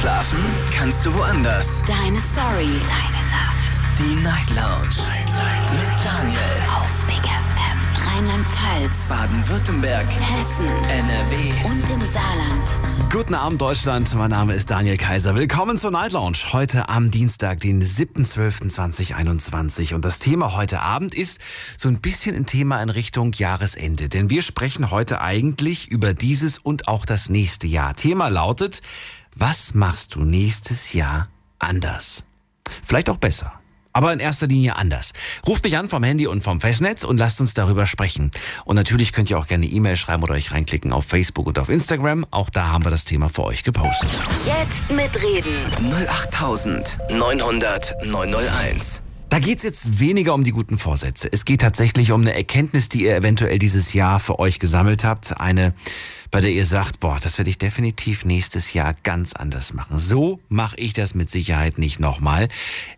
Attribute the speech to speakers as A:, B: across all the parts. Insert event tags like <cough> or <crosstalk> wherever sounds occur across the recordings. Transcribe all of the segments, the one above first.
A: Schlafen kannst du woanders.
B: Deine Story. Deine Nacht.
A: Die Night Lounge. Night, Mit Daniel.
B: Auf Big FM. Rheinland-Pfalz.
A: Baden-Württemberg.
B: Hessen.
A: NRW.
B: Und im Saarland.
C: Guten Abend, Deutschland. Mein Name ist Daniel Kaiser. Willkommen zur Night Lounge. Heute am Dienstag, den 7.12.2021. Und das Thema heute Abend ist so ein bisschen ein Thema in Richtung Jahresende. Denn wir sprechen heute eigentlich über dieses und auch das nächste Jahr. Thema lautet, was machst du nächstes Jahr anders? Vielleicht auch besser. Aber in erster Linie anders. Ruft mich an vom Handy und vom Festnetz und lasst uns darüber sprechen. Und natürlich könnt ihr auch gerne E-Mail schreiben oder euch reinklicken auf Facebook und auf Instagram. Auch da haben wir das Thema für euch gepostet.
B: Jetzt mitreden.
A: 08900 901.
C: Da geht's jetzt weniger um die guten Vorsätze. Es geht tatsächlich um eine Erkenntnis, die ihr eventuell dieses Jahr für euch gesammelt habt. Eine, bei der ihr sagt, boah, das werde ich definitiv nächstes Jahr ganz anders machen. So mache ich das mit Sicherheit nicht nochmal.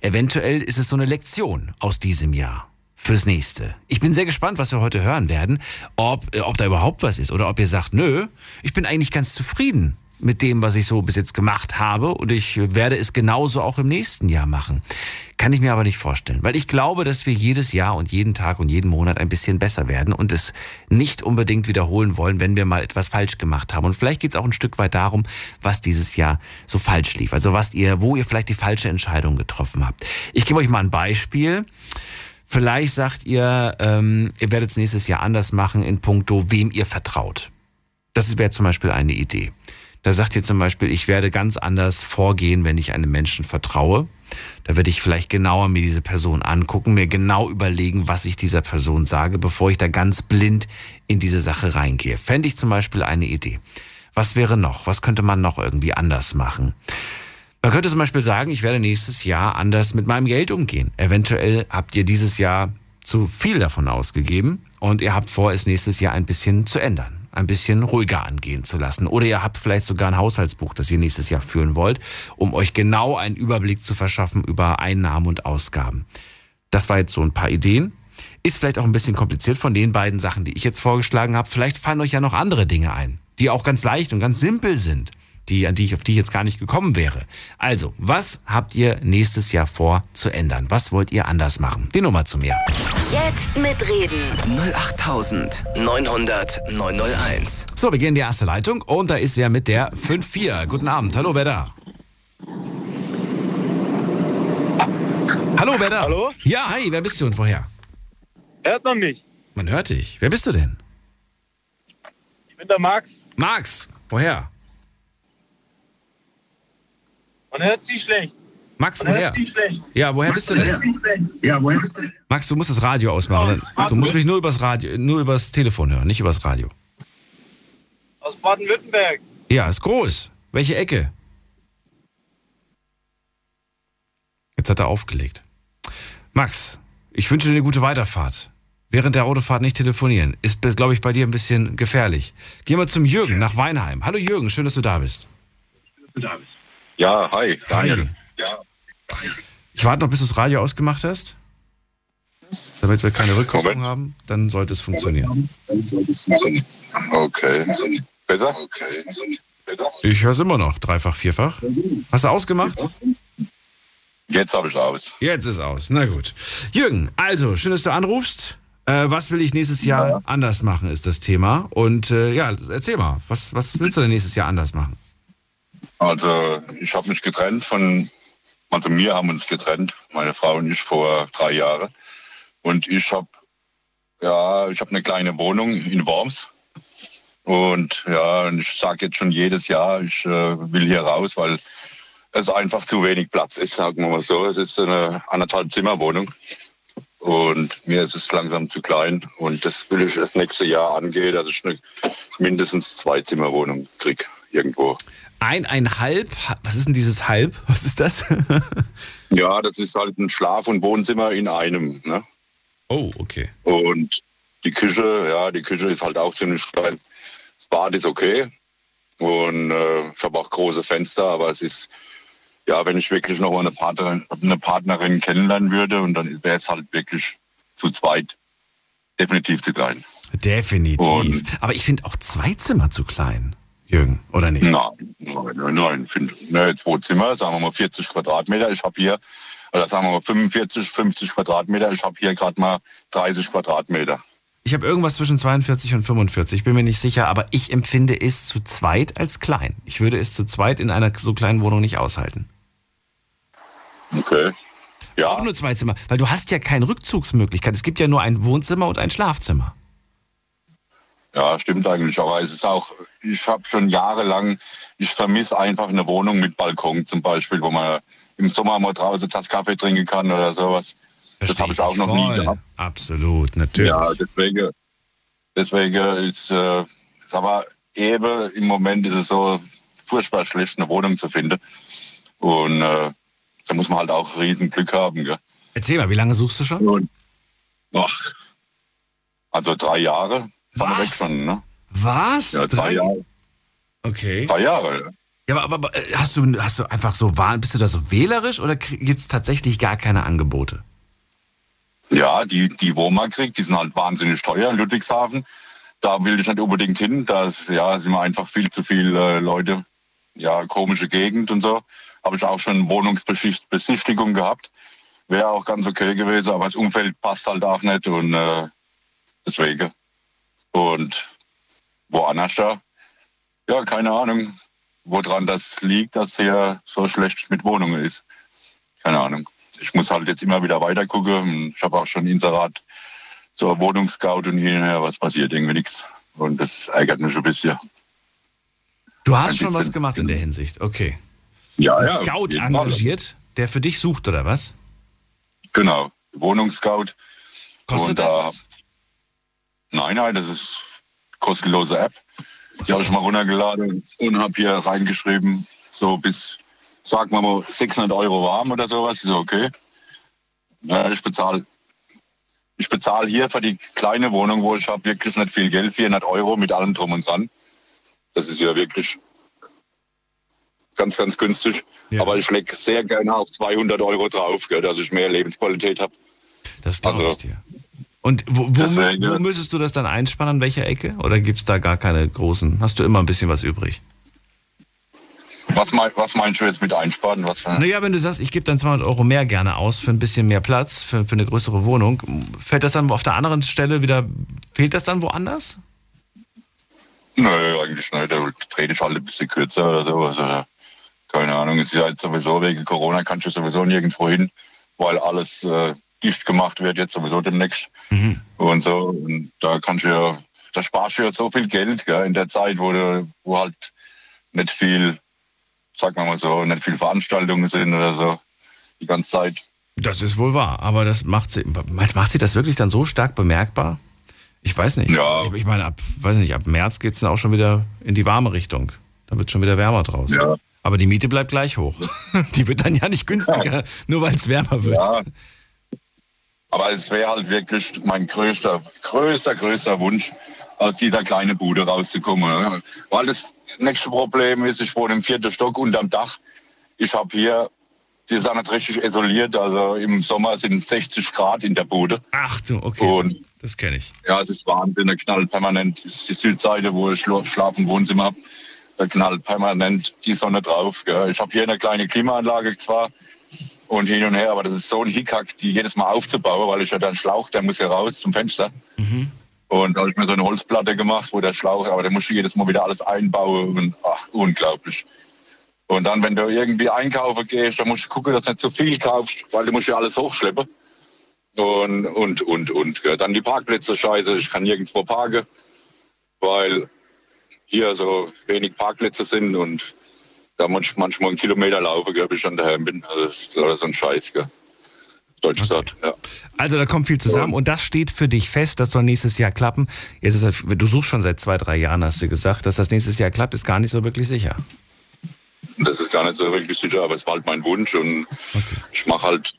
C: Eventuell ist es so eine Lektion aus diesem Jahr fürs nächste. Ich bin sehr gespannt, was wir heute hören werden, ob, äh, ob da überhaupt was ist oder ob ihr sagt, nö, ich bin eigentlich ganz zufrieden mit dem, was ich so bis jetzt gemacht habe und ich werde es genauso auch im nächsten Jahr machen. Kann ich mir aber nicht vorstellen, weil ich glaube, dass wir jedes Jahr und jeden Tag und jeden Monat ein bisschen besser werden und es nicht unbedingt wiederholen wollen, wenn wir mal etwas falsch gemacht haben. Und vielleicht geht es auch ein Stück weit darum, was dieses Jahr so falsch lief. Also was ihr, wo ihr vielleicht die falsche Entscheidung getroffen habt. Ich gebe euch mal ein Beispiel. Vielleicht sagt ihr, ähm, ihr werdet es nächstes Jahr anders machen in puncto, wem ihr vertraut. Das wäre zum Beispiel eine Idee. Da sagt ihr zum Beispiel, ich werde ganz anders vorgehen, wenn ich einem Menschen vertraue. Da werde ich vielleicht genauer mir diese Person angucken, mir genau überlegen, was ich dieser Person sage, bevor ich da ganz blind in diese Sache reingehe. Fände ich zum Beispiel eine Idee. Was wäre noch? Was könnte man noch irgendwie anders machen? Man könnte zum Beispiel sagen, ich werde nächstes Jahr anders mit meinem Geld umgehen. Eventuell habt ihr dieses Jahr zu viel davon ausgegeben und ihr habt vor, es nächstes Jahr ein bisschen zu ändern ein bisschen ruhiger angehen zu lassen. Oder ihr habt vielleicht sogar ein Haushaltsbuch, das ihr nächstes Jahr führen wollt, um euch genau einen Überblick zu verschaffen über Einnahmen und Ausgaben. Das war jetzt so ein paar Ideen. Ist vielleicht auch ein bisschen kompliziert von den beiden Sachen, die ich jetzt vorgeschlagen habe. Vielleicht fallen euch ja noch andere Dinge ein, die auch ganz leicht und ganz simpel sind die, an die ich, auf die ich jetzt gar nicht gekommen wäre. Also, was habt ihr nächstes Jahr vor zu ändern? Was wollt ihr anders machen? Die Nummer zu mir.
B: Jetzt mitreden.
A: 08900 901.
C: So, wir gehen in die erste Leitung und da ist wer mit der 54. Guten Abend. Hallo, wer da? Hallo, wer da?
D: Hallo?
C: Ja, hi, wer bist du und woher?
D: Hört man mich?
C: Man hört dich. Wer bist du denn?
D: Ich bin der Max.
C: Max, woher?
D: Man hört sie schlecht.
C: Max,
D: Man
C: woher?
D: hört sie schlecht.
C: Ja, woher bist du denn?
D: Ja, woher bist du?
C: Max, du musst das Radio ausmachen. Du musst mich nur übers Radio, nur übers Telefon hören, nicht übers Radio.
D: Aus Baden-Württemberg.
C: Ja, ist groß. Welche Ecke? Jetzt hat er aufgelegt. Max, ich wünsche dir eine gute Weiterfahrt. Während der Autofahrt nicht telefonieren. Ist, glaube ich, bei dir ein bisschen gefährlich. Geh mal zum Jürgen nach Weinheim. Hallo Jürgen, schön, dass du da bist.
E: Ja, hi.
C: Hi.
E: Ja.
C: Ich warte noch, bis du das Radio ausgemacht hast. Damit wir keine Rückkopplung
E: Moment.
C: haben, dann sollte es funktionieren.
E: Okay. Besser? Okay. Besser?
C: Ich höre es immer noch, dreifach, vierfach. Hast du ausgemacht?
E: Jetzt habe ich aus.
C: Jetzt ist aus. Na gut. Jürgen, also, schön, dass du anrufst. Äh, was will ich nächstes Jahr anders machen, ist das Thema. Und äh, ja, erzähl mal, was, was willst du denn nächstes Jahr anders machen?
E: Also, ich habe mich getrennt von, also wir haben uns getrennt, meine Frau und ich vor drei Jahren. Und ich habe, ja, ich habe eine kleine Wohnung in Worms. Und ja, und ich sage jetzt schon jedes Jahr, ich äh, will hier raus, weil es einfach zu wenig Platz ist, sagen wir mal so. Es ist eine anderthalb Zimmerwohnung. Und mir ist es langsam zu klein. Und das will ich das nächste Jahr angehen, dass ich eine mindestens zwei Zimmerwohnung kriege irgendwo.
C: Eineinhalb? Was ist denn dieses Halb? Was ist das? <laughs>
E: Ja, das ist halt ein Schlaf- und Wohnzimmer in einem. Ne?
C: oh, okay.
E: Und die Küche, ja, die Küche ist halt auch ziemlich klein. Das Bad ist okay. Und äh, ich habe auch große Fenster, aber es ist, ja, wenn ich wirklich noch eine Partnerin, eine Partnerin kennenlernen würde, und dann wäre es halt wirklich zu zweit definitiv zu klein.
C: Definitiv.
E: Und-
C: Aber ich finde auch zwei Zimmer zu klein. Jürgen, oder nicht?
E: Nein, nein, nein, ne, zwei Zimmer, sagen wir mal 40 Quadratmeter. Ich habe hier, oder sagen wir mal 45, 50 Quadratmeter. Ich habe hier gerade mal 30 Quadratmeter.
C: Ich habe irgendwas zwischen 42 und 45, bin mir nicht sicher, aber ich empfinde es zu zweit als klein. Ich würde es zu zweit in einer so kleinen Wohnung nicht aushalten.
E: Okay. Ja.
C: Auch nur zwei Zimmer, weil du hast ja keine Rückzugsmöglichkeit. Es gibt ja nur ein Wohnzimmer und ein Schlafzimmer.
E: Ja, stimmt eigentlich. Aber es ist auch, ich habe schon jahrelang, ich vermisse einfach eine Wohnung mit Balkon zum Beispiel, wo man im Sommer mal draußen das Kaffee trinken kann oder sowas. das habe ich auch noch nie gehabt.
C: Absolut, natürlich.
E: Ja, deswegen, deswegen ist äh, ist aber eben im Moment ist es so furchtbar schlecht, eine Wohnung zu finden. Und äh, da muss man halt auch riesen Glück haben. Gell?
C: Erzähl mal, wie lange suchst du schon?
E: Und, ach, also drei Jahre.
C: Was?
E: Weg schon, ne?
C: Was?
E: Ja, drei, Jahre.
C: Okay.
E: Drei Jahre. ja.
C: Aber, aber äh, hast du, hast du einfach so, bist du da so wählerisch oder gibt es tatsächlich gar keine Angebote?
E: Ja, die, die wo man kriegt, die sind halt wahnsinnig teuer in Ludwigshafen. Da will ich nicht unbedingt hin. Da ist, ja, sind wir einfach viel zu viele äh, Leute. Ja, komische Gegend und so. Habe ich auch schon Wohnungsbesichtigung gehabt. Wäre auch ganz okay gewesen, aber das Umfeld passt halt auch nicht und äh, deswegen. Und woanders da? Ja, keine Ahnung, woran das liegt, dass hier so schlecht mit Wohnungen ist. Keine Ahnung. Ich muss halt jetzt immer wieder weiter gucken. Ich habe auch schon Inserat zur Wohnungsscout und hier, ja, was passiert irgendwie nichts. Und das ärgert mich ein bisschen.
C: Du hast
E: Ein
C: schon was
E: bisschen.
C: gemacht in der Hinsicht, okay.
E: Ja,
C: Ein
E: ja.
C: Scout engagiert, der für dich sucht, oder was?
E: Genau, Wohnungsscout.
C: Kostet
E: Und
C: das
E: da-
C: was?
E: Nein, nein, das ist kostenlose App. Die habe ich mal runtergeladen und habe hier reingeschrieben, so bis, sagen wir mal, 600 Euro warm oder sowas. Ist okay. Ja, ich bezahle ich bezahle hier für die kleine Wohnung, wo ich habe, wirklich nicht viel Geld, 400 Euro mit allem drum und dran. Das ist ja wirklich ganz, ganz günstig.
C: Ja.
E: Aber ich lege sehr gerne auf 200 Euro drauf, gell, dass ich mehr Lebensqualität habe.
C: Das glaube
E: Also-
C: ich dir. Und wo, wo,
E: Deswegen-
C: wo müsstest du das dann einspannen, an welcher Ecke? Oder gibt es da gar keine großen? Hast du immer ein bisschen was übrig?
E: Was, mein, was meinst du jetzt mit einsparen? Was für,
C: Naja, wenn du sagst, ich gebe dann 200 Euro mehr gerne aus für ein bisschen mehr Platz, für, für eine größere Wohnung, fällt das dann auf der anderen Stelle wieder, fehlt das dann woanders?
E: Nö, eigentlich nicht. Da drehe ich halt ein bisschen kürzer oder so. Also, keine Ahnung, es ist ja jetzt sowieso wegen Corona, kannst du sowieso nirgendwo hin, weil alles äh, dicht gemacht wird jetzt sowieso demnächst. Und so. Und da kannst du ja, da sparst du ja so viel Geld gell, in der Zeit, wo, du, wo halt nicht viel, sagen wir mal so, nicht viel Veranstaltungen sind oder so. Die ganze Zeit.
C: Das ist wohl wahr, aber das macht sie, macht sie das wirklich dann so stark bemerkbar? Ich weiß nicht.
E: Ja.
C: Ich, ich meine, ab, weiß nicht, ab März geht es dann auch schon wieder in die warme Richtung. Da wird es schon wieder wärmer draußen.
E: Ja.
C: Aber die Miete bleibt gleich hoch. <laughs> Die wird dann ja nicht günstiger, nur weil es wärmer wird.
E: Ja. Aber es wäre halt wirklich mein größter, größter, größter Wunsch, aus dieser kleinen Bude rauszukommen. Weil das nächste Problem ist, ich wohne im vierten Stock unterm Dach. Ich habe hier, die ist auch nicht richtig isoliert. Also im Sommer sind 60 Grad in der Bude.
C: Ach du, okay.
E: Und
C: das kenne ich.
E: ja, es ist Wahnsinn, da knallt permanent. Das ist die Südseite, wo ich Schla- Schlaf- und Wohnzimmer habe. Da knallt permanent die Sonne drauf. Gell. Ich habe hier eine kleine Klimaanlage zwar und hin und her, aber das ist so ein Hickhack, die jedes Mal aufzubauen, weil ich ja dann Schlauch, der muss ja raus zum Fenster. Und da habe ich mir so eine Holzplatte gemacht, wo der Schlauch, aber der muss ich jedes Mal wieder alles einbauen. Und, ach, unglaublich. Und dann, wenn du irgendwie einkaufen gehst, dann musst du gucken, dass du nicht zu viel kaufst, weil du musst ja alles hochschleppen. Und, und, und, und. Dann die Parkplätze, scheiße, ich kann nirgendwo parken, weil hier so wenig Parkplätze sind und da muss manchmal einen Kilometer laufen, gell, bis ich an daheim bin. Also das ist so ein Scheiß, gell. Deutsch gesagt, ja.
C: Also da kommt viel zusammen und das steht für dich fest, das soll nächstes Jahr klappen. Jetzt ist, das- du suchst schon seit zwei, drei Jahren, hast du gesagt, dass das nächstes Jahr klappt, ist gar nicht so wirklich sicher.
E: Das ist gar nicht so wirklich sicher, aber es war halt mein Wunsch und ich mache halt,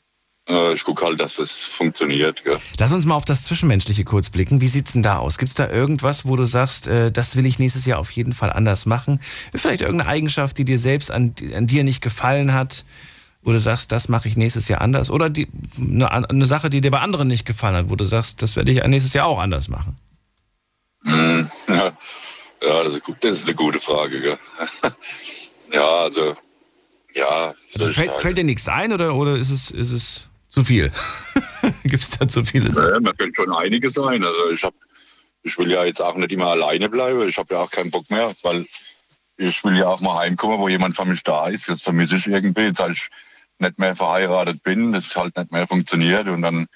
E: ich gucke halt, dass das funktioniert, gell.
C: Lass uns mal auf das Zwischenmenschliche kurz blicken. Wie sieht's denn da aus? Gibt's da irgendwas, wo du sagst, äh, das will ich nächstes Jahr auf jeden Fall anders machen? Vielleicht irgendeine Eigenschaft, die dir selbst an, an dir nicht gefallen hat, wo du sagst, das mache ich nächstes Jahr anders? Oder die, eine, eine Sache, die dir bei anderen nicht gefallen hat, wo du sagst, das werde ich nächstes Jahr auch anders machen? <laughs>
E: Ja. Ja, das ist, das ist eine gute Frage. Gell? <laughs> ja, also, ja.
C: Also fällt, fällt dir nichts ein oder, oder ist, es, ist es zu viel? <laughs> Gibt es da zu viele Sachen?
E: Ja, man könnte schon einige sein. Also ich hab, ich will ja jetzt auch nicht immer alleine bleiben. Ich habe ja auch keinen Bock mehr, weil ich will ja auch mal heimkommen, wo jemand für mich da ist. Jetzt vermisse ich irgendwie, jetzt als ich nicht mehr verheiratet bin, das halt nicht mehr funktioniert. Und dann,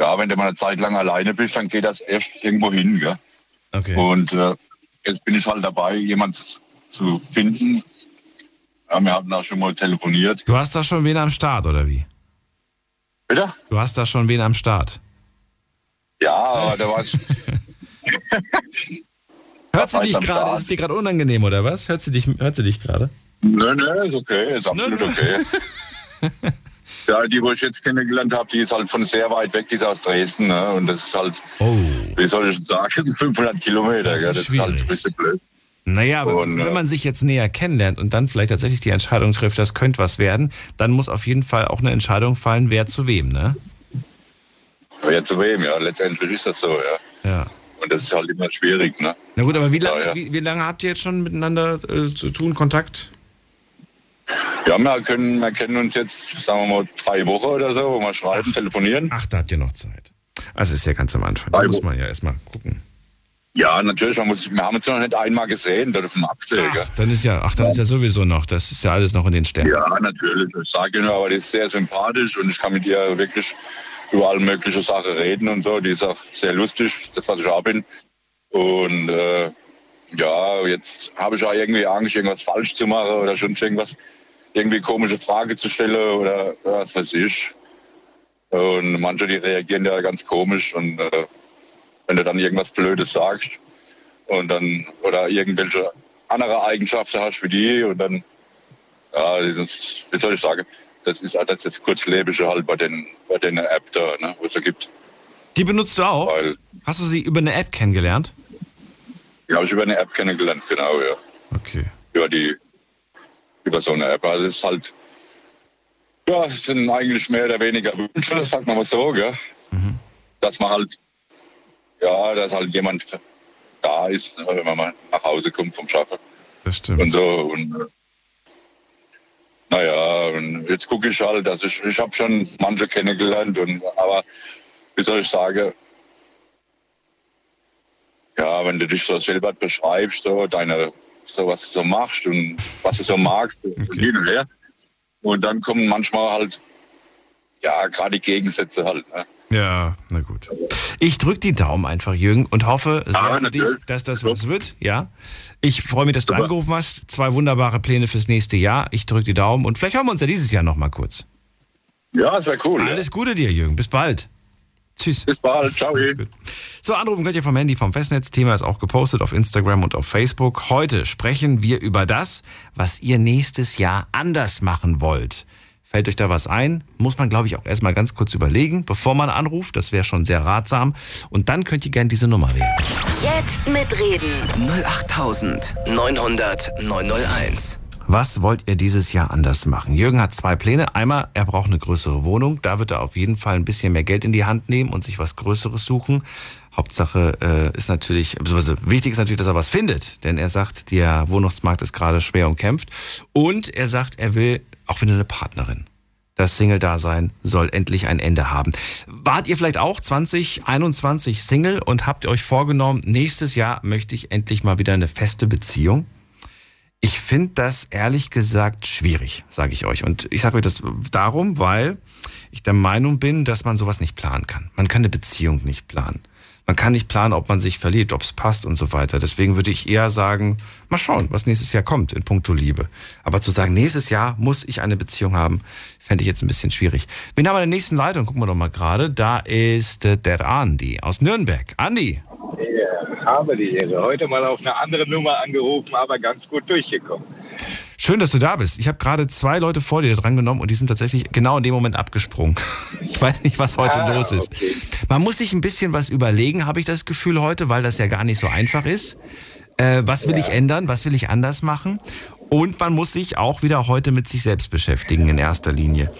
E: ja, wenn du mal eine Zeit lang alleine bist, dann geht das erst irgendwo hin. Gell?
C: Okay.
E: Und äh, jetzt bin ich halt dabei, jemanden zu finden. Ja, wir hatten auch schon mal telefoniert.
C: Du hast da schon wen am Start, oder wie?
E: Bitte?
C: Du hast da schon wen am Start.
E: Ja, aber da war es.
C: Hört sie dich gerade? Ist es dir gerade unangenehm, oder was? Hört sie dich, hört sie dich gerade?
E: Nö, nö, ist okay, ist absolut
C: Nö, nö.
E: okay. <laughs> ja, die, wo ich jetzt kennengelernt habe, die ist halt von sehr weit weg, die ist aus Dresden. Ne? Und das ist halt,
C: Oh.
E: wie soll ich sagen, <laughs> 500 Kilometer.
C: Das
E: gell?
C: ist
E: das ist halt ein bisschen blöd.
C: Naja, aber
E: Und, äh,
C: wenn man sich jetzt näher kennenlernt und dann vielleicht tatsächlich die Entscheidung trifft, das könnte was werden, dann muss auf jeden Fall auch eine Entscheidung fallen, wer zu wem, ne?
E: Ja, zu wem, ja. Letztendlich ist das so, ja.
C: Ja.
E: Und das ist halt immer schwierig, ne?
C: Na gut, aber wie lange,
E: Ja, ja.
C: Wie, wie lange habt ihr jetzt schon miteinander äh, zu tun, Kontakt?
E: Ja, wir, können, wir kennen uns jetzt, sagen wir mal, drei Wochen oder so, wo wir schreiben, telefonieren.
C: Ach, da habt ihr noch Zeit. Also ist ja ganz am Anfang. Da muss man ja erstmal gucken.
E: Ja, natürlich, man muss, wir haben uns noch nicht einmal gesehen, auf dem Abschläger.
C: Ach, dann ist ja, ach, dann ist ja sowieso noch. Das ist ja alles noch in den Sternen.
E: Ja, natürlich. Ich sage nur, aber die ist sehr sympathisch und ich kann mit ihr wirklich über alle möglichen Sachen reden und so. Die ist auch sehr lustig, das was ich auch bin. Und äh, ja, jetzt habe ich auch irgendwie Angst, irgendwas falsch zu machen oder schon irgendwas, irgendwie komische Frage zu stellen oder was weiß ich. Und manche, die reagieren ja ganz komisch und äh, wenn du dann irgendwas Blödes sagst und dann oder irgendwelche andere Eigenschaften hast wie die und dann ja, dieses, wie soll ich sagen, das ist alles jetzt kurzlebige halt bei den, bei den App da, ne, wo es da gibt.
C: Die benutzt du auch?
E: Weil,
C: Hast du sie über eine App kennengelernt?
E: die habe ich über eine App kennengelernt, genau, ja.
C: Okay.
E: Über die, über so eine App. Also es ist halt, ja, es sind eigentlich mehr oder weniger Wünsche, das sagt man mal so, gell. Dass man halt, ja, dass halt jemand da ist, ne, wenn man mal nach Hause kommt vom Schaffen.
C: Das stimmt.
E: und so. Und äh, naja, und jetzt gucke ich halt, dass ich, ich habe schon manche kennengelernt, und, aber wie soll ich sagen, ja, wenn du dich so selber beschreibst, so, deine, so was du so machst und was du so magst, und hin und her. Und dann kommen manchmal halt, ja, gerade die Gegensätze halt. Ne?
C: Ja, na gut. Ich drücke die Daumen einfach, Jürgen, und hoffe sehr
E: Ja,
C: für dich, dass das was wird. Ja. Ich freue mich, dass du
E: Super.
C: angerufen hast. Zwei wunderbare Pläne fürs nächste Jahr. Ich drücke die Daumen und vielleicht hören wir uns ja dieses Jahr noch mal kurz.
E: Ja, das wäre cool. Ja.
C: Alles Gute dir, Jürgen. Bis bald. Tschüss.
E: Bis bald. Ciao.
C: So, anrufen könnt ihr vom Handy vom Festnetz. Thema ist auch gepostet auf Instagram und auf Facebook. Heute sprechen wir über das, was ihr nächstes Jahr anders machen wollt. Fällt euch da was ein? Muss man, glaube ich, auch erstmal ganz kurz überlegen, bevor man anruft. Das wäre schon sehr ratsam. Und dann könnt ihr gerne diese Nummer wählen.
B: Jetzt mitreden.
A: 08900 901.
C: Was wollt ihr dieses Jahr anders machen? Jürgen hat zwei Pläne. Einmal, er braucht eine größere Wohnung. Da wird er auf jeden Fall ein bisschen mehr Geld in die Hand nehmen und sich was Größeres suchen. Hauptsache äh, ist natürlich, beziehungsweise wichtig ist natürlich, dass er was findet. Denn er sagt, der Wohnungsmarkt ist gerade schwer umkämpft. Und er sagt, er will auch wieder eine Partnerin. Das Single-Dasein soll endlich ein Ende haben. Wart ihr vielleicht auch 2021 Single und habt euch vorgenommen, nächstes Jahr möchte ich endlich mal wieder eine feste Beziehung? Ich finde das ehrlich gesagt schwierig, sage ich euch. Und ich sage euch das darum, weil ich der Meinung bin, dass man sowas nicht planen kann. Man kann eine Beziehung nicht planen. Man kann nicht planen, ob man sich verliebt, ob es passt und so weiter. Deswegen würde ich eher sagen, mal schauen, was nächstes Jahr kommt in puncto Liebe. Aber zu sagen, nächstes Jahr muss ich eine Beziehung haben, fände ich jetzt ein bisschen schwierig. Wen haben wir in der nächsten Leitung? Gucken wir doch mal gerade. Da ist äh, der Andi aus Nürnberg. Andi,
F: Ja, habe die Ehre. Heute mal auf eine andere Nummer angerufen, aber ganz gut durchgekommen.
C: Schön, dass du da bist. Ich habe gerade zwei Leute vor dir drangenommen und die sind tatsächlich genau in dem Moment abgesprungen. <laughs> Ich weiß nicht, was heute
F: Ah,
C: los ist.
F: okay.
C: Man muss sich ein bisschen was überlegen, habe ich das Gefühl heute, weil das ja gar nicht so einfach ist. Äh, was will ich ändern? Was will ich anders machen? Und man muss sich auch wieder heute mit sich selbst beschäftigen in erster Linie.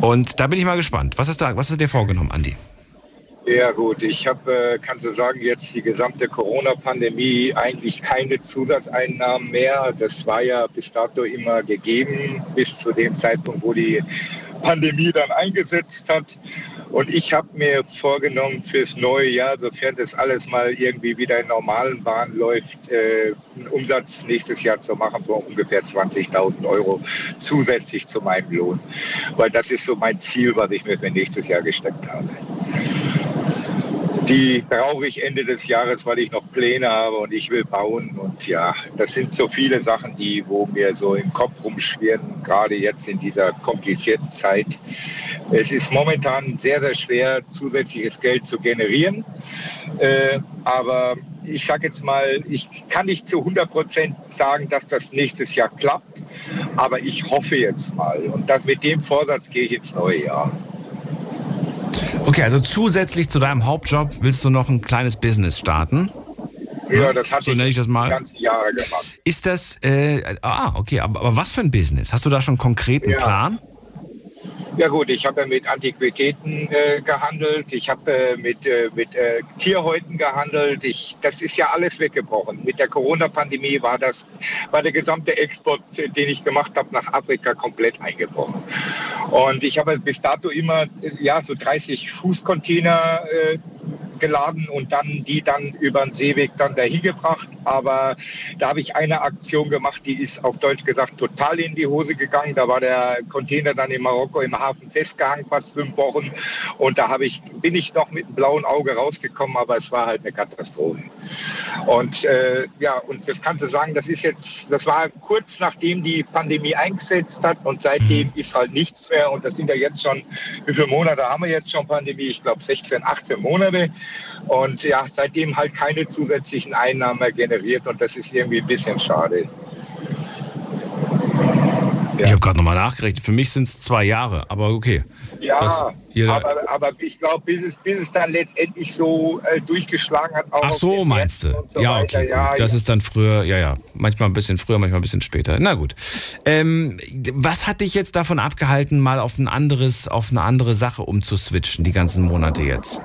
C: Und da bin ich mal gespannt. Was hast du, was hast du dir vorgenommen, Andi?
F: Ja gut, ich habe, äh, kannst du sagen, jetzt die gesamte Corona-Pandemie eigentlich keine Zusatzeinnahmen mehr. Das war ja bis dato immer gegeben, bis zu dem Zeitpunkt, wo die Pandemie dann eingesetzt hat. Und ich habe mir vorgenommen, fürs neue Jahr, sofern das alles mal irgendwie wieder in normalen Bahnen läuft, äh, einen Umsatz nächstes Jahr zu machen von ungefähr 20.000 Euro zusätzlich zu meinem Lohn. Weil das ist so mein Ziel, was ich mir für nächstes Jahr gesteckt habe. Die brauche ich Ende des Jahres, weil ich noch Pläne habe und ich will bauen. Und ja, das sind so viele Sachen, die, wo mir so im Kopf rumschwirren, gerade jetzt in dieser komplizierten Zeit. Es ist momentan sehr, sehr schwer, zusätzliches Geld zu generieren. Äh, aber ich sage jetzt mal, ich kann nicht zu 100 Prozent sagen, dass das nächstes Jahr klappt. Aber ich hoffe jetzt mal. Und das, mit dem Vorsatz gehe ich ins neue Jahr.
C: Okay, also zusätzlich zu deinem Hauptjob willst du noch ein kleines Business starten?
F: Ja, das hatte
C: so nenne ich das mal.
F: die ganzen Jahre gemacht.
C: Ist das, äh, ah, okay, aber, aber was für ein Business? Hast du da schon einen konkreten
F: Ja.
C: Plan?
F: Ja gut, ich habe mit Antiquitäten äh, gehandelt, ich habe äh, mit, äh, mit äh, Tierhäuten gehandelt. Ich, das ist ja alles weggebrochen. Mit der Corona-Pandemie war das, war der gesamte Export, den ich gemacht habe, nach Afrika komplett eingebrochen. Und ich habe bis dato immer ja so 30 Fußcontainer äh, geladen und dann die dann über den Seeweg dann dahin gebracht. Aber da habe ich eine Aktion gemacht, die ist auf Deutsch gesagt total in die Hose gegangen. Da war der Container dann in Marokko im Hafen festgehangen, fast fünf Wochen. Und da habe ich, bin ich noch mit einem blauen Auge rausgekommen, aber es war halt eine Katastrophe. Und äh, ja, und das kannst du sagen, das ist jetzt, das war kurz nachdem die Pandemie eingesetzt hat und seitdem ist halt nichts mehr. Und das sind ja jetzt schon, wie viele Monate haben wir jetzt schon Pandemie? Ich glaube 16, 18 Monate. Und ja, seitdem halt keine zusätzlichen Einnahmen mehr generiert und das ist irgendwie ein bisschen schade.
C: Ich habe gerade nochmal nachgerechnet. Für mich sind es zwei Jahre, aber okay.
F: Ja, aber, aber ich glaube, bis es, bis es dann letztendlich so äh, durchgeschlagen hat. Auch
C: Ach so, meinst du?
F: So
C: ja, okay.
F: Ja.
C: Das
F: ja.
C: ist dann früher, ja, ja. Manchmal ein bisschen früher, manchmal ein bisschen später. Na gut. Ähm, was hat dich jetzt davon abgehalten, mal auf ein anderes, auf eine andere Sache umzuswitchen, die ganzen Monate jetzt?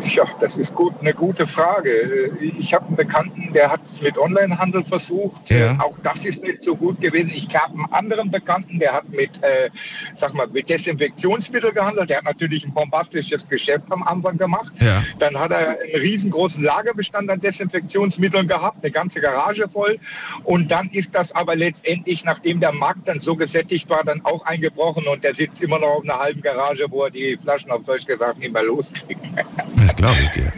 C: <laughs>
F: Tja, das ist gut, eine gute Frage. Ich habe einen Bekannten, der hat es mit Onlinehandel versucht.
C: Ja.
F: Auch das ist nicht so gut gewesen. Ich habe einen anderen Bekannten, der hat mit, äh, sag mal, mit Desinfektionsmittel gehandelt. Der hat natürlich ein bombastisches Geschäft am Anfang gemacht.
C: Ja.
F: Dann hat er einen riesengroßen Lagerbestand an Desinfektionsmitteln gehabt, eine ganze Garage voll. Und dann ist das aber letztendlich, nachdem der Markt dann so gesättigt war, dann auch eingebrochen und der sitzt immer noch auf einer halben Garage, wo er die Flaschen auf Deutsch gesagt nicht mehr loskriegt. <laughs> <laughs>
C: Glaube ich dir.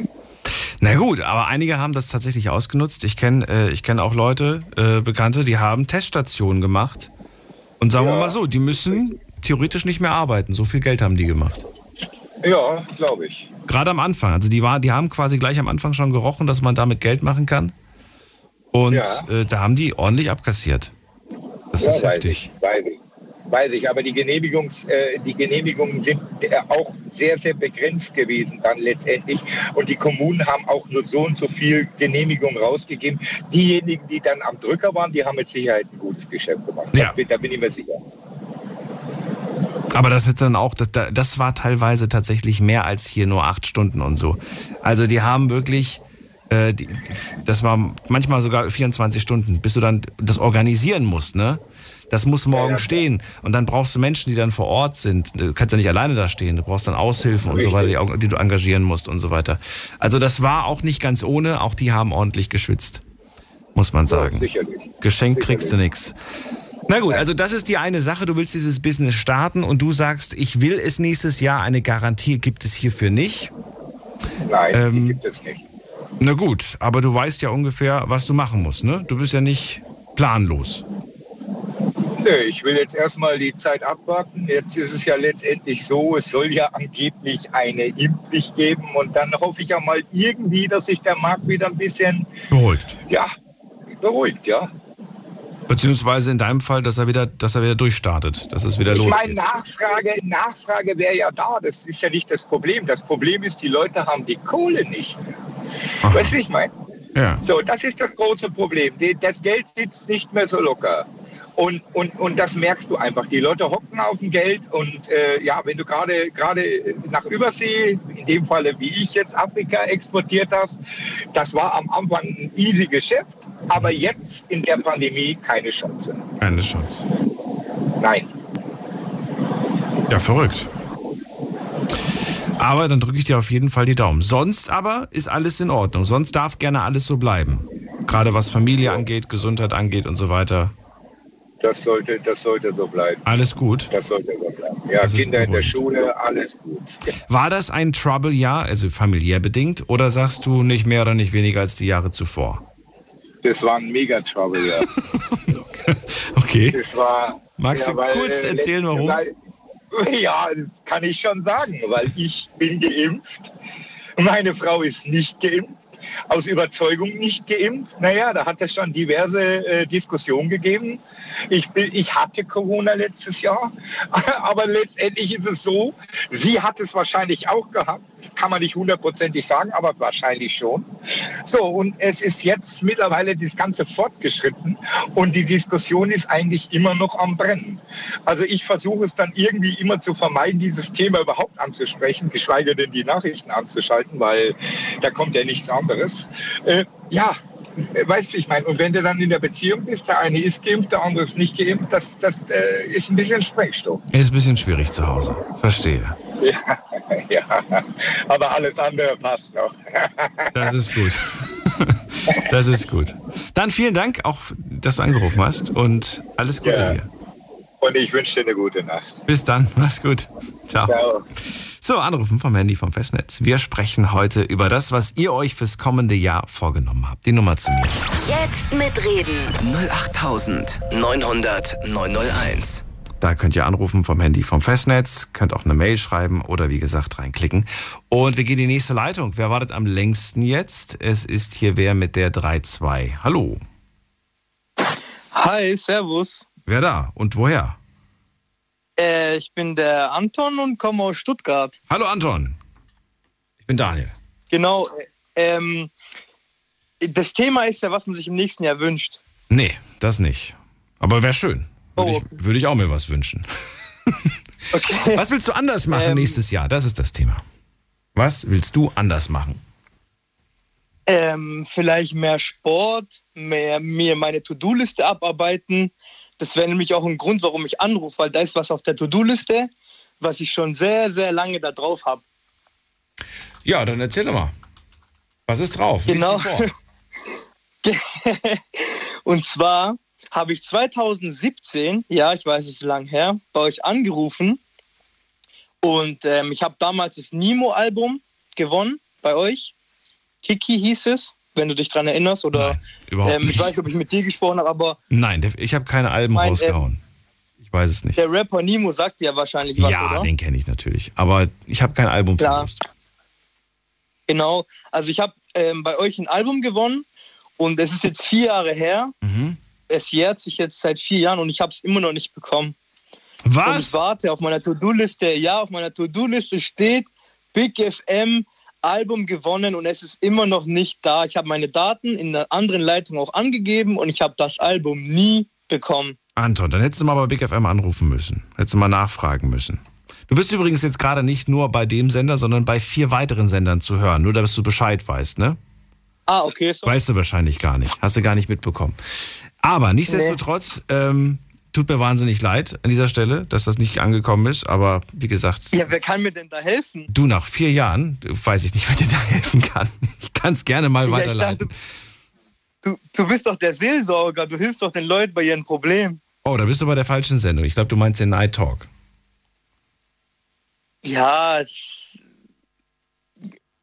C: Na gut, aber einige haben das tatsächlich ausgenutzt. Ich kenne äh, ich kenn auch Leute, äh, Bekannte, die haben Teststationen gemacht. Und sagen wir
F: Ja.
C: mal so, die müssen theoretisch nicht mehr arbeiten. So viel Geld haben die gemacht.
F: Ja, glaube ich.
C: Gerade am Anfang. Also die, war, die haben quasi gleich am Anfang schon gerochen, dass man damit Geld machen kann. Und
F: Ja.
C: äh, da haben die ordentlich abkassiert. Das
F: Ja,
C: ist heftig.
F: ich, weiß ich. Weiß ich, aber die, Genehmigungs, äh, die Genehmigungen sind äh, auch sehr, sehr begrenzt gewesen dann letztendlich. Und die Kommunen haben auch nur so und so viel Genehmigungen rausgegeben. Diejenigen, die dann am Drücker waren, die haben mit Sicherheit ein gutes Geschäft gemacht.
C: Ja.
F: Da, bin, da bin ich mir sicher.
C: Aber das ist dann auch, das, das war teilweise tatsächlich mehr als hier nur acht Stunden und so. Also die haben wirklich, äh, die, das war manchmal sogar 24 Stunden, bis du dann das organisieren musst, ne? Das muss morgen
F: ja,
C: stehen. Und dann brauchst du Menschen, die dann vor Ort sind. Du kannst ja nicht alleine da stehen. Du brauchst dann Aushilfen und so weiter, die, die du engagieren musst und so weiter. Also das war auch nicht ganz ohne. Auch die haben ordentlich geschwitzt. Muss man sagen.
F: Sicherlich.
C: Geschenkt
F: Sicherlich.
C: kriegst du nix. Na gut, also das ist die eine Sache. Du willst dieses Business starten und du sagst, ich will es nächstes Jahr. Eine Garantie gibt es hierfür nicht.
F: Nein,
C: Ähm,
F: gibt es nicht.
C: Na gut, aber du weißt ja ungefähr, was du machen musst, ne? Du bist ja nicht planlos.
F: Nö, ich will jetzt erstmal die Zeit abwarten. Jetzt ist es ja letztendlich so, es soll ja angeblich eine Impfpflicht geben und dann hoffe ich ja mal irgendwie, dass sich der Markt wieder ein bisschen,
C: Beruhigt.
F: ja, beruhigt, ja.
C: Beziehungsweise in deinem Fall, dass er wieder, dass er wieder durchstartet, dass es wieder
F: Ich meine,
C: losgeht.
F: Nachfrage, Nachfrage wäre ja da. Das ist ja nicht das Problem. Das Problem ist, die Leute haben die Kohle nicht.
C: Aha.
F: Weißt du, wie ich meine?
C: Ja.
F: So, das ist das große Problem. Das Geld sitzt nicht mehr so locker. Und, und, und das merkst du einfach. Die Leute hocken auf dem Geld und äh, ja, wenn du gerade gerade nach Übersee, in dem Falle wie ich jetzt Afrika exportiert hast, das war am Anfang ein easy Geschäft, aber jetzt in der Pandemie keine Chance.
C: Keine Chance.
F: Nein.
C: Ja, verrückt. Aber dann drücke ich dir auf jeden Fall die Daumen. Sonst aber ist alles in Ordnung. Sonst darf gerne alles so bleiben. Gerade was Familie angeht, Gesundheit angeht und so weiter.
F: Das sollte, das sollte so bleiben.
C: Alles gut.
F: Das sollte so bleiben. Ja,
C: Das
F: Kinder in der. Schule, alles gut. <laughs>
C: War das ein Trouble-Jahr, also familiär bedingt, oder sagst du nicht mehr oder nicht weniger als die Jahre zuvor?
F: Das war ein Mega-Trouble, ja. <laughs>
C: Okay.
F: Das war.
C: Magst du kurz
F: äh,
C: erzählen, warum?
F: Weil, <laughs> ja, kann ich schon sagen, weil ich bin geimpft. Meine Frau ist nicht geimpft. Aus Überzeugung nicht geimpft. Naja, da hat es schon diverse äh, Diskussionen gegeben. Ich, bin, ich hatte Corona letztes Jahr, <laughs> aber letztendlich ist es so, sie hat es wahrscheinlich auch gehabt. Kann man nicht hundertprozentig sagen, aber wahrscheinlich schon. So, und es ist jetzt mittlerweile das Ganze fortgeschritten und die Diskussion ist eigentlich immer noch am Brennen. Also ich versuche es dann irgendwie immer zu vermeiden, dieses Thema überhaupt anzusprechen, geschweige denn die Nachrichten anzuschalten, weil da kommt ja nichts anderes. Äh, ja, weißt du, wie ich meine. Und wenn du dann in der Beziehung bist, der eine ist geimpft, der andere ist nicht geimpft, das, das äh, ist ein bisschen Sprengstoff.
C: Ist ein bisschen schwierig zu Hause. Verstehe.
F: Ja, <laughs> ja, aber alles andere passt noch. <laughs>
C: Das ist gut. Das ist gut. Dann vielen Dank auch, dass du angerufen hast und alles Gute
F: Ja.
C: dir.
F: Und ich wünsche dir eine gute Nacht.
C: Bis dann. Mach's gut. Ciao.
F: Ciao.
C: So, anrufen vom Handy vom Festnetz. Wir sprechen heute über das, was ihr euch fürs kommende Jahr vorgenommen habt. Die Nummer zu mir.
B: Jetzt mitreden.
A: 08900 901.
C: Da könnt ihr anrufen vom Handy vom Festnetz, könnt auch eine Mail schreiben oder wie gesagt reinklicken. Und wir gehen in die nächste Leitung. Wer wartet am längsten jetzt? Es ist hier wer mit der 32. Hallo.
G: Hi, Servus.
C: Wer da und woher?
G: Äh, ich bin der Anton und komme aus Stuttgart.
C: Hallo Anton. Ich bin Daniel.
G: Genau. äh, Ähm, das Thema ist ja, was man sich im nächsten Jahr wünscht.
C: Nee, das nicht. Aber wäre schön. Würde,
G: Oh.
C: ich, würde ich auch mir was wünschen. <laughs>
G: Okay.
C: Was willst du anders machen
G: Ähm.
C: nächstes Jahr? Das ist das Thema. Was willst du anders machen?
G: Ähm, vielleicht mehr Sport, mehr mir meine To-Do-Liste abarbeiten. Das wäre nämlich auch ein Grund, warum ich anrufe, weil da ist was auf der To-Do-Liste, was ich schon sehr, sehr lange da drauf habe.
C: Ja, dann erzähl doch mal. Was ist drauf?
G: Genau. <laughs> Und zwar habe ich 2017, ja, ich weiß, es ist lang her, bei euch angerufen. Und ähm, ich habe damals das Nemo-Album gewonnen bei euch. Kiki hieß es, wenn du dich dran erinnerst. Oder
C: Nein, überhaupt
G: ähm, ich
C: nicht.
G: weiß nicht, ob ich mit dir gesprochen habe, aber
C: Nein, ich habe keine Alben
G: Mein,
C: rausgehauen. Ich weiß es nicht.
G: der Rapper Nemo sagt dir ja wahrscheinlich was,
C: ja,
G: oder?
C: den kenne ich natürlich. Aber ich habe kein Album
G: Klar.
C: verlost.
G: Genau. Also ich habe ähm, bei euch ein Album gewonnen und es ist jetzt vier Jahre her.
C: Mhm.
G: Es jährt sich jetzt seit vier Jahren und ich habe es immer noch nicht bekommen. Und ich
C: Was?
G: warte auf meiner To-Do-Liste. Ja, auf meiner To-Do-Liste steht Big FM Album gewonnen und es ist immer noch nicht da. Ich habe meine Daten in einer anderen Leitung auch angegeben und ich habe das Album nie bekommen.
C: Anton, dann hättest du mal bei Big FM anrufen müssen. Hättest du mal nachfragen müssen. Du bist übrigens jetzt gerade nicht nur bei dem Sender, sondern bei vier weiteren Sendern zu hören. Nur, dass du Bescheid weißt, ne?
G: Ah, okay. So.
C: Weißt du wahrscheinlich gar nicht. Hast du gar nicht mitbekommen. Aber nichtsdestotrotz, ähm, tut mir wahnsinnig leid an dieser Stelle, dass das nicht angekommen ist. Aber wie gesagt,
G: Ja, wer kann mir denn da helfen?
C: du nach vier Jahren, weiß ich nicht, wer dir da helfen kann. Ich kann es gerne mal
G: Ja,
C: weiterleiten.
G: dachte, du, du bist doch der Seelsorger. Du hilfst doch den Leuten bei ihren Problemen.
C: Oh, da bist du bei der falschen Sendung. Ich glaube, du meinst den Night Talk.
G: Ja, es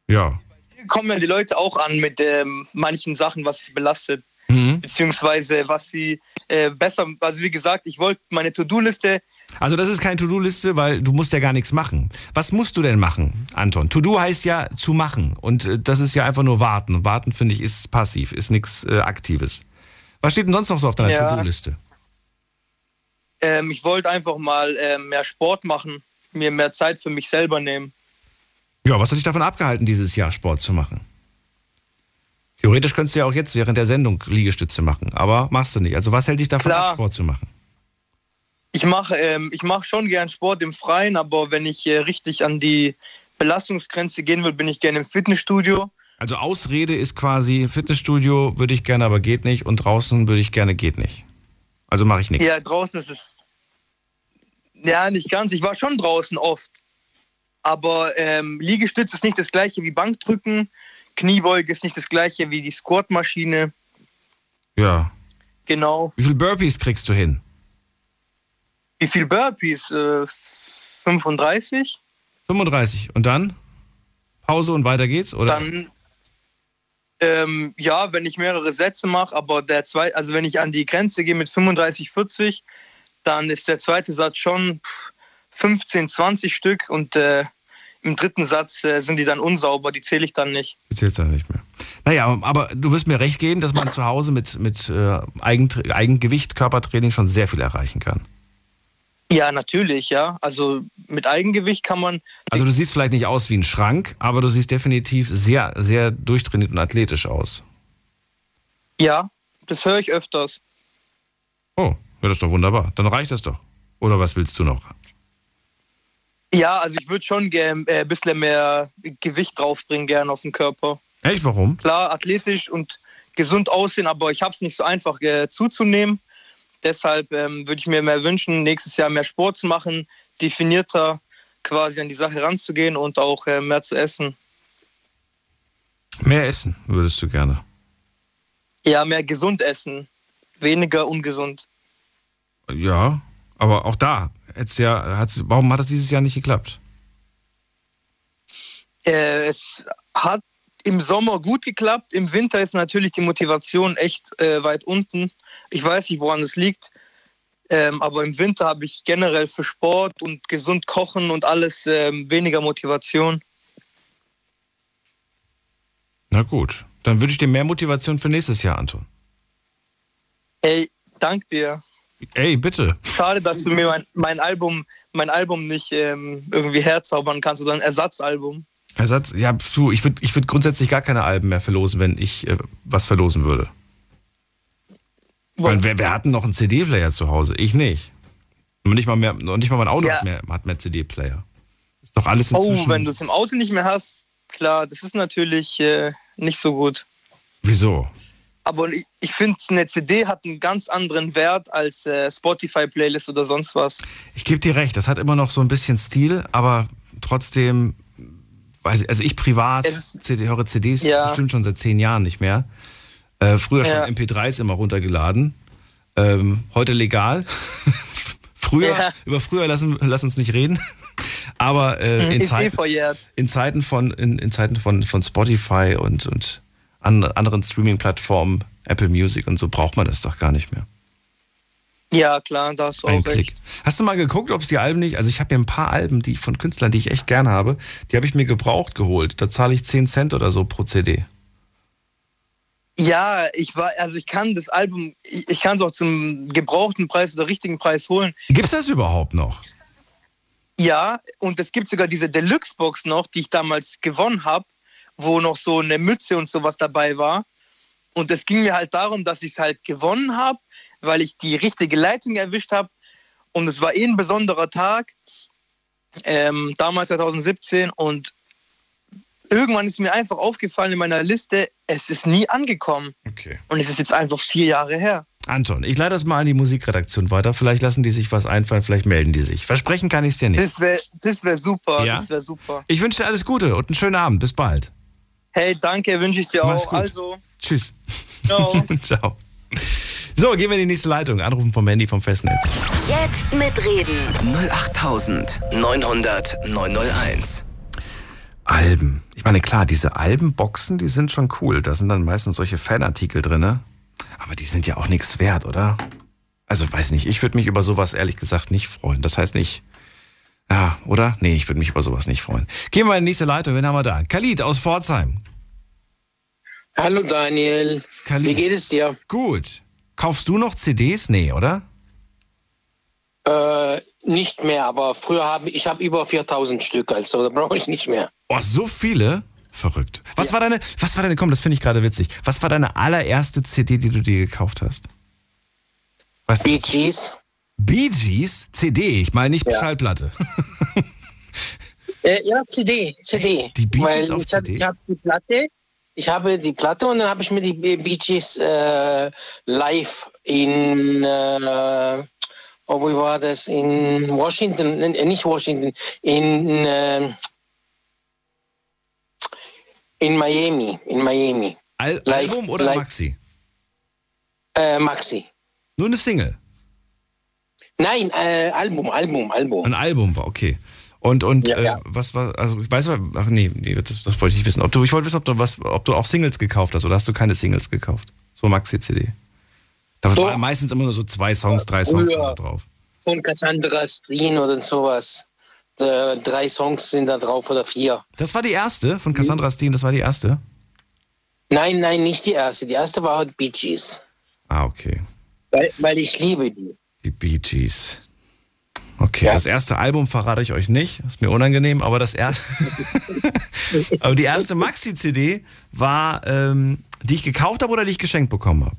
C: Ja.
G: hier kommen ja die Leute auch an mit ähm, manchen Sachen, was sie belastet.
C: Mhm.
G: beziehungsweise was sie äh, besser, also wie gesagt, ich wollte meine To-Do-Liste,
C: Also das ist keine To-Do-Liste, weil du musst ja gar nichts machen. Was musst du denn machen, Anton? To-Do heißt ja zu machen und äh, das ist ja einfach nur warten. Warten, finde ich, ist passiv, ist nichts äh, Aktives. Was steht denn sonst noch so auf deiner
G: Ja.
C: To-Do-Liste?
G: ähm, ich wollte einfach mal ähm, mehr Sport machen, mir mehr Zeit für mich selber nehmen.
C: Ja, was hat dich davon abgehalten, dieses Jahr Sport zu machen? Theoretisch könntest du ja auch jetzt während der Sendung Liegestütze machen, aber machst du nicht. Also was hält dich davon
G: Klar.
C: ab, Sport zu machen?
G: Ich mache ähm, ich mach schon gern Sport im Freien, aber wenn ich äh, richtig an die Belastungsgrenze gehen will, bin ich gerne im Fitnessstudio.
C: Also Ausrede ist quasi Fitnessstudio würde ich gerne, aber geht nicht und draußen würde ich gerne, geht nicht. Also mache ich nichts.
G: Ja, draußen ist es. Ja, nicht ganz. Ich war schon draußen oft. Aber ähm, Liegestütz ist nicht das gleiche wie Bankdrücken. Kniebeuge ist nicht das gleiche wie die Squat-Maschine.
C: Ja.
G: Genau.
C: Wie viele Burpees kriegst du hin?
G: Wie viel Burpees? Äh, 35?
C: 35. Und dann? Pause und weiter geht's? Oder?
G: Dann, ähm, ja, wenn ich mehrere Sätze mache, aber der zweite, also wenn ich an die Grenze gehe mit 35, 40, dann ist der zweite Satz schon 15, 20 Stück und äh, im dritten Satz äh, sind die dann unsauber, die zähle ich dann nicht.
C: Die zählst dann nicht mehr. Naja, aber du wirst mir recht geben, dass man zu Hause mit, mit äh, Eigen, Eigengewicht, Körpertraining schon sehr viel erreichen kann.
G: Ja, natürlich, ja. Also mit Eigengewicht kann man.
C: Also du siehst vielleicht nicht aus wie ein Schrank, aber du siehst definitiv sehr, sehr durchtrainiert und athletisch aus.
G: Ja, das höre ich öfters.
C: Oh, ja, das ist doch wunderbar. Dann reicht das doch. Oder was willst du noch?
G: Ja, also ich würde schon gern äh, ein bisschen mehr Gewicht draufbringen, gern auf den Körper.
C: Echt, warum?
G: Klar, athletisch und gesund aussehen, aber ich habe es nicht so einfach äh, zuzunehmen. Deshalb ähm, würde ich mir mehr wünschen, nächstes Jahr mehr Sport zu machen, definierter quasi an die Sache ranzugehen und auch äh, mehr zu essen.
C: Mehr essen würdest du gerne.
G: Ja, mehr gesund essen, weniger ungesund.
C: Ja, aber auch da, hat's ja, hat's, warum hat das dieses Jahr nicht geklappt?
G: Äh, es hat im Sommer gut geklappt, im Winter ist natürlich die Motivation echt äh, weit unten. Ich weiß nicht, woran es liegt, ähm, aber im Winter habe ich generell für Sport und gesund kochen und alles ähm, weniger Motivation.
C: Na gut, dann wünsche ich dir mehr Motivation für nächstes Jahr, Anton.
G: Ey, dank dir.
C: Ey, bitte.
G: Schade, dass du mir mein, mein Album, mein Album nicht ähm, irgendwie herzaubern kannst oder ein Ersatzalbum.
C: Ersatz, ja, puh, ich würde ich würd grundsätzlich gar keine Alben mehr verlosen, wenn ich äh, was verlosen würde. Ich meine, wer, wer hat denn noch einen CD-Player zu Hause? Ich nicht. Und nicht mal, mehr, und nicht mal mein Auto
G: Ja.
C: hat mehr, hat mehr CD-Player. Ist doch alles
G: Oh,
C: inzwischen.
G: wenn du es im Auto nicht mehr hast, klar, das ist natürlich äh, nicht so gut.
C: Wieso?
G: Aber ich, ich finde, eine CD hat einen ganz anderen Wert als äh, Spotify-Playlist oder sonst was.
C: Ich gebe dir recht, das hat immer noch so ein bisschen Stil, aber trotzdem, weiß ich, also ich privat CD, höre CDs
G: Ja.
C: bestimmt schon seit zehn Jahren nicht mehr. Äh, früher
G: Ja.
C: schon MP3s immer runtergeladen. Ähm, heute legal. <laughs> früher,
G: Ja.
C: über früher lassen, lass uns nicht reden. Aber äh, in,
G: Ist eh
C: Zeit,
G: verjährt.
C: in Zeiten von, in, in Zeiten von, von Spotify und, und an, anderen Streaming-Plattformen, Apple Music und so, braucht man das doch gar nicht mehr.
G: Ja, klar, da hast du
C: Ein
G: auch recht.
C: Klick. Hast du mal geguckt, ob es die Alben nicht, also ich habe hier ein paar Alben die von Künstlern, die ich echt gern habe, die habe ich mir gebraucht geholt. Da zahle ich 10 Cent oder so pro CD.
G: Ja, ich war, also ich kann das Album, ich, ich kann es auch zum gebrauchten Preis oder richtigen Preis holen.
C: Gibt's das überhaupt noch?
G: Ja, und es gibt sogar diese Deluxe-Box noch, die ich damals gewonnen habe, wo noch so eine Mütze und sowas dabei war. Und es ging mir halt darum, dass ich es halt gewonnen habe, weil ich die richtige Leitung erwischt habe. Und es war eh ein besonderer Tag, ähm, damals 2017. Und irgendwann ist mir einfach aufgefallen in meiner Liste, es ist nie angekommen.
C: Okay.
G: Und es ist jetzt einfach vier Jahre her.
C: Anton, ich leite das mal an die Musikredaktion weiter. Vielleicht lassen die sich was einfallen, vielleicht melden die sich. Versprechen kann ich es dir nicht.
G: Das wäre das wär super,
C: Ja?
G: das wäre super.
C: Ich wünsche dir alles Gute und einen schönen Abend. Bis bald.
G: Hey, danke, wünsche ich dir
C: Mach's
G: auch.
C: gut.
G: Also,
C: Tschüss.
G: ciao. <laughs>
C: Ciao. So, gehen wir in die nächste Leitung. Anrufen vom Handy vom Festnetz.
B: Jetzt mitreden.
A: 08900 901.
C: Alben. Ich meine, klar, diese Albenboxen, die sind schon cool. Da sind dann meistens solche Fanartikel drin. Aber die sind ja auch nichts wert, oder? Also, weiß nicht. Ich würde mich über sowas ehrlich gesagt nicht freuen. Das heißt nicht. Ja, oder? Nee, ich würde mich über sowas nicht freuen. Gehen wir in die nächste Leitung. Wen haben wir da? Khalid aus Pforzheim.
H: Hallo Daniel,
C: Khalid.
H: wie geht es dir?
C: Gut. Kaufst du noch CDs? Nee, oder?
H: Äh, nicht mehr, aber früher habe ich habe über 4000 Stück, also da brauche ich nicht mehr.
C: Oh, so viele? Verrückt. Was war deine, was war deine, komm, das finde ich gerade witzig. Was war deine allererste CD, die du dir gekauft hast? Weißt?
H: Bee Gees,
C: Bee Gees CD, ich meine nicht
H: Ja.
C: Schallplatte. <laughs>
H: Äh, ja, CD, CD.
C: Die Bee Gees
H: Weil
C: auf
H: ich hab-
C: CD?
H: Ich habe die Platte, ich habe die Platte und dann habe ich mir die Bee Gees äh, live in, äh, oh, wo war das? In Washington, äh, nicht Washington, in, äh, in Miami, in Miami.
C: Al
H: Live-
C: Album oder
H: live-
C: Maxi?
H: Äh, Maxi.
C: Nur eine Single.
H: Nein, äh, Album, Album, Album.
C: Ein Album war, okay. Und, und
H: Ja,
C: äh,
H: ja.
C: was war, also ich weiß ach nee, nee das, das wollte ich nicht wissen. Ob du, ich wollte wissen, ob du, was, ob du auch Singles gekauft hast oder hast du keine Singles gekauft? So Maxi-CD. Da
H: Doch.
C: waren meistens immer nur so zwei Songs, drei Songs
H: Ja.
C: drauf.
H: Von Cassandra Strin oder sowas. Äh, drei Songs sind da drauf oder vier.
C: Das war die erste von Cassandra Steen, das war die erste?
H: Nein, nein, nicht die erste. Die erste war halt Bee Gees.
C: Ah, okay.
H: Weil, weil ich liebe die.
C: Die Bee Gees. Okay,
H: Ja.
C: das erste Album verrate ich euch nicht, ist mir unangenehm, aber das erste, <laughs> aber die erste Maxi-CD war, ähm, die ich gekauft habe oder die ich geschenkt bekommen habe.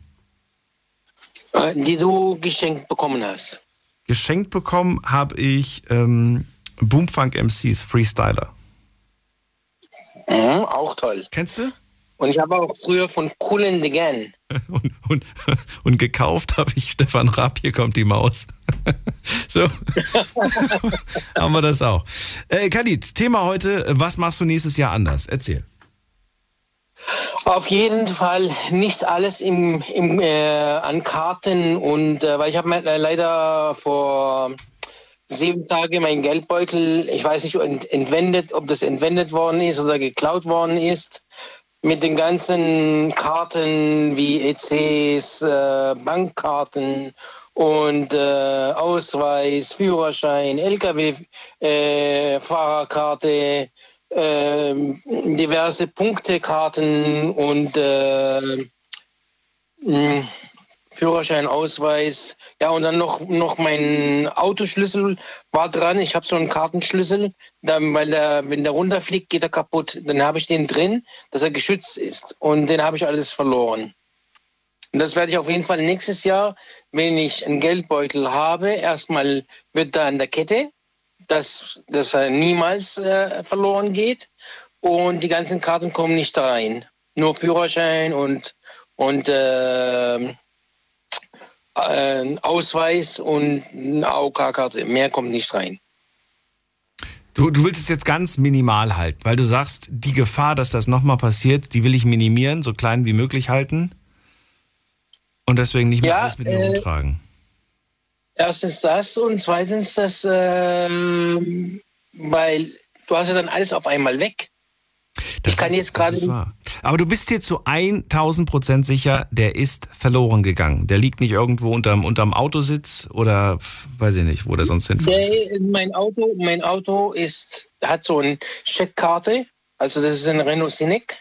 H: Äh, die du geschenkt bekommen hast.
C: Geschenkt bekommen habe ich ähm, Boomfunk MCs Freestyler.
H: Mhm, auch toll.
C: Kennst du?
H: Und ich habe auch früher von Cool and the Gang. <laughs>
C: Und, und, und gekauft habe ich Stefan Raab, hier kommt die Maus. <laughs> so, <laughs> haben wir das auch. Äh, Khalid, Thema heute, was machst du nächstes Jahr anders? Erzähl.
H: Auf jeden Fall nicht alles im, im, äh, an Karten und äh, weil ich habe leider vor sieben Tagen mein Geldbeutel, ich weiß nicht, ent, entwendet, ob das entwendet worden ist oder geklaut worden ist, mit den ganzen Karten wie ECs, äh, Bankkarten und äh, Ausweis, Führerschein, LKW-Fahrerkarte, ähm, diverse Punktekarten und äh, mh, Führerschein, Ausweis. Ja, und dann noch, noch mein Autoschlüssel war dran. Ich habe so einen Kartenschlüssel, dann, weil der, wenn der runterfliegt, geht er kaputt. Dann habe ich den drin, dass er geschützt ist. Und den habe ich alles verloren. Und das werde ich auf jeden Fall nächstes Jahr, wenn ich einen Geldbeutel habe, erstmal wird da an der Kette, dass, dass er niemals äh, verloren geht. Und die ganzen Karten kommen nicht rein. Nur Führerschein und, und äh, ein Ausweis und eine AOK-Karte. Mehr kommt nicht rein.
C: Du, du willst es jetzt ganz minimal halten, weil du sagst, die Gefahr, dass das nochmal passiert, die will ich minimieren, so klein wie möglich halten. Und deswegen nicht mehr
H: Ja,
C: alles mit mir
H: äh,
C: rumtragen.
H: Erstens das und zweitens das, ähm, weil du hast ja dann alles auf einmal weg.
C: Das
H: ich kann
C: ist-
H: jetzt gerade.
C: Aber du bist dir zu 1000 Prozent sicher, der ist verloren gegangen. Der liegt nicht irgendwo unterm, unterm Autositz oder weiß ich nicht, wo der sonst hinfällt.
H: Nee, mein Auto, mein Auto ist, hat so eine Scheckkarte, also das ist ein Renault Scenic.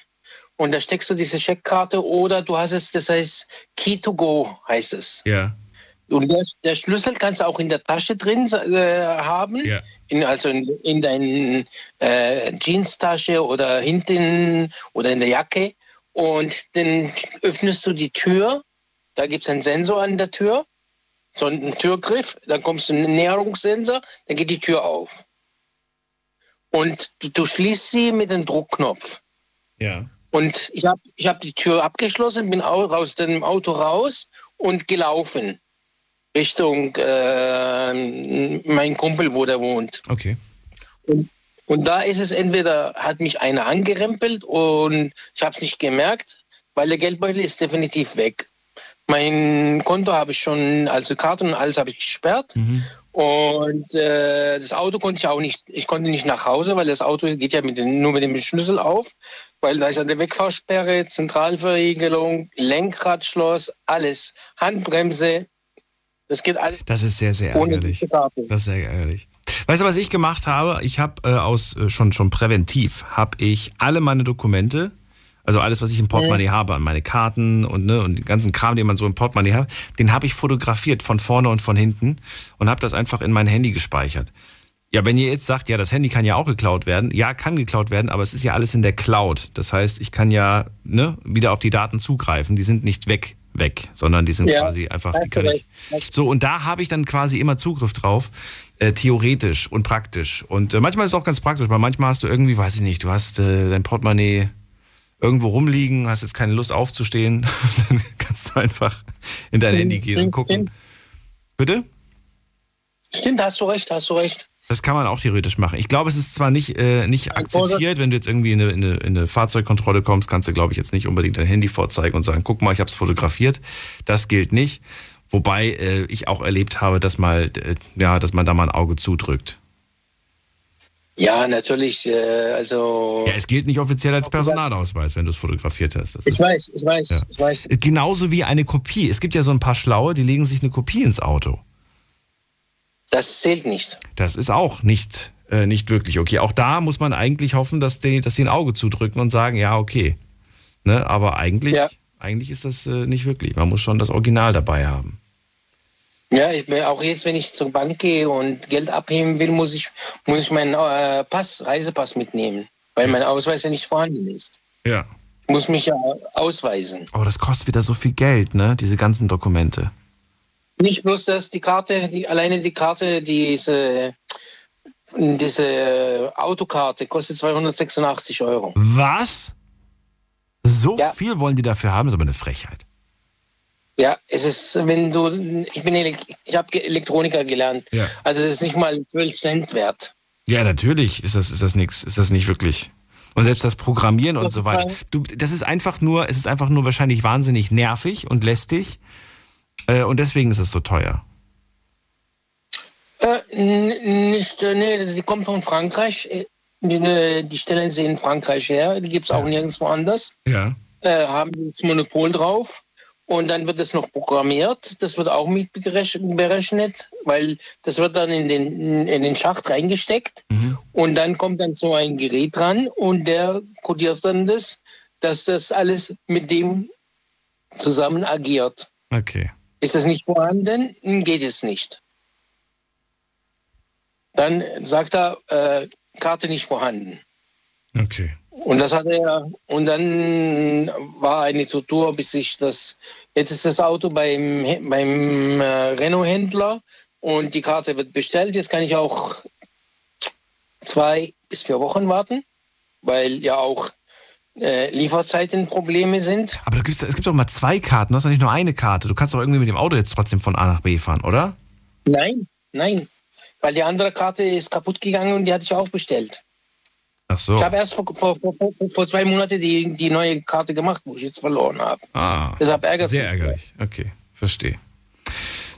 H: Und da steckst du diese Scheckkarte oder du hast es, das heißt Key to Go heißt es.
C: Ja.
H: Und der, der Schlüssel kannst du auch in der Tasche drin äh, haben,
C: Ja.
H: in, also in, in deinen äh, Jeanstasche oder hinten oder in der Jacke. Und dann öffnest du die Tür, da gibt es einen Sensor an der Tür, so einen Türgriff, dann kommst du einen Näherungssensor, dann geht die Tür auf. Und du, du schließt sie mit dem Druckknopf.
C: Ja.
H: Und ich habe ich hab die Tür abgeschlossen, bin au- aus dem Auto raus und gelaufen Richtung äh, mein Kumpel, wo der wohnt.
C: Okay.
H: Und da ist es entweder, hat mich einer angerempelt und ich habe es nicht gemerkt, weil der Geldbeutel ist definitiv weg. Mein Konto habe ich schon, also Karten und alles habe ich gesperrt.
C: Mhm.
H: Und äh, das Auto konnte ich auch nicht, ich konnte nicht nach Hause, weil das Auto geht ja mit den, nur mit dem Schlüssel auf, weil da ist eine Wegfahrsperre, Zentralverriegelung, Lenkradschloss, alles, Handbremse, das geht alles
C: Das ist sehr, sehr ärgerlich. Das ist sehr ärgerlich. Weißt du, was ich gemacht habe? Ich habe äh, aus äh, schon schon präventiv habe ich alle meine Dokumente, also alles, was ich im Portemonnaie habe, an meine Karten und ne und den ganzen Kram, den man so im Portemonnaie hat, den habe ich fotografiert von vorne und von hinten und habe das einfach in mein Handy gespeichert. Ja, wenn ihr jetzt sagt, ja, das Handy kann ja auch geklaut werden, ja, kann geklaut werden, aber es ist ja alles in der Cloud. Das heißt, ich kann ja ne, wieder auf die Daten zugreifen, die sind nicht weg weg, sondern die sind
H: Ja,
C: quasi einfach, die kann ich. So, und da habe ich dann quasi immer Zugriff drauf, äh, theoretisch und praktisch. Und äh, manchmal ist es auch ganz praktisch, weil manchmal hast du irgendwie, weiß ich nicht, du hast äh, dein Portemonnaie irgendwo rumliegen, hast jetzt keine Lust aufzustehen, <laughs> dann kannst du einfach in dein Handy gehen und gucken. Bitte?
H: Stimmt, hast du recht, hast du recht.
C: Das kann man auch theoretisch machen. Ich glaube, es ist zwar nicht, äh, nicht akzeptiert, wenn du jetzt irgendwie in eine, in, eine, in eine Fahrzeugkontrolle kommst, kannst du, glaube ich, jetzt nicht unbedingt dein Handy vorzeigen und sagen, guck mal, ich habe es fotografiert. Das gilt nicht. Wobei äh, ich auch erlebt habe, dass mal, äh, ja, dass man da mal ein Auge zudrückt.
H: Ja, natürlich, äh, also.
C: Ja, es gilt nicht offiziell als Personalausweis, wenn du es fotografiert hast. Das
H: ich
C: ist,
H: weiß, ich weiß,
C: Ja.
H: ich weiß.
C: genauso wie eine Kopie. Es gibt ja so ein paar Schlaue, die legen sich eine Kopie ins Auto.
H: Das zählt nicht.
C: Das ist auch nicht, äh, nicht wirklich okay. Auch da muss man eigentlich hoffen, dass die, dass die ein Auge zudrücken und sagen, ja, okay. Ne? Aber eigentlich,
H: Ja.
C: eigentlich ist das äh, nicht wirklich. Man muss schon das Original dabei haben.
H: Ja, ich, bin- auch jetzt, wenn ich zur Bank gehe und Geld abheben will, muss ich, muss ich meinen äh, Pass, Reisepass mitnehmen, weil mein Ausweis ja nicht vorhanden ist.
C: Ja.
H: Ich muss mich ja ausweisen.
C: Aber das kostet wieder so viel Geld, ne? Diese ganzen Dokumente.
H: Nicht bloß, dass die Karte, die, alleine die Karte, diese, diese Autokarte kostet 286 Euro.
C: Was? So
H: Ja.
C: viel wollen die dafür haben, ist aber eine Frechheit.
H: Ja, es ist, wenn du, ich bin, ich habe Elektroniker gelernt.
C: Ja.
H: Also das ist nicht mal 12 Cent wert.
C: Ja, natürlich ist das, ist das nichts, ist das nicht wirklich. Und selbst das Programmieren und so weiter. Du, das ist einfach nur, es ist einfach nur wahrscheinlich wahnsinnig nervig und lästig. Äh, und deswegen ist es so teuer.
H: Äh, nicht, äh, nee, die kommt von Frankreich. Äh, Die, die stellen sie in Frankreich her. Die gibt es auch nirgendwo anders.
C: Ja.
H: Äh, haben das Monopol drauf. Und dann wird es noch programmiert. Das wird auch mit berechn- berechnet, weil das wird dann in den, in den Schacht reingesteckt.
C: Mhm.
H: Und dann kommt dann so ein Gerät dran und der kodiert dann das, dass das alles mit dem zusammen agiert.
C: Okay.
H: Ist es nicht vorhanden, geht es nicht. Dann sagt er, äh, Karte nicht vorhanden.
C: Okay.
H: Und das hat er, und dann war eine Tortur, bis ich das, jetzt ist das Auto beim, beim äh, Renault-Händler und die Karte wird bestellt. Jetzt kann ich auch zwei bis vier Wochen warten, weil ja auch äh, Lieferzeitenprobleme sind.
C: Aber es gibt doch mal zwei Karten, du hast doch nicht nur eine Karte. Du kannst doch irgendwie mit dem Auto jetzt trotzdem von A nach B fahren, oder?
H: Nein, nein, weil die andere Karte ist kaputt gegangen und die hatte ich auch bestellt.
C: Ach so.
H: Ich habe erst vor, vor, vor, vor zwei Monaten die, die neue Karte gemacht, wo ich jetzt verloren habe.
C: Ah,
H: Deshalb ärgert
C: sehr ärgerlich. Okay, verstehe.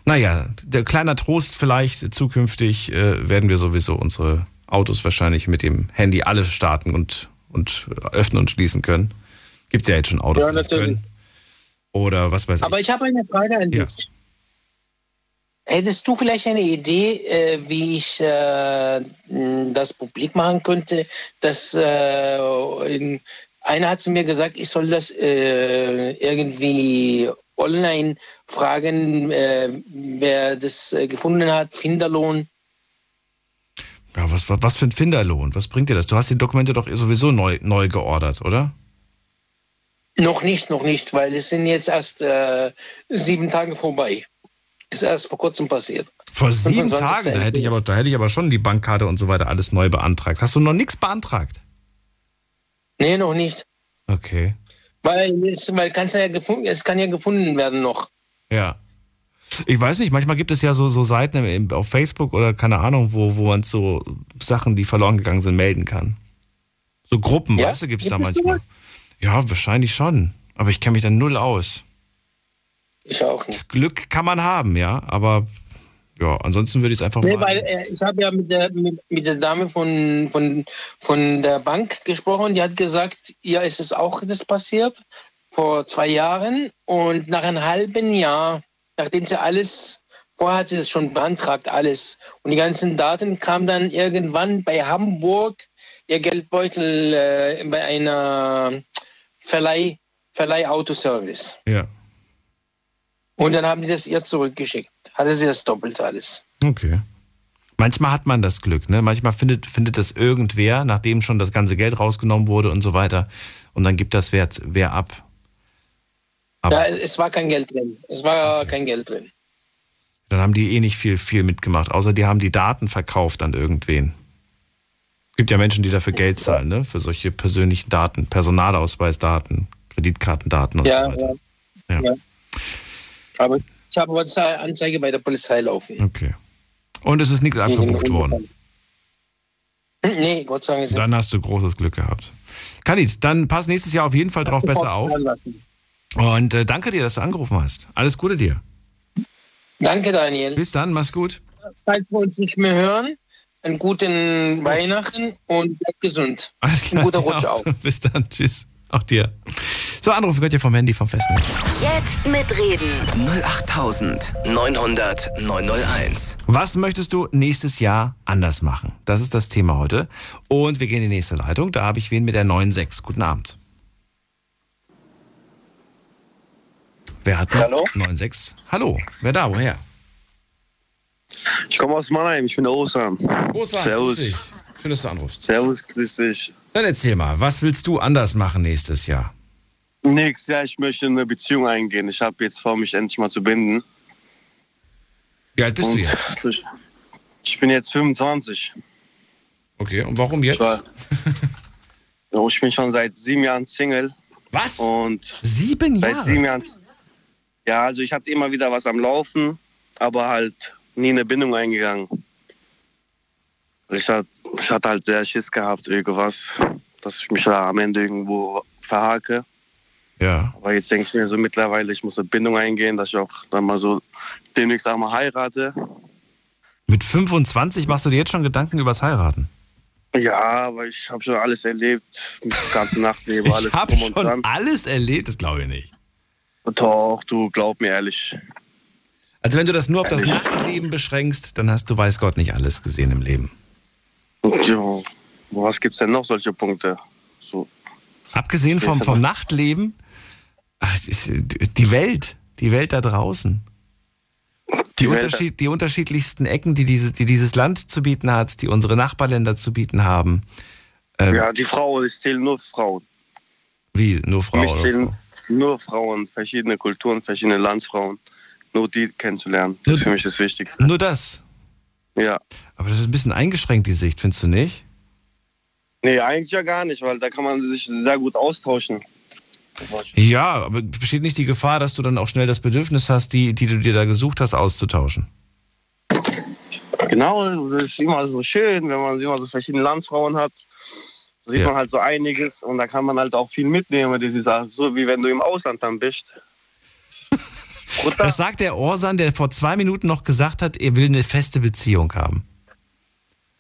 C: Naja, der kleiner Trost vielleicht, zukünftig äh, werden wir sowieso unsere Autos wahrscheinlich mit dem Handy alle starten und, und öffnen und schließen können. Gibt ja jetzt schon Autos,
H: Ja,
C: die das können. Oder was weiß
H: Aber
C: ich.
H: ich habe eine Frage an
C: Ja.
H: dich. Hättest du vielleicht eine Idee, äh, wie ich äh, das publik machen könnte? Dass äh, in, einer hat zu mir gesagt, ich soll das äh, irgendwie online fragen, äh, wer das äh, gefunden hat, Finderlohn.
C: Ja, was, was, was für ein Finderlohn? Was bringt dir das? Du hast die Dokumente doch sowieso neu, neu geordert, oder?
H: Noch nicht, noch nicht, weil es sind jetzt erst äh, sieben Tage vorbei. Ist erst vor kurzem passiert.
C: Vor sieben
H: 25.
C: Tagen, da hätte, ich aber, da hätte ich aber schon die Bankkarte und so weiter alles neu beantragt. Hast du noch nichts beantragt?
H: Nee, noch nicht.
C: Okay.
H: Weil, weil kann's ja gefunden, es kann ja gefunden werden noch.
C: Ja. Ich weiß nicht, manchmal gibt es ja so, so Seiten auf Facebook oder keine Ahnung, wo, wo man so Sachen, die verloren gegangen sind, melden kann. So Gruppen,
H: Ja?
C: weißt du, gibt es da
H: es
C: manchmal. Ja, wahrscheinlich schon. Aber ich kenne mich dann null aus.
H: Ich auch nicht.
C: Glück kann man haben, ja, aber ja, ansonsten würde ich es einfach
H: Nee,
C: mal.
H: weil äh, ich habe ja mit der, mit, mit der Dame von, von, von der Bank gesprochen, die hat gesagt, ja, ist es auch das passiert vor zwei Jahren und nach einem halben Jahr, nachdem sie alles, vorher hat sie das schon beantragt, alles und die ganzen Daten kamen dann irgendwann bei Hamburg ihr Geldbeutel äh, bei einer Verleih, Verleih Autoservice.
C: Ja,
H: Und dann haben die das ihr zurückgeschickt. Hatte sie das doppelt alles.
C: okay. Manchmal hat man das Glück, ne? Manchmal findet, findet das irgendwer, nachdem schon das ganze Geld rausgenommen wurde und so weiter. Und dann gibt das wer, wer ab. Aber
H: Ja, es, war kein Geld drin. Es war kein Geld drin.
C: dann haben die eh nicht viel, viel mitgemacht, außer die haben die Daten verkauft an irgendwen. Es gibt ja Menschen, die dafür Geld zahlen, ne? Für solche persönlichen Daten, Personalausweisdaten, Kreditkartendaten und
H: Ja,
C: so weiter.
H: ja.
C: Ja.
H: ja. Aber ich habe was Anzeige bei der Polizei laufen.
C: Okay. Und es ist nichts abgebucht worden.
H: Nee, Gott sei Dank ist
C: Dann hast du großes Glück gehabt. Kanit, dann pass nächstes Jahr auf jeden Fall drauf besser auf. Und äh, danke dir, dass du angerufen hast. Alles Gute dir.
H: Danke, Daniel.
C: Bis dann, mach's gut.
H: Falls wir uns nicht mehr hören, einen guten Weihnachten und bleib gesund.
C: Alles klar.
H: Ein guter Rutsch
C: Ja.
H: auch. <laughs>
C: Bis dann, tschüss. Auch dir. So, Anrufe könnt ihr vom Handy vom Festnetz.
B: Jetzt mitreden.
A: 08900 901.
C: Was möchtest du nächstes Jahr anders machen? Das ist das Thema heute. Und wir gehen in die nächste Leitung. Da habe ich wen mit der 96. Guten Abend. Wer hat die?
I: Hallo?
C: 96. Hallo. Wer da? Woher?
I: Ich komme aus Mannheim, ich bin der Osan.
C: Osan,
I: Servus.
C: grüß dich. Schön, dass du anrufst.
I: Servus, grüß dich.
C: Dann erzähl mal, was willst du anders machen nächstes Jahr?
I: Nächstes Jahr, ich möchte in eine Beziehung eingehen. Ich habe jetzt vor, mich endlich mal zu binden.
C: Wie alt bist du
I: Und
C: jetzt?
I: Ich, ich bin jetzt 25.
C: Okay, und warum jetzt?
I: Ich, war, <laughs> ich bin schon seit sieben Jahren Single.
C: Was?
I: Und
C: Sieben
I: seit
C: Jahre?
I: sieben Jahren. Ja, also ich hatte immer wieder was am Laufen, aber halt nie eine Bindung eingegangen. Ich hatte, ich hatte halt sehr Schiss gehabt, irgendwas, dass ich mich da am Ende irgendwo verhake.
C: Ja.
I: Aber jetzt denke ich mir so mittlerweile, ich muss eine Bindung eingehen, dass ich auch dann mal so demnächst auch mal heirate.
C: Mit 25 machst du dir jetzt schon Gedanken übers Heiraten?
I: Ja, aber ich habe schon alles erlebt, ganze Nachtleben, <laughs> alles
C: Ich habe schon
I: dran.
C: alles erlebt, das glaube ich nicht.
I: Doch, du glaub mir ehrlich.
C: Also wenn du das nur auf das
I: Ehrlich?
C: Nachtleben beschränkst, dann hast du, weiß Gott, nicht alles gesehen im Leben.
I: Ja, was gibt's denn noch solche Punkte? So,
C: Abgesehen vom, vom Nachtleben, ach, es die Welt, die Welt da draußen. Die,
I: Die
C: Unterschied, die unterschiedlichsten Ecken, die dieses, die dieses Land zu bieten hat, die unsere Nachbarländer zu bieten haben. Ähm,
I: ja, die Frauen, ich zähle nur Frauen.
C: Wie, nur
I: Für mich
C: Frau oder
I: zählen
C: Frau?
I: Nur Frauen, verschiedene Kulturen, verschiedene Landsfrauen. Nur die kennenzulernen. Das ist für mich das Wichtigste.
C: Nur das.
I: Ja.
C: Aber das ist ein bisschen eingeschränkt, die Sicht, findest du nicht?
I: Nee, eigentlich ja gar nicht, weil da kann man sich sehr gut austauschen.
C: Ja, aber besteht nicht die Gefahr, dass du dann auch schnell das Bedürfnis hast, die, die du dir da gesucht hast, auszutauschen?
I: Genau, das ist immer so schön, wenn man immer so verschiedene Landsfrauen hat. Da sieht
C: Ja.
I: man halt so einiges und da kann man halt auch viel mitnehmen. Das ist auch so wie wenn du im Ausland dann bist. <laughs>
C: Das sagt der Orsan, der vor zwei Minuten noch gesagt hat, er will eine feste Beziehung haben.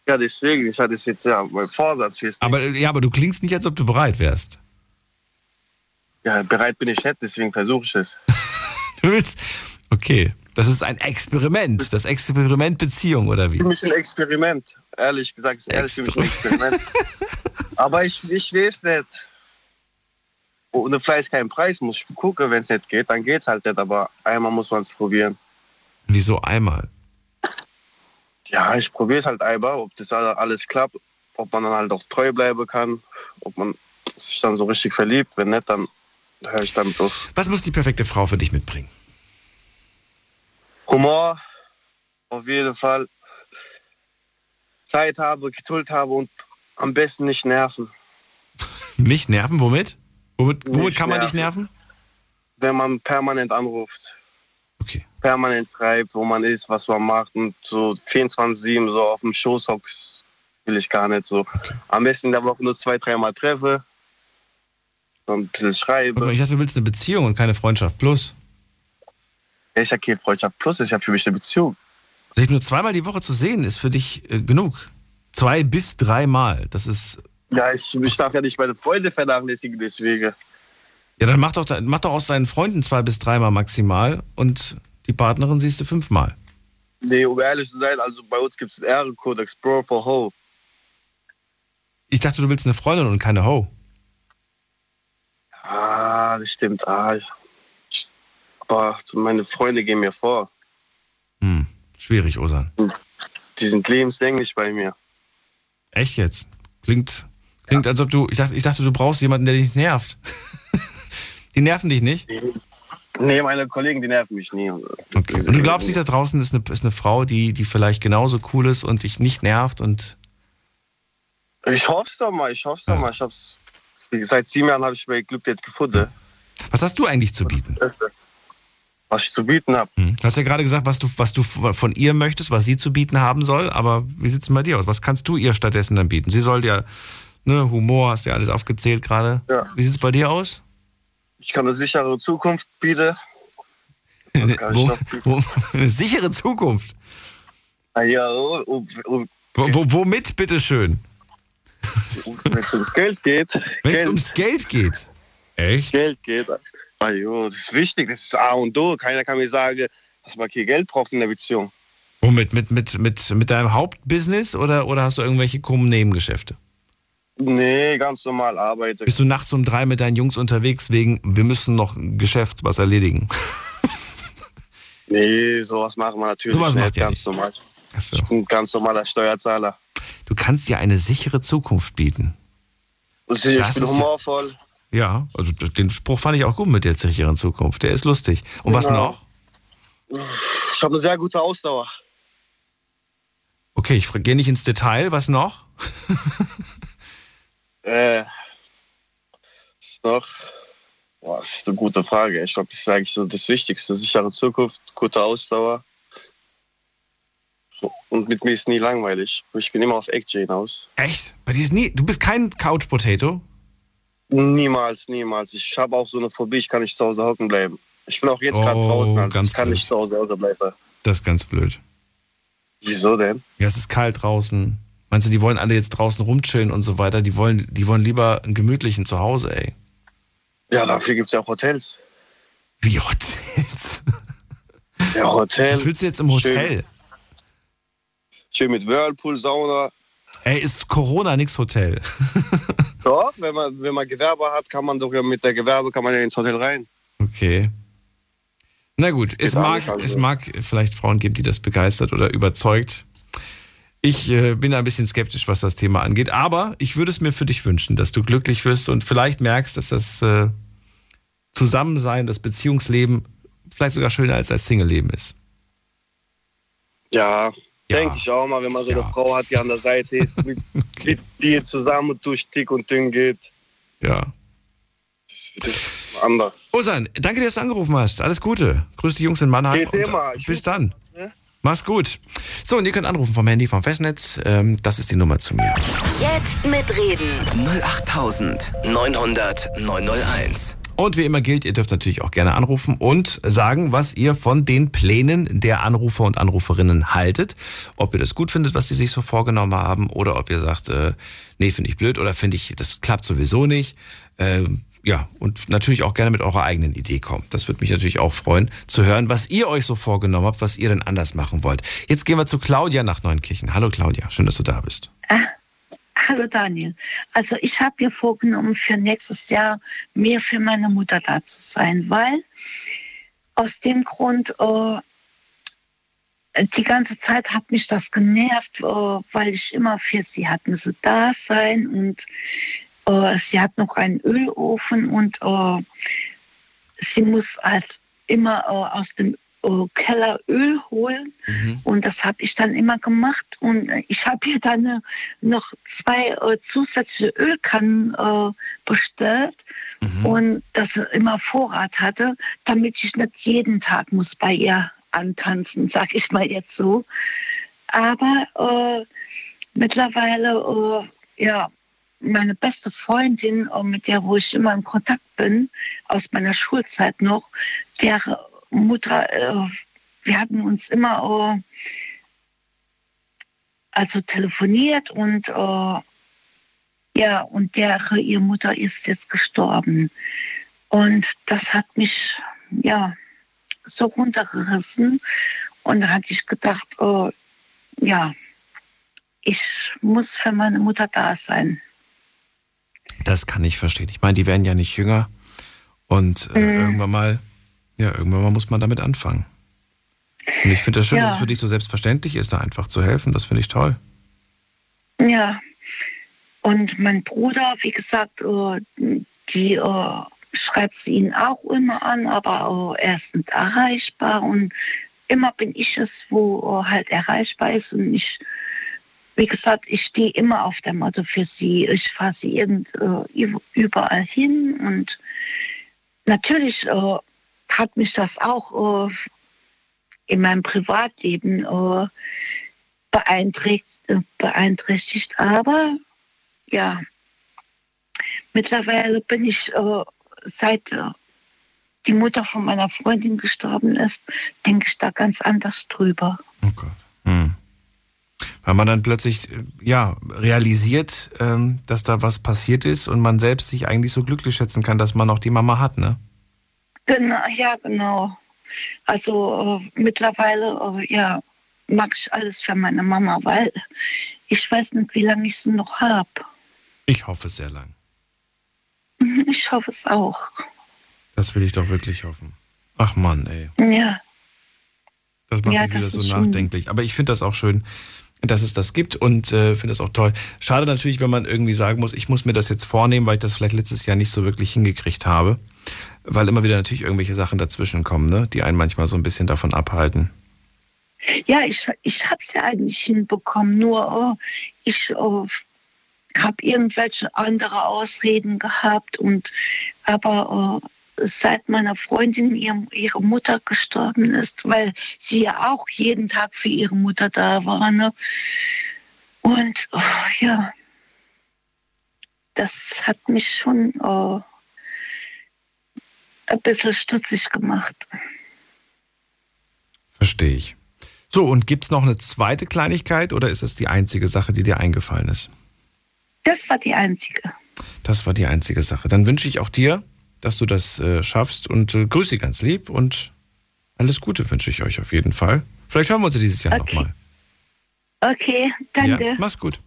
I: ja, deswegen, ich hatte es jetzt ja mein Vorsatz. Ist
C: Aber, ja, aber du klingst nicht, als ob du bereit wärst.
I: ja, bereit bin ich nicht, deswegen versuche ich es. <laughs>
C: Du willst. Okay, das ist ein Experiment. Das Experiment Beziehung, oder wie?
I: Für mich ein Experiment. Ehrlich gesagt, ist ehrlich für mich ein Experiment. <laughs> Aber ich, ich weiß nicht. Ohne Fleiß kein Preis. Muss ich gucken, wenn es nicht geht, dann geht's halt nicht. Aber einmal muss man es probieren.
C: Wieso einmal?
I: Ja, ich probiere es halt einmal, ob das alles klappt, ob man dann halt auch treu bleiben kann, ob man sich dann so richtig verliebt. Wenn nicht, dann höre ich damit auf.
C: Was muss die perfekte Frau für dich mitbringen?
I: Humor, auf jeden Fall. Zeit habe, Geduld habe und am besten nicht nerven. <laughs>
C: Nicht nerven, womit? Womit, womit
I: Nicht
C: kann man dich
I: nerven.
C: nerven?
I: Wenn man permanent anruft,
C: Okay.
I: permanent schreibt, wo man ist, was man macht und so 24-7 so auf dem Schoß hockt, will ich gar nicht so. Am besten in der Woche nur zwei, dreimal treffe, so ein bisschen schreibe.
C: Ich dachte, du willst eine Beziehung und keine Freundschaft plus.
I: Ich ja keine Freundschaft plus, ist ja für mich eine Beziehung.
C: Sich nur zweimal die Woche zu sehen, ist für dich äh, genug. Zwei bis dreimal. Das ist.
I: Ja, ich, ich darf ja nicht meine Freunde vernachlässigen, deswegen.
C: Ja, dann mach doch, mach doch aus deinen Freunden zwei bis dreimal maximal und die Partnerin siehst du fünfmal.
I: Nee, um ehrlich zu sein, also bei uns gibt es einen Ehrenkodex, Bro for Ho.
C: Ich dachte, du willst eine Freundin und keine Ho.
I: Ah, das stimmt. Ah, aber meine Freunde gehen mir vor.
C: Hm, schwierig, Osan.
I: Die sind lebenslänglich bei mir.
C: Echt jetzt? Klingt, klingt als ob du. Ich dachte, ich dachte, du brauchst jemanden, der dich nervt. <laughs> die nerven dich nicht?
I: Nee, meine Kollegen, die nerven mich nie.
C: Okay. Und du glaubst nicht, da draußen ist eine, ist eine Frau, die, die vielleicht genauso cool ist und dich nicht nervt und.
I: Ich hoffe es doch mal, ich hoffe es doch mal. Ich hab's, seit sieben Jahren habe ich bei Glück jetzt gefunden.
C: Was hast du eigentlich zu bieten?
I: Was ich zu bieten habe.
C: Hm. Du hast ja gerade gesagt, was du, was du von ihr möchtest, was sie zu bieten haben soll, aber wie sieht es bei dir aus? Was kannst du ihr stattdessen dann bieten? Sie soll dir, ne, Humor, hast ja alles aufgezählt gerade.
I: Ja.
C: Wie sieht es bei dir aus?
I: Ich kann eine sichere Zukunft bieten. <laughs>
C: wo, wo, <laughs> eine sichere Zukunft.
I: Ah, ja, oh, oh, oh.
C: Wo, wo, womit, bitteschön?
I: Wenn es ums Geld geht.
C: Wenn es ums Geld geht. Echt?
I: Geld geht. Ah, jo, das ist wichtig, das ist A und O. Keiner kann mir sagen, dass man kein Geld braucht in der Beziehung.
C: Womit? Mit, mit, mit, mit deinem Hauptbusiness oder, oder hast du irgendwelche krummen Nebengeschäfte?
I: Nee, ganz normal arbeiten.
C: Bist du nachts um drei mit deinen Jungs unterwegs wegen, wir müssen noch ein Geschäft was erledigen? <laughs>
I: nee, sowas machen wir natürlich
C: sowas
I: nicht.
C: Macht ja
I: ganz
C: nicht.
I: normal.
C: So.
I: Ich bin ein ganz normaler Steuerzahler.
C: Du kannst dir eine sichere Zukunft bieten.
I: Ich
C: Das
I: bin
C: ist ja-
I: humorvoll.
C: Ja, also den Spruch fand ich auch gut mit der sicheren Zukunft. Der ist lustig. Und was
I: Genau.
C: noch?
I: Ich habe eine sehr gute Ausdauer.
C: Okay, ich gehe nicht ins Detail. Was noch? <laughs>
I: Äh, noch? Boah, das ist eine gute Frage. Ich glaube, das ist eigentlich so das Wichtigste. Sichere Zukunft, gute Ausdauer. Und mit mir ist nie langweilig. Ich bin immer auf Action hinaus.
C: Echt? Bei dir ist nie. Du bist kein Couch Potato?
I: Niemals, niemals. Ich habe auch so eine Phobie, ich kann nicht zu Hause hocken bleiben. Ich bin auch jetzt gerade
C: Oh,
I: draußen, also
C: ganz
I: ich kann
C: blöd.
I: nicht zu Hause hocken bleiben.
C: Das ist ganz blöd.
I: Wieso denn?
C: Ja, es ist kalt draußen. Meinst du, die wollen alle jetzt draußen rumchillen und so weiter? Die wollen, die wollen lieber einen gemütlichen Zuhause, ey.
I: Ja, dafür gibt es ja auch Hotels.
C: Wie Hotels? <laughs>
I: Ja, Hotel.
C: Was willst du jetzt im Hotel?
I: Schön, schön mit Whirlpool, Sauna.
C: Ey, ist Corona nix Hotel? <laughs>
I: Doch, wenn man, wenn man Gewerbe hat, kann man doch ja mit der Gewerbe kann man ja ins Hotel rein.
C: Okay. Na gut, es mag,
I: also.
C: es mag vielleicht Frauen geben, die das begeistert oder überzeugt. Ich äh, bin ein bisschen skeptisch, was das Thema angeht, aber ich würde es mir für dich wünschen, dass du glücklich wirst und vielleicht merkst, dass das äh, Zusammensein, das Beziehungsleben vielleicht sogar schöner als das Single-Leben ist.
I: Ja,
C: Ja.
I: denke ich auch mal, wenn man so
C: Ja.
I: eine Frau hat, die an der Seite ist, <laughs> mit, mit dir zusammen durch dick und dünn geht.
C: Ja.
I: Das ist anders.
C: Osan, danke dass du angerufen hast. Alles Gute. Grüß die Jungs in Mannheim.
I: Geht
C: Und,
I: immer.
C: Bis dann.
I: Ja.
C: Mach's gut. So, und ihr könnt anrufen vom Handy, vom Festnetz. Ähm, das ist die Nummer zu mir.
B: Jetzt mitreden.
A: 08900 901.
C: Und wie immer gilt, ihr dürft natürlich auch gerne anrufen und sagen, was ihr von den Plänen der Anrufer und Anruferinnen haltet. Ob ihr das gut findet, was sie sich so vorgenommen haben, oder ob ihr sagt, äh, nee, finde ich blöd oder finde ich, das klappt sowieso nicht. Ähm, ja, und natürlich auch gerne mit eurer eigenen Idee kommen. Das würde mich natürlich auch freuen, zu hören, was ihr euch so vorgenommen habt, was ihr denn anders machen wollt. Jetzt gehen wir zu Claudia nach Neunkirchen. Hallo Claudia, schön, dass du da bist.
J: Hallo Daniel. Also ich habe mir vorgenommen, für nächstes Jahr mehr für meine Mutter da zu sein, weil aus dem Grund, äh, die ganze Zeit hat mich das genervt, äh, weil ich immer für sie hat müsse da sein und äh, sie hat noch einen Ölofen und äh, sie muss halt immer äh, aus dem äh, Keller Öl holen. Und das habe ich dann immer gemacht. Und äh, ich habe ihr dann äh, noch zwei zusätzliche Ölkannen bestellt. Und das immer Vorrat hatte, damit ich nicht jeden Tag muss bei ihr antanzen, sag ich mal jetzt so. Aber äh, mittlerweile, äh, ja, meine beste Freundin, mit der wo ich immer in Kontakt bin, aus meiner Schulzeit noch, der Mutter, äh, wir hatten uns immer äh, also telefoniert und äh, ja, und der, ihre Mutter ist jetzt gestorben. Und das hat mich ja so runtergerissen. Und da hatte ich gedacht, äh, ja, ich muss für meine Mutter da sein.
C: Das kann ich verstehen. Ich meine, die werden ja nicht jünger. Und äh,
J: Mhm.
C: irgendwann mal, ja, irgendwann mal muss man damit anfangen. Und ich finde das schön,
J: Ja.
C: dass es für dich so selbstverständlich ist, da einfach zu helfen. Das finde ich toll.
J: Ja. Und mein Bruder, wie gesagt, äh, die, äh, schreibt sie ihn auch immer an, aber äh, er ist nicht erreichbar und immer bin ich es, wo halt erreichbar ist und ich, wie gesagt, ich stehe immer auf der Matte für sie. Ich fahre sie irgend, überall hin und natürlich hat mich das auch äh, in meinem Privatleben äh, beeinträchtigt, äh, beeinträchtigt. Aber ja, mittlerweile bin ich, äh, seit äh, die Mutter von meiner Freundin gestorben ist, denke ich da ganz anders drüber.
C: Oh Gott. Hm. Weil man dann plötzlich ja realisiert, ähm, dass da was passiert ist und man selbst sich eigentlich so glücklich schätzen kann, dass man noch die Mama hat, ne?
J: Genau, ja, genau. Also äh, mittlerweile, äh, ja, mag ich alles für meine Mama, weil ich weiß nicht, wie lange ich sie noch habe.
C: Ich hoffe sehr lang.
J: Ich hoffe es auch.
C: Das will ich doch wirklich hoffen. Ach Mann, ey.
J: Ja.
C: Das macht
J: Ja,
C: mich wieder so
J: ist schön.
C: nachdenklich. Aber ich finde das auch schön, dass es das gibt und äh, finde es auch toll. Schade natürlich, wenn man irgendwie sagen muss, ich muss mir das jetzt vornehmen, weil ich das vielleicht letztes Jahr nicht so wirklich hingekriegt habe. Weil immer wieder natürlich irgendwelche Sachen dazwischen kommen, ne? die einen manchmal so ein bisschen davon abhalten.
J: Ja, ich, ich habe es ja eigentlich hinbekommen, nur oh, ich oh, habe irgendwelche andere Ausreden gehabt und aber oh, seit meiner Freundin ihr, ihre Mutter gestorben ist, weil sie ja auch jeden Tag für ihre Mutter da war, ne? Und oh, ja, das hat mich schon oh, ein bisschen stutzig gemacht.
C: Verstehe ich. So, und gibt es noch eine zweite Kleinigkeit oder ist es die einzige Sache, die dir eingefallen ist?
J: Das war die einzige.
C: Das war die einzige Sache. Dann wünsche ich auch dir, dass du das äh, schaffst und äh, grüße ganz lieb und alles Gute wünsche ich euch auf jeden Fall. Vielleicht hören wir uns ja dieses Jahr
J: Okay.
C: nochmal.
J: Okay, danke.
C: Ja, mach's gut.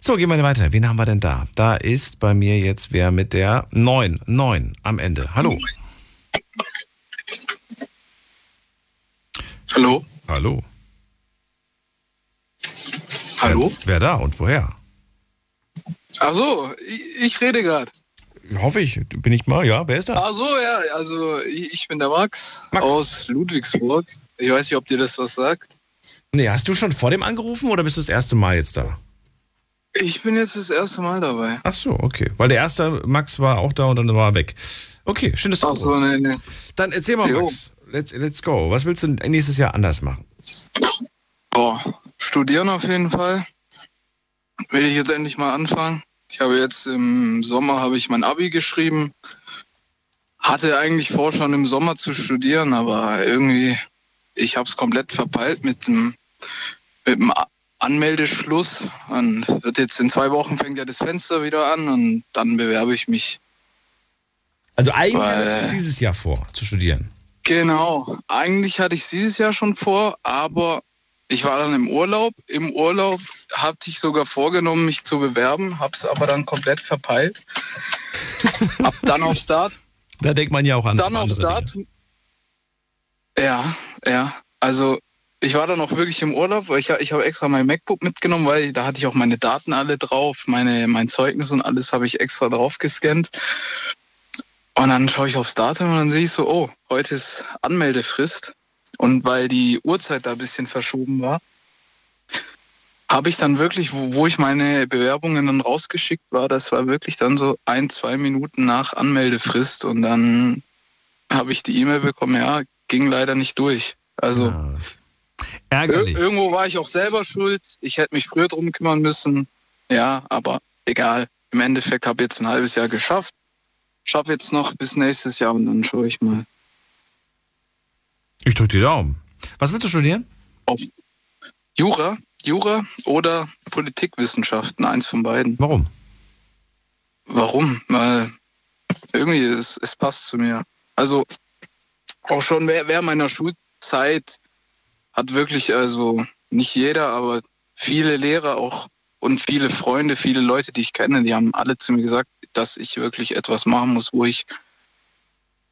C: So, gehen wir weiter. Wen haben wir denn da? Da ist bei mir jetzt wer mit der 9. 9 am Ende. Hallo.
K: Hallo?
C: Hallo.
K: Hallo?
C: Wer, wer da und woher?
K: Ach so, ich, ich rede gerade.
C: Hoffe ich. Bin ich mal? Ja, wer ist da?
K: Ach so, ja, also ich, ich bin der Max, aus Ludwigsburg. Ich weiß nicht, ob dir das was sagt.
C: Nee, hast du schon vor dem angerufen oder bist du das erste Mal jetzt da?
K: Ich bin jetzt das erste Mal dabei.
C: Ach so, okay. Weil der erste Max war auch da und dann war er weg. Okay, schön, dass du
K: Ach so, nee, nee.
C: Dann erzähl mal,
K: Jo.
C: Max. Let's, let's go. Was willst du nächstes Jahr anders machen?
K: Boah, studieren auf jeden Fall. Will ich jetzt endlich mal anfangen. Ich habe jetzt im Sommer habe ich mein Abi geschrieben. Hatte eigentlich vor, schon im Sommer zu studieren, aber irgendwie, ich habe es komplett verpeilt mit dem, mit dem Anmeldeschluss. Und wird jetzt in zwei Wochen fängt ja das Fenster wieder an und dann bewerbe ich mich.
C: Also eigentlich
K: Weil-
C: hast du dieses Jahr vor, zu studieren.
K: Genau. Eigentlich hatte ich es dieses Jahr schon vor, aber ich war dann im Urlaub. Im Urlaub hatte ich sogar vorgenommen, mich zu bewerben, habe es aber dann komplett verpeilt. <laughs> Hab dann auf Start,
C: Da denkt man ja auch an
K: dann
C: auf
K: Start. Ja, ja. Also ich war dann auch wirklich im Urlaub, weil ich, ich habe extra mein MacBook mitgenommen, weil da hatte ich auch meine Daten alle drauf, meine, mein Zeugnis und alles habe ich extra drauf gescannt. Und dann schaue ich aufs Datum und dann sehe ich so, oh, heute ist Anmeldefrist. Und weil die Uhrzeit da ein bisschen verschoben war, habe ich dann wirklich, wo, wo ich meine Bewerbungen dann rausgeschickt war, das war wirklich dann so ein, zwei Minuten nach Anmeldefrist. Und dann habe ich die E-Mail bekommen, ja, ging leider nicht durch. Also
C: Ärgerlich.
K: Ir irgendwo war ich auch selber schuld. Ich hätte mich früher drum kümmern müssen. Ja, aber egal. Im Endeffekt habe ich jetzt ein halbes Jahr geschafft. Schaffe jetzt noch bis nächstes Jahr und dann schaue ich mal.
C: Ich drücke die Daumen. Was willst du studieren?
K: Auf Jura, Jura oder Politikwissenschaften, eins von beiden.
C: Warum?
K: Warum? Weil irgendwie es, es passt zu mir. Also auch schon während während meiner Schulzeit hat wirklich, also nicht jeder, aber viele Lehrer auch und viele Freunde, viele Leute, die ich kenne, die haben alle zu mir gesagt, dass ich wirklich etwas machen muss, wo ich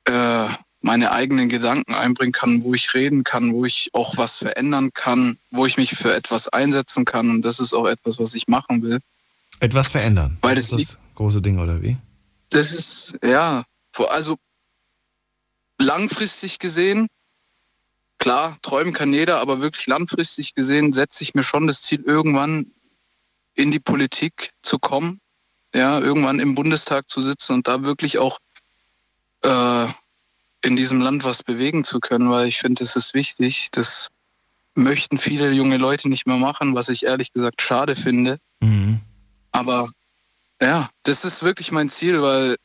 K: äh, meine eigenen Gedanken einbringen kann, wo ich reden kann, wo ich auch was verändern kann, wo ich mich für etwas einsetzen kann. Und das ist auch etwas, was ich machen will.
C: Etwas verändern.
K: Weil
C: das
K: das
C: ist das große Ding, oder wie?
K: Das ist, ja, Also langfristig gesehen, klar, träumen kann jeder, aber wirklich langfristig gesehen setze ich mir schon das Ziel, irgendwann in die Politik zu kommen, ja, irgendwann im Bundestag zu sitzen und da wirklich auch äh, in diesem Land was bewegen zu können, weil ich finde, es ist wichtig. Das möchten viele junge Leute nicht mehr machen, was ich ehrlich gesagt schade finde.
C: Mhm.
K: Aber ja, das ist wirklich mein Ziel, weil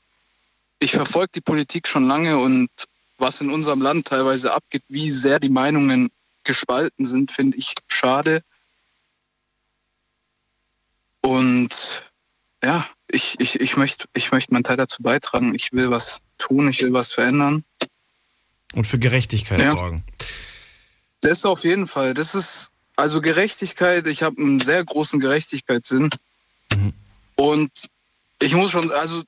K: ich verfolge die Politik schon lange und was in unserem Land teilweise abgeht, wie sehr die Meinungen gespalten sind, finde ich schade. Und ja, ich, ich, ich möchte ich möcht meinen Teil dazu beitragen. Ich will was tun, ich will was verändern.
C: Und für Gerechtigkeit
K: Ja.
C: sorgen.
K: Das auf jeden Fall. Das ist also Gerechtigkeit. Ich habe einen sehr großen Gerechtigkeitssinn. Und ich muss schon, also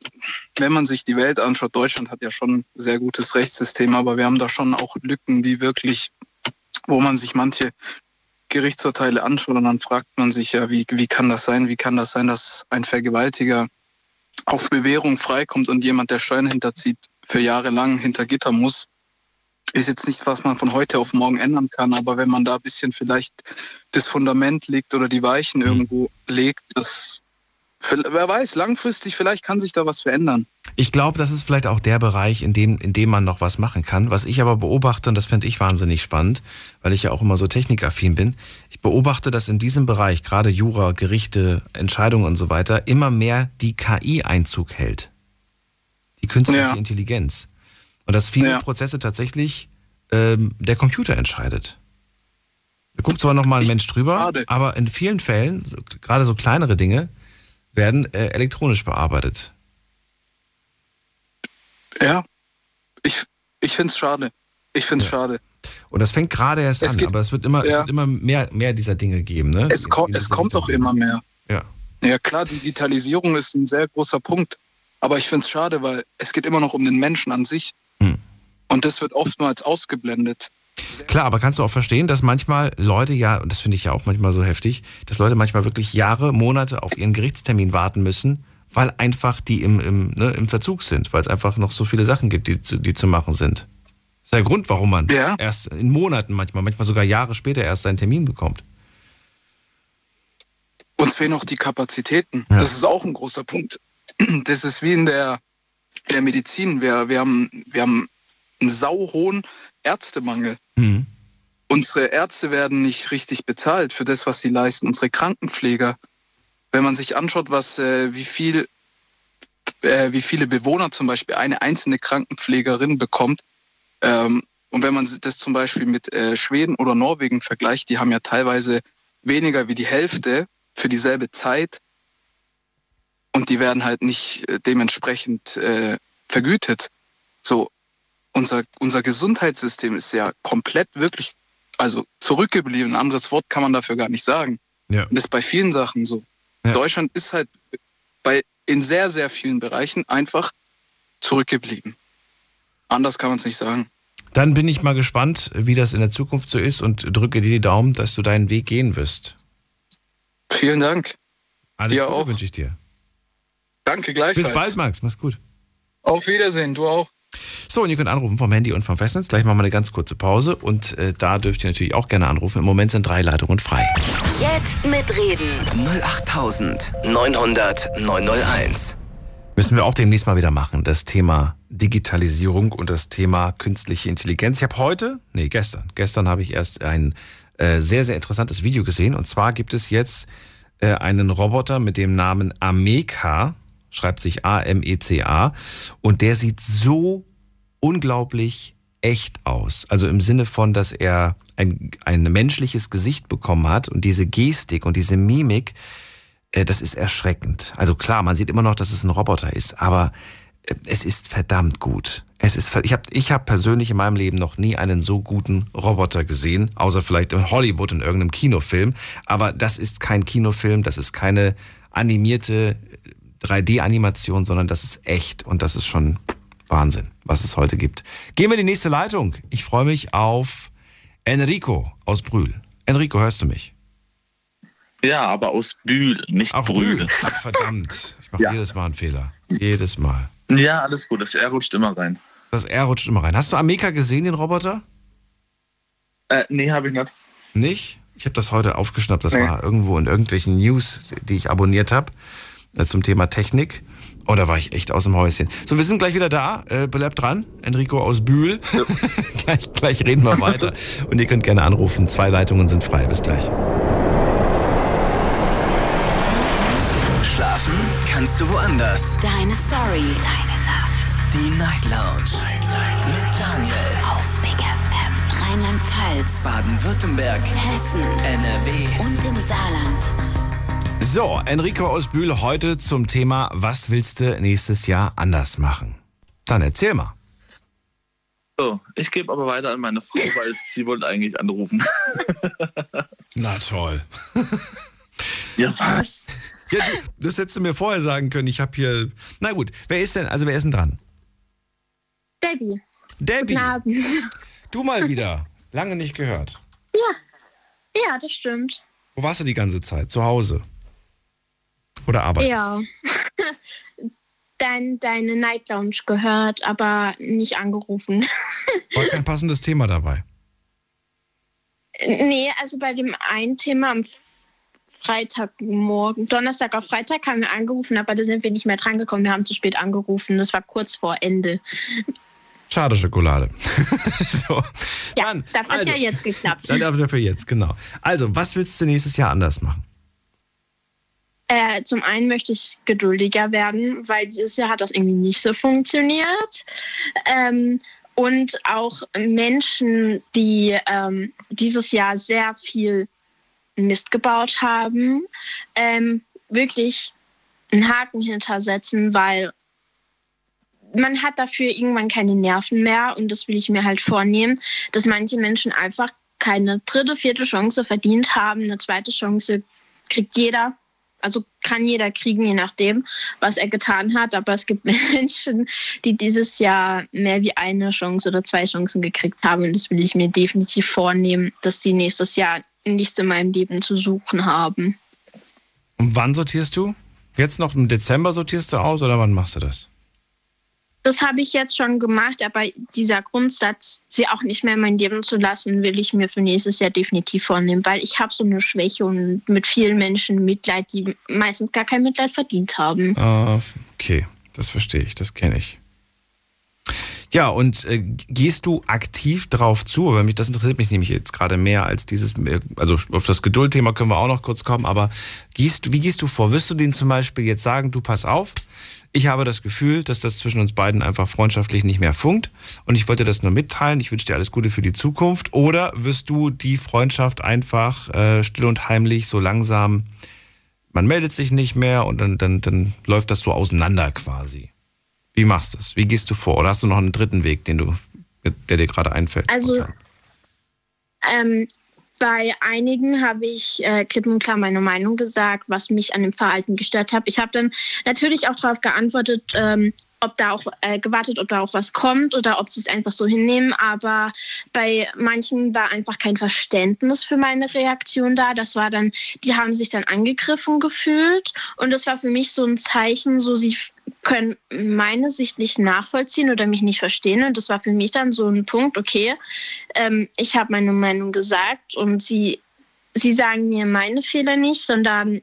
K: wenn man sich die Welt anschaut, Deutschland hat ja schon ein sehr gutes Rechtssystem, aber wir haben da schon auch Lücken, die wirklich, wo man sich manche Gerichtsurteile anschaut und dann fragt man sich ja, wie, wie kann das sein? Wie kann das sein, dass ein Vergewaltiger auf Bewährung freikommt und jemand, der Steuern hinterzieht, für Jahre lang hinter Gitter muss? ist jetzt nichts, was man von heute auf morgen ändern kann, aber wenn man da ein bisschen vielleicht das Fundament legt oder die Weichen irgendwo legt, das, wer weiß, langfristig vielleicht kann sich da was verändern.
C: Ich glaube, das ist vielleicht auch der Bereich, in dem, in dem man noch was machen kann. Was ich aber beobachte, und das finde ich wahnsinnig spannend, weil ich ja auch immer so technikaffin bin, ich beobachte, dass in diesem Bereich, gerade Jura, Gerichte, Entscheidungen und so weiter, immer mehr die KI Einzug hält. Die künstliche
K: Ja.
C: Intelligenz. Und dass viele
K: Ja.
C: Prozesse tatsächlich ähm, der Computer entscheidet. Da guckt zwar noch mal ein Mensch drüber, aber in vielen Fällen, gerade so kleinere Dinge, werden äh, elektronisch bearbeitet.
K: Ja, ich, ich finde es schade. Ich finde es schade.
C: Und das fängt gerade erst
K: Es
C: an,
K: geht-
C: aber es wird immer, es
K: ja.
C: wird immer mehr, mehr dieser Dinge geben. Ne?
K: Es, ko es kommt auch immer mehr.
C: Ja.
K: Ja klar, Digitalisierung ist ein sehr großer Punkt, aber ich finde es schade, weil es geht immer noch um den Menschen an sich.
C: Hm.
K: Und das wird oftmals ausgeblendet.
C: Klar, aber kannst du auch verstehen, dass manchmal Leute ja, und das finde ich ja auch manchmal so heftig, dass Leute manchmal wirklich Jahre, Monate auf ihren Gerichtstermin warten müssen, weil einfach die im, im, ne, im Verzug sind, weil es einfach noch so viele Sachen gibt, die zu, die zu machen sind. Das ist der Grund, warum man
K: Ja.
C: erst in Monaten manchmal, manchmal sogar Jahre später erst seinen Termin bekommt.
K: Uns fehlen auch die Kapazitäten.
C: Ja.
K: Das ist auch ein großer Punkt. Das ist wie in der, in der Medizin. Wir, wir, haben, wir haben einen sauhohen Ärztemangel.
C: Mhm.
K: Unsere Ärzte werden nicht richtig bezahlt für das, was sie leisten. Unsere Krankenpfleger. Wenn man sich anschaut, was, äh, wie viel, äh, wie viele Bewohner zum Beispiel eine einzelne Krankenpflegerin bekommt, ähm, und wenn man das zum Beispiel mit äh, Schweden oder Norwegen vergleicht, die haben ja teilweise weniger wie die Hälfte für dieselbe Zeit und die werden halt nicht äh, dementsprechend äh, vergütet. So, unser, unser Gesundheitssystem ist ja komplett wirklich, also zurückgeblieben. Ein anderes Wort kann man dafür gar nicht sagen.
C: Ja.
K: Und das ist bei vielen Sachen so. Deutschland ist halt bei, in sehr, sehr vielen Bereichen einfach zurückgeblieben. Anders kann man es nicht sagen.
C: Dann bin ich mal gespannt, wie das in der Zukunft so ist und drücke dir die Daumen, dass du deinen Weg gehen wirst.
K: Vielen Dank.
C: Alles
K: Dir
C: Gute
K: auch.
C: wünsche ich dir.
K: Danke gleichfalls.
C: Bis bald, Max. Mach's gut.
K: Auf Wiedersehen, du auch.
C: So, und ihr könnt anrufen vom Handy und vom Festnetz. Gleich machen wir eine ganz kurze Pause und äh, da dürft ihr natürlich auch gerne anrufen. Im Moment sind drei Leitungen frei.
B: Jetzt mitreden.
A: 08900 901.
C: Müssen wir auch demnächst mal wieder machen. Das Thema Digitalisierung und das Thema künstliche Intelligenz. Ich habe heute, nee, gestern, gestern habe ich erst ein äh, sehr, sehr interessantes Video gesehen. Und zwar gibt es jetzt äh, einen Roboter mit dem Namen Ameka, schreibt sich A-M-E-C-A. Und der sieht so unglaublich echt aus. Also im Sinne von, dass er ein, ein menschliches Gesicht bekommen hat und diese Gestik und diese Mimik, äh, das ist erschreckend. Also klar, man sieht immer noch, dass es ein Roboter ist, aber äh, es ist verdammt gut. Es ist, ich habe ich hab persönlich in meinem Leben noch nie einen so guten Roboter gesehen, außer vielleicht in Hollywood in irgendeinem Kinofilm. Aber das ist kein Kinofilm, das ist keine animierte 3D-Animation, sondern das ist echt und das ist schon Wahnsinn, was es heute gibt. Gehen wir in die nächste Leitung. Ich freue mich auf Enrico aus Brühl. Enrico, hörst du mich?
L: Ja, aber aus Bühl, nicht
C: Ach,
L: Brühl.
C: Brühl. Ach, verdammt. Ich mache jedes Mal einen Fehler. Jedes Mal.
L: Ja, alles gut. Das R rutscht immer rein.
C: Das R rutscht immer rein. Hast du Ameka gesehen, den Roboter?
L: Äh, nee, habe ich nicht.
C: Nicht? Ich habe das heute aufgeschnappt. Das war irgendwo in irgendwelchen News, die ich abonniert habe, zum Thema Technik. Oh, da war ich echt aus dem Häuschen. So, wir sind gleich wieder da. Äh, bleibt dran. Enrico aus Bühl. <laughs> gleich, gleich reden wir weiter. Und ihr könnt gerne anrufen. Zwei Leitungen sind frei. Bis gleich.
A: Schlafen kannst du woanders.
B: Deine Story. Deine Nacht.
A: Die Night Lounge. Mit Daniel.
B: Auf Big FM. Rheinland-Pfalz.
A: Baden-Württemberg.
B: Hessen.
A: NRW.
B: Und im Saarland.
C: So, Enrico aus Bühl heute zum Thema, was willst du nächstes Jahr anders machen? Dann erzähl mal.
L: So, ich gebe aber weiter an meine Frau, weil sie wollte eigentlich anrufen. <laughs>
C: Na toll. <laughs>
L: ja, was?
C: Ja, du, das hättest du mir vorher sagen können. Ich habe hier. Na gut, wer ist denn? Also wer ist denn dran?
M: Debbie.
C: Debbie.
M: Guten Abend. <laughs>
C: Du mal wieder. Lange nicht gehört.
M: Ja. Ja, das stimmt.
C: Wo warst du die ganze Zeit? Zu Hause? Oder Arbeit?
M: Ja. <laughs> Dein, deine Night Lounge gehört, aber nicht angerufen. <laughs>
C: War kein passendes Thema dabei.
M: nee, also bei dem einen Thema am Freitagmorgen, Donnerstag auf Freitag haben wir angerufen, aber da sind wir nicht mehr drangekommen. Wir haben zu spät angerufen. Das war kurz vor Ende.
C: Schade Schokolade. <laughs> so.
M: Ja,
C: Dann,
M: das hat
C: also,
M: ja jetzt geklappt.
C: Dann darf dafür jetzt, genau. Also, was willst du nächstes Jahr anders machen?
M: Äh, zum einen möchte ich geduldiger werden, weil dieses Jahr hat das irgendwie nicht so funktioniert. Ähm, und auch Menschen, die ähm, dieses Jahr sehr viel Mist gebaut haben, ähm, wirklich einen Haken hintersetzen, weil man hat dafür irgendwann keine Nerven mehr und das will ich mir halt vornehmen, dass manche Menschen einfach keine dritte, vierte Chance verdient haben. Eine zweite Chance kriegt jeder. Also kann jeder kriegen, je nachdem, was er getan hat. Aber es gibt <laughs> Menschen, die dieses Jahr mehr wie eine Chance oder zwei Chancen gekriegt haben. Und das will ich mir definitiv vornehmen, dass die nächstes Jahr nichts in meinem Leben zu suchen haben.
C: Und wann sortierst du? Jetzt noch im Dezember sortierst du aus oder wann machst du das?
M: Das habe ich jetzt schon gemacht, aber dieser Grundsatz, sie auch nicht mehr in mein Leben zu lassen, will ich mir für nächstes Jahr definitiv vornehmen, weil ich habe so eine Schwäche und mit vielen Menschen Mitleid, die meistens gar kein Mitleid verdient haben.
C: Ah, okay, das verstehe ich, das kenne ich. Ja, und äh, gehst du aktiv drauf zu? Aber mich, das interessiert mich nämlich jetzt gerade mehr als dieses, äh, also auf das Geduldthema können wir auch noch kurz kommen, aber gehst, wie gehst du vor? Wirst du denen zum Beispiel jetzt sagen, du pass auf, ich habe das Gefühl, dass das zwischen uns beiden einfach freundschaftlich nicht mehr funkt und ich wollte das nur mitteilen, ich wünsche dir alles Gute für die Zukunft oder wirst du die Freundschaft einfach äh, still und heimlich so langsam, man meldet sich nicht mehr und dann, dann, dann läuft das so auseinander quasi? Wie machst du das? Wie gehst du vor? Oder hast du noch einen dritten Weg, den du, der dir gerade einfällt?
M: Also ähm, bei einigen habe ich äh, klipp und klar meine Meinung gesagt, was mich an dem Verhalten gestört hat. Ich habe dann natürlich auch darauf geantwortet, ähm, ob da auch äh, gewartet, ob da auch was kommt oder ob sie es einfach so hinnehmen. Aber bei manchen war einfach kein Verständnis für meine Reaktion da. Das war dann, die haben sich dann angegriffen gefühlt und das war für mich so ein Zeichen, so sie können meine Sicht nicht nachvollziehen oder mich nicht verstehen. Und das war für mich dann so ein Punkt, okay, ähm, ich habe meine Meinung gesagt und sie, sie sagen mir meine Fehler nicht, sondern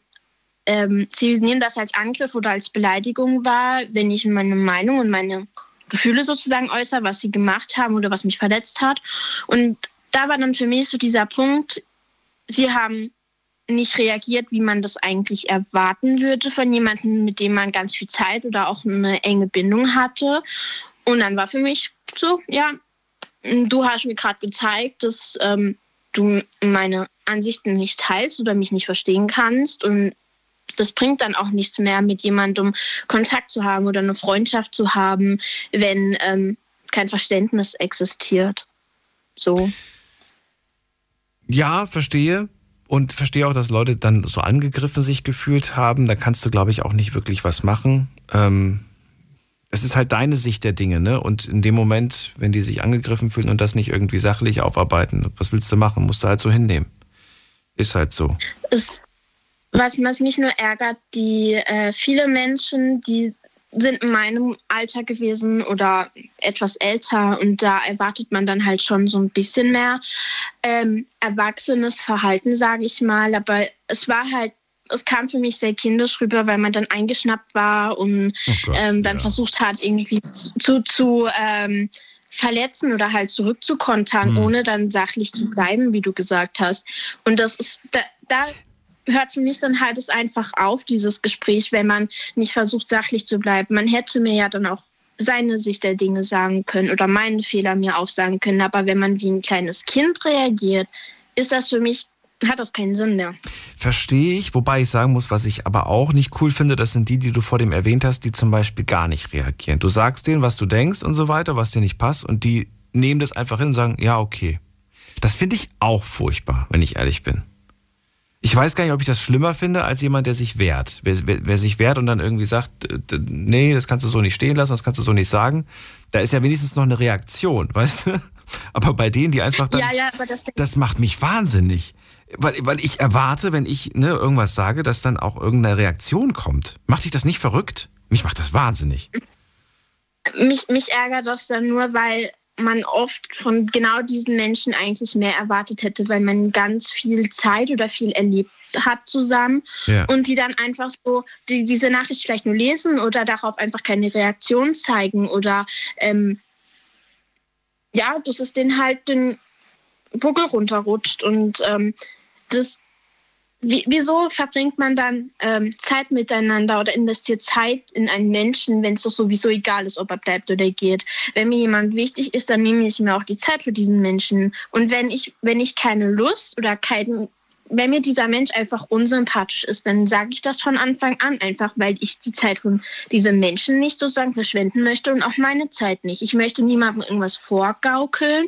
M: ähm, sie nehmen das als Angriff oder als Beleidigung wahr, wenn ich meine Meinung und meine Gefühle sozusagen äußere, was sie gemacht haben oder was mich verletzt hat. Und da war dann für mich so dieser Punkt, sie haben nicht reagiert, wie man das eigentlich erwarten würde von jemandem, mit dem man ganz viel Zeit oder auch eine enge Bindung hatte. Und dann war für mich so, ja, du hast mir gerade gezeigt, dass ähm, du meine Ansichten nicht teilst oder mich nicht verstehen kannst. Und das bringt dann auch nichts mehr, mit jemandem Kontakt zu haben oder eine Freundschaft zu haben, wenn ähm, kein Verständnis existiert. So.
C: Ja, verstehe. Und verstehe auch, dass Leute dann so angegriffen sich gefühlt haben. Da kannst du, glaube ich, auch nicht wirklich was machen. Ähm, es ist halt deine Sicht der Dinge, ne? Und in dem Moment, wenn die sich angegriffen fühlen und das nicht irgendwie sachlich aufarbeiten, was willst du machen? Musst du halt so hinnehmen. Ist halt so.
M: Es, was, was mich nur ärgert, die äh, viele Menschen, die sind in meinem Alter gewesen oder etwas älter und da erwartet man dann halt schon so ein bisschen mehr ähm, erwachsenes Verhalten, sage ich mal. Aber es war halt, es kam für mich sehr kindisch rüber, weil man dann eingeschnappt war und
C: Oh Gott,
M: ähm, dann versucht hat, irgendwie zu, zu ähm, verletzen oder halt zurückzukontern,
C: Hm.
M: ohne dann sachlich zu bleiben, wie du gesagt hast. Und das ist, da, da hört für mich dann halt es einfach auf, dieses Gespräch, wenn man nicht versucht, sachlich zu bleiben. Man hätte mir ja dann auch seine Sicht der Dinge sagen können oder meine Fehler mir aufsagen können. Aber wenn man wie ein kleines Kind reagiert, ist das für mich, hat das keinen Sinn mehr.
C: Verstehe ich, wobei ich sagen muss, was ich aber auch nicht cool finde, das sind die, die du vor dem erwähnt hast, die zum Beispiel gar nicht reagieren. Du sagst denen, was du denkst und so weiter, was dir nicht passt und die nehmen das einfach hin und sagen, ja, okay. Das finde ich auch furchtbar, wenn ich ehrlich bin. Ich weiß gar nicht, ob ich das schlimmer finde, als jemand, der sich wehrt. Wer, wer, wer sich wehrt und dann irgendwie sagt, nee, das kannst du so nicht stehen lassen, das kannst du so nicht sagen, da ist ja wenigstens noch eine Reaktion, <laughs> weißt du? Aber bei denen, die einfach dann
M: ja, ja, aber das,
C: das macht mich wahnsinnig. Weil, weil ich erwarte, wenn ich ne, irgendwas sage, dass dann auch irgendeine Reaktion kommt. Macht dich das nicht verrückt? Mich macht das wahnsinnig.
M: mich, mich ärgert das dann nur, weil man oft von genau diesen Menschen eigentlich mehr erwartet hätte, weil man ganz viel Zeit oder viel erlebt hat zusammen
C: Ja.
M: und die dann einfach so die, diese Nachricht vielleicht nur lesen oder darauf einfach keine Reaktion zeigen oder ähm, ja, dass es den halt den Buckel runterrutscht und ähm, das wie, wieso verbringt man dann ähm, Zeit miteinander oder investiert Zeit in einen Menschen, wenn es doch sowieso egal ist, ob er bleibt oder geht? Wenn mir jemand wichtig ist, dann nehme ich mir auch die Zeit für diesen Menschen. Und wenn ich, wenn ich keine Lust oder keinen, wenn mir dieser Mensch einfach unsympathisch ist, dann sage ich das von Anfang an einfach, weil ich die Zeit von diesem Menschen nicht sozusagen verschwenden möchte und auch meine Zeit nicht. Ich möchte niemandem irgendwas vorgaukeln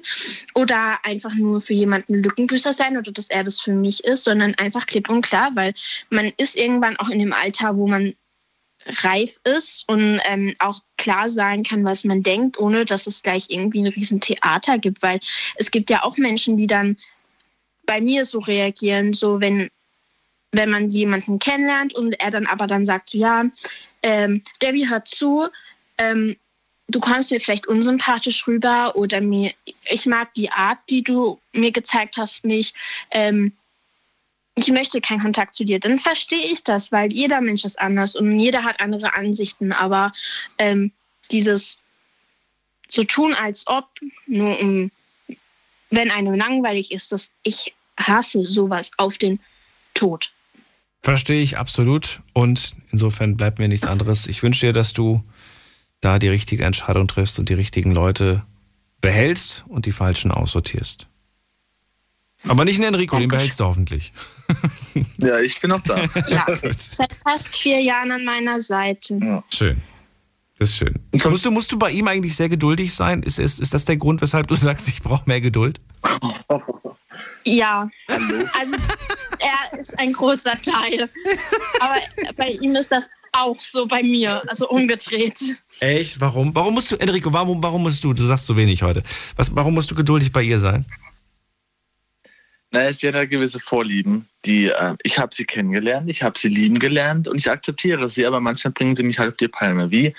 M: oder einfach nur für jemanden Lückenbüßer sein oder dass er das für mich ist, sondern einfach klipp und klar, weil man ist irgendwann auch in dem Alter, wo man reif ist und ähm, auch klar sagen kann, was man denkt, ohne dass es gleich irgendwie ein Riesentheater gibt, weil es gibt ja auch Menschen, die dann bei mir so reagieren, so wenn wenn man jemanden kennenlernt und er dann aber dann sagt, ja, ähm, Debbie hört zu, ähm, du kommst mir vielleicht unsympathisch rüber oder mir, ich mag die Art, die du mir gezeigt hast, nicht. Ähm, ich möchte keinen Kontakt zu dir, dann verstehe ich das, weil jeder Mensch ist anders und jeder hat andere Ansichten. Aber ähm, dieses zu tun, als ob, nur um, wenn einem langweilig ist, dass ich hasse sowas auf den Tod.
C: Verstehe ich absolut. Und insofern bleibt mir nichts anderes. Ich wünsche dir, dass du da die richtige Entscheidung triffst und die richtigen Leute behältst und die falschen aussortierst. Aber nicht in Enrico, den behältst du hoffentlich.
L: Ja, ich bin noch da.
M: Ja, <laughs> seit fast vier Jahren an meiner Seite.
C: Schön. Das ist schön. Musst du, musst du bei ihm eigentlich sehr geduldig sein? Ist, ist, ist das der Grund, weshalb du <laughs> sagst, ich brauche mehr Geduld?
M: Ja, also er ist ein großer Teil. Aber bei ihm ist das auch so bei mir, also umgedreht.
C: Echt? Warum? Warum musst du, Enrico, warum, warum musst du, du sagst so wenig heute, was, warum musst du geduldig bei ihr sein?
L: Naja, sie hat halt gewisse Vorlieben, die äh, ich habe sie kennengelernt, ich habe sie lieben gelernt und ich akzeptiere sie, aber manchmal bringen sie mich halt auf die Palme. Wie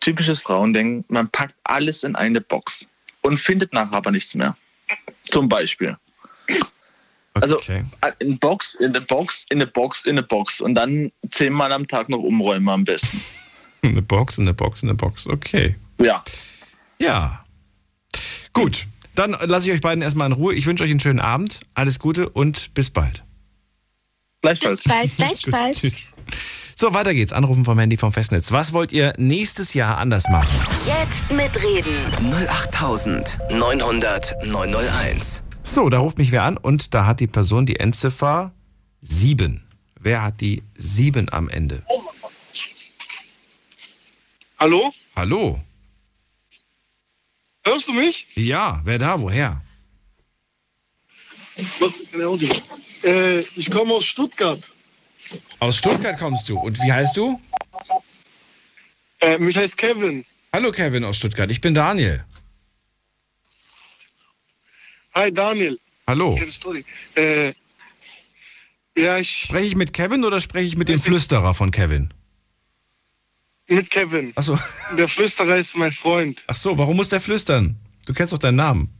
L: typisches Frauendenken, man packt alles in eine Box und findet nachher aber nichts mehr. Zum Beispiel. Also äh, in Box, in eine Box, in eine Box, in eine Box und dann zehnmal am Tag noch umräumen am besten.
C: Eine Box, eine Box, eine Box, okay.
L: Ja.
C: Ja. Gut, dann lasse ich euch beiden erstmal in Ruhe. Ich wünsche euch einen schönen Abend, alles Gute und bis bald.
L: Gleichfalls.
M: Bis bald, gleichfalls.
C: tschüss. So, weiter geht's. Anrufen vom Handy vom Festnetz. Was wollt ihr nächstes Jahr anders machen?
B: Jetzt mitreden.
A: 08900 901.
C: So, da ruft mich wer an und da hat die Person die Endziffer 7. Wer hat die 7 am Ende?
N: Hallo?
C: Hallo?
N: Hörst du mich?
C: Ja, wer da? Woher?
N: Äh, ich komme aus Stuttgart.
C: Aus Stuttgart kommst du. Und wie heißt du?
N: Äh, mich heißt Kevin.
C: Hallo Kevin aus Stuttgart. Ich bin Daniel.
N: Hi Daniel.
C: Hallo.
N: Äh, ja, ich.
C: Spreche ich mit Kevin oder spreche ich mit dem Flüsterer von Kevin?
O: Mit Kevin.
C: Ach so.
O: Der Flüsterer ist mein Freund.
C: Ach so, warum muss der flüstern? Du kennst doch deinen Namen.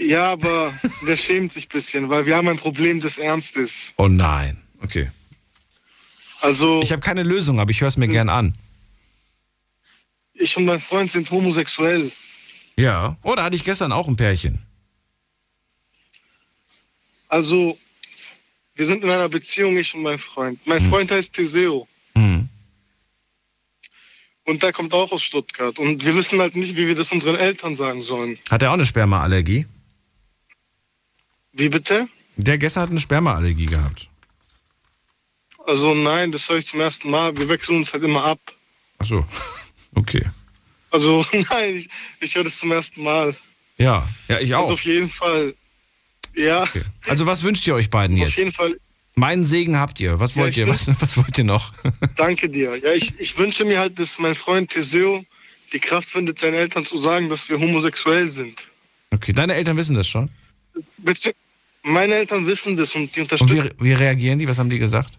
O: Ja, aber der schämt sich ein bisschen, weil wir haben ein Problem, das ernst ist.
C: Oh nein. Okay.
O: Also.
C: Ich habe keine Lösung, aber ich höre es mir gern an.
O: Ich und mein Freund sind homosexuell.
C: Ja. Oh, da hatte ich gestern auch ein Pärchen.
O: Also, wir sind in einer Beziehung, ich und mein Freund. Mein Freund heißt Teseo. Und der kommt auch aus Stuttgart. Und wir wissen halt nicht, wie wir das unseren Eltern sagen sollen.
C: Hat er auch eine Spermaallergie?
O: Wie bitte?
C: Der gestern hat eine Spermaallergie gehabt.
O: Also nein, das höre ich zum ersten Mal. Wir wechseln uns halt immer ab.
C: Ach so. <laughs> Okay.
O: Also <laughs> nein, ich, ich höre das zum ersten Mal.
C: Ja, ja, ich
O: Und
C: auch.
O: auf jeden Fall, ja,
C: Also was wünscht ihr euch beiden
O: auf
C: jetzt?
O: jeden Fall,
C: Meinen Segen habt ihr. Was
O: Ja,
C: wollt ihr? Was, <laughs> was wollt ihr noch? <laughs>
O: danke dir. Ja, ich, ich wünsche mir halt, dass mein Freund Teseo die Kraft findet, seinen Eltern zu sagen, dass wir homosexuell sind.
C: Okay, deine Eltern wissen das schon.
O: Bezieh meine Eltern wissen das und die
C: Und
O: unterstützen.
C: wie, wie reagieren die? Was haben die gesagt?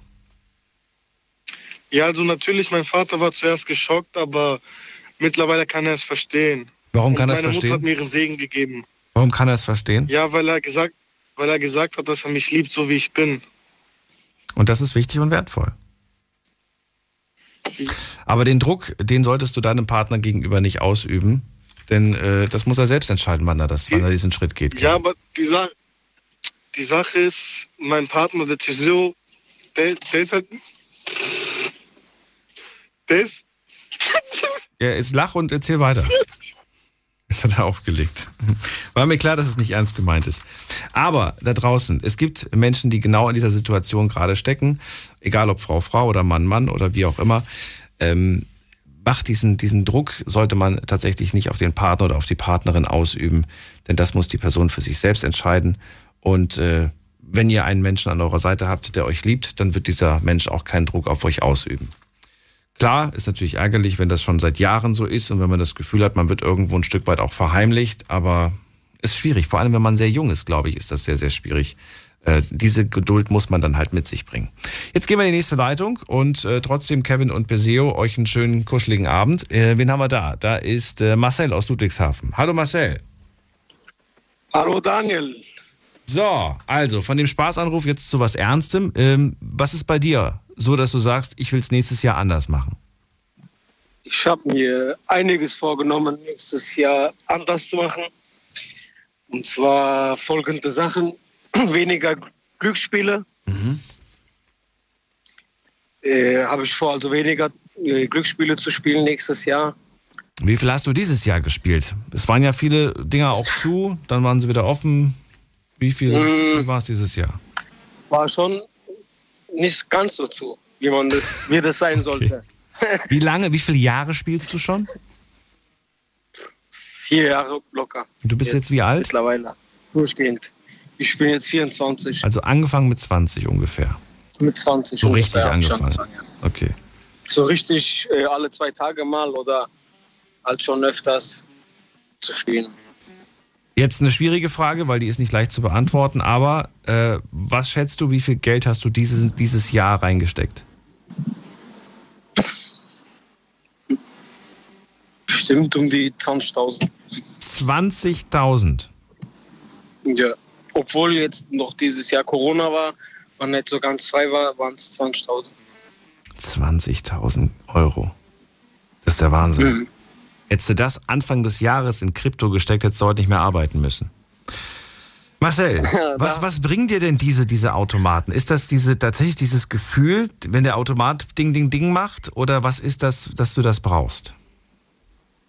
O: Ja, also natürlich, mein Vater war zuerst geschockt, aber mittlerweile kann er es verstehen.
C: Warum
O: und
C: kann er es
O: meine Mutter hat
C: verstehen?
O: mir ihren Segen gegeben.
C: Warum kann er es verstehen?
O: Ja, weil er gesagt, weil er gesagt hat, dass er mich liebt, so wie ich bin.
C: Und das ist wichtig und wertvoll. Aber den Druck, den solltest du deinem Partner gegenüber nicht ausüben, denn äh, das muss er selbst entscheiden, wann er, das, wann er diesen Schritt geht.
O: Ja, aber die, Sa die Sache ist, mein Partner, der Teseo, der, der ist halt. Der ist.
C: Ja, jetzt lach und erzähl weiter. <laughs> Das hat er aufgelegt. War mir klar, dass es nicht ernst gemeint ist. Aber da draußen, es gibt Menschen, die genau in dieser Situation gerade stecken, egal ob Frau, Frau oder Mann, Mann oder wie auch immer. Ähm, macht diesen, diesen Druck, sollte man tatsächlich nicht auf den Partner oder auf die Partnerin ausüben, denn das muss die Person für sich selbst entscheiden. Und äh, wenn ihr einen Menschen an eurer Seite habt, der euch liebt, dann wird dieser Mensch auch keinen Druck auf euch ausüben. Klar, ist natürlich ärgerlich, wenn das schon seit Jahren so ist und wenn man das Gefühl hat, man wird irgendwo ein Stück weit auch verheimlicht, aber ist schwierig. Vor allem, wenn man sehr jung ist, glaube ich, ist das sehr, sehr schwierig. Äh, diese Geduld muss man dann halt mit sich bringen. Jetzt gehen wir in die nächste Leitung und äh, trotzdem, Kevin und Beseo, euch einen schönen, kuscheligen Abend. Äh, wen haben wir da? Da ist äh, Marcel aus Ludwigshafen. Hallo Marcel.
P: Hallo Daniel.
C: So, also von dem Spaßanruf jetzt zu was Ernstem. Ähm, was ist bei dir so, dass du sagst, ich will es nächstes Jahr anders machen?
P: Ich habe mir einiges vorgenommen, nächstes Jahr anders zu machen. Und zwar folgende Sachen. <clears throat> Weniger Glücksspiele. Äh, habe ich vor, also weniger äh, Glücksspiele zu spielen nächstes Jahr.
C: Wie viel hast du dieses Jahr gespielt? Es waren ja viele Dinger auch zu, dann waren sie wieder offen. Wie viel
P: Mm.
C: war es dieses Jahr?
P: War schon nicht ganz so zu, wie man das, wie das sein sollte. <laughs>
C: Wie lange, wie viele Jahre spielst du schon?
P: Vier Jahre locker.
C: Du bist jetzt, wie alt?
P: Mittlerweile. Durchgehend. Ich bin jetzt 24.
C: Also angefangen mit 20 ungefähr.
P: Mit 20.
C: So
P: ungefähr
C: richtig angefangen.
P: angefangen,
C: Okay.
P: So richtig äh, alle zwei Tage mal oder halt schon öfters zu spielen.
C: Jetzt eine schwierige Frage, weil die ist nicht leicht zu beantworten, aber äh, was schätzt du, wie viel Geld hast du dieses, dieses Jahr reingesteckt?
P: Bestimmt um die 20.000.
C: 20.000.
P: Ja. Obwohl jetzt noch dieses Jahr Corona war und nicht so ganz frei war, waren es 20.000.
C: 20.000 Euro. Das ist der Wahnsinn.
P: Mhm.
C: Hättest du das Anfang des Jahres in Krypto gesteckt, hättest du heute nicht mehr arbeiten müssen. Marcel, <laughs> was, was bringen dir denn diese, diese Automaten? Ist das diese, tatsächlich dieses Gefühl, wenn der Automat Ding, Ding, Ding macht? Oder was ist das, dass du das brauchst?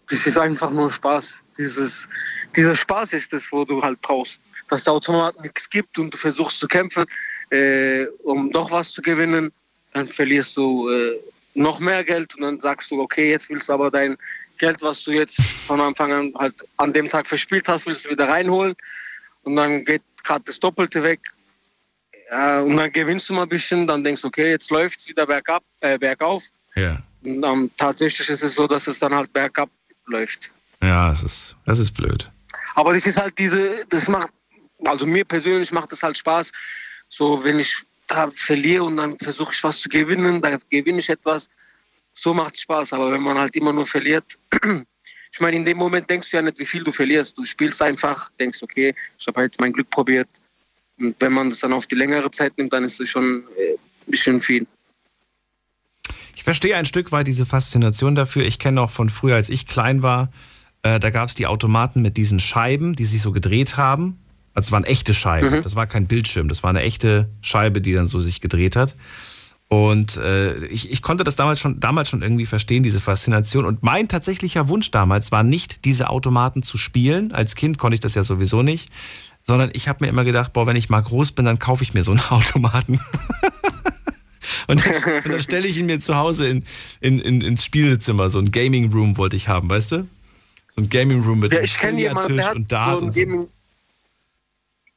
P: Das ist einfach nur Spaß. Dieses, dieser Spaß ist es, wo du halt brauchst. Dass der Automat nichts gibt und du versuchst zu kämpfen, äh, um doch was zu gewinnen, dann verlierst du äh, noch mehr Geld und dann sagst du, okay, jetzt willst du aber dein Geld, was du jetzt von Anfang an halt an dem Tag verspielt hast, willst du wieder reinholen und dann geht gerade das Doppelte weg. Ja, und dann gewinnst du mal ein bisschen, dann denkst du, okay, jetzt läuft es wieder bergab, äh, bergauf.
C: Ja.
P: Und ähm, tatsächlich ist es so, dass es dann halt bergab läuft.
C: Ja, das ist, das ist blöd.
P: Aber das ist halt diese, das macht, also mir persönlich macht es halt Spaß, so wenn ich da verliere und dann versuche ich was zu gewinnen, dann gewinne ich etwas. So macht es Spaß. Aber wenn man halt immer nur verliert, <clears throat> ich meine, in dem Moment denkst du ja nicht, wie viel du verlierst. Du spielst einfach, denkst, okay, ich habe jetzt mein Glück probiert. Und wenn man das dann auf die längere Zeit nimmt, dann ist es schon äh, ein bisschen viel.
C: Ich verstehe ein Stück weit diese Faszination dafür. Ich kenne auch von früher, als ich klein war, äh, da gab es die Automaten mit diesen Scheiben, die sich so gedreht haben. Also es waren echte Scheiben.
P: Mhm.
C: Das war kein Bildschirm. Das war eine echte Scheibe, die dann so sich gedreht hat. Und äh, ich, ich konnte das damals schon, damals schon irgendwie verstehen, diese Faszination. Und mein tatsächlicher Wunsch damals war nicht, diese Automaten zu spielen. Als Kind konnte ich das ja sowieso nicht. Sondern ich habe mir immer gedacht, boah, wenn ich mal groß bin, dann kaufe ich mir so einen <laughs> Automaten. und, und dann stelle ich ihn mir zu Hause in, in, in, ins Spielezimmer. So ein Gaming Room wollte ich haben, weißt du? So ein Gaming Room mit
P: Ja,
C: einem
P: ich hat
C: und Dart
P: so
C: und so.
P: Gaming,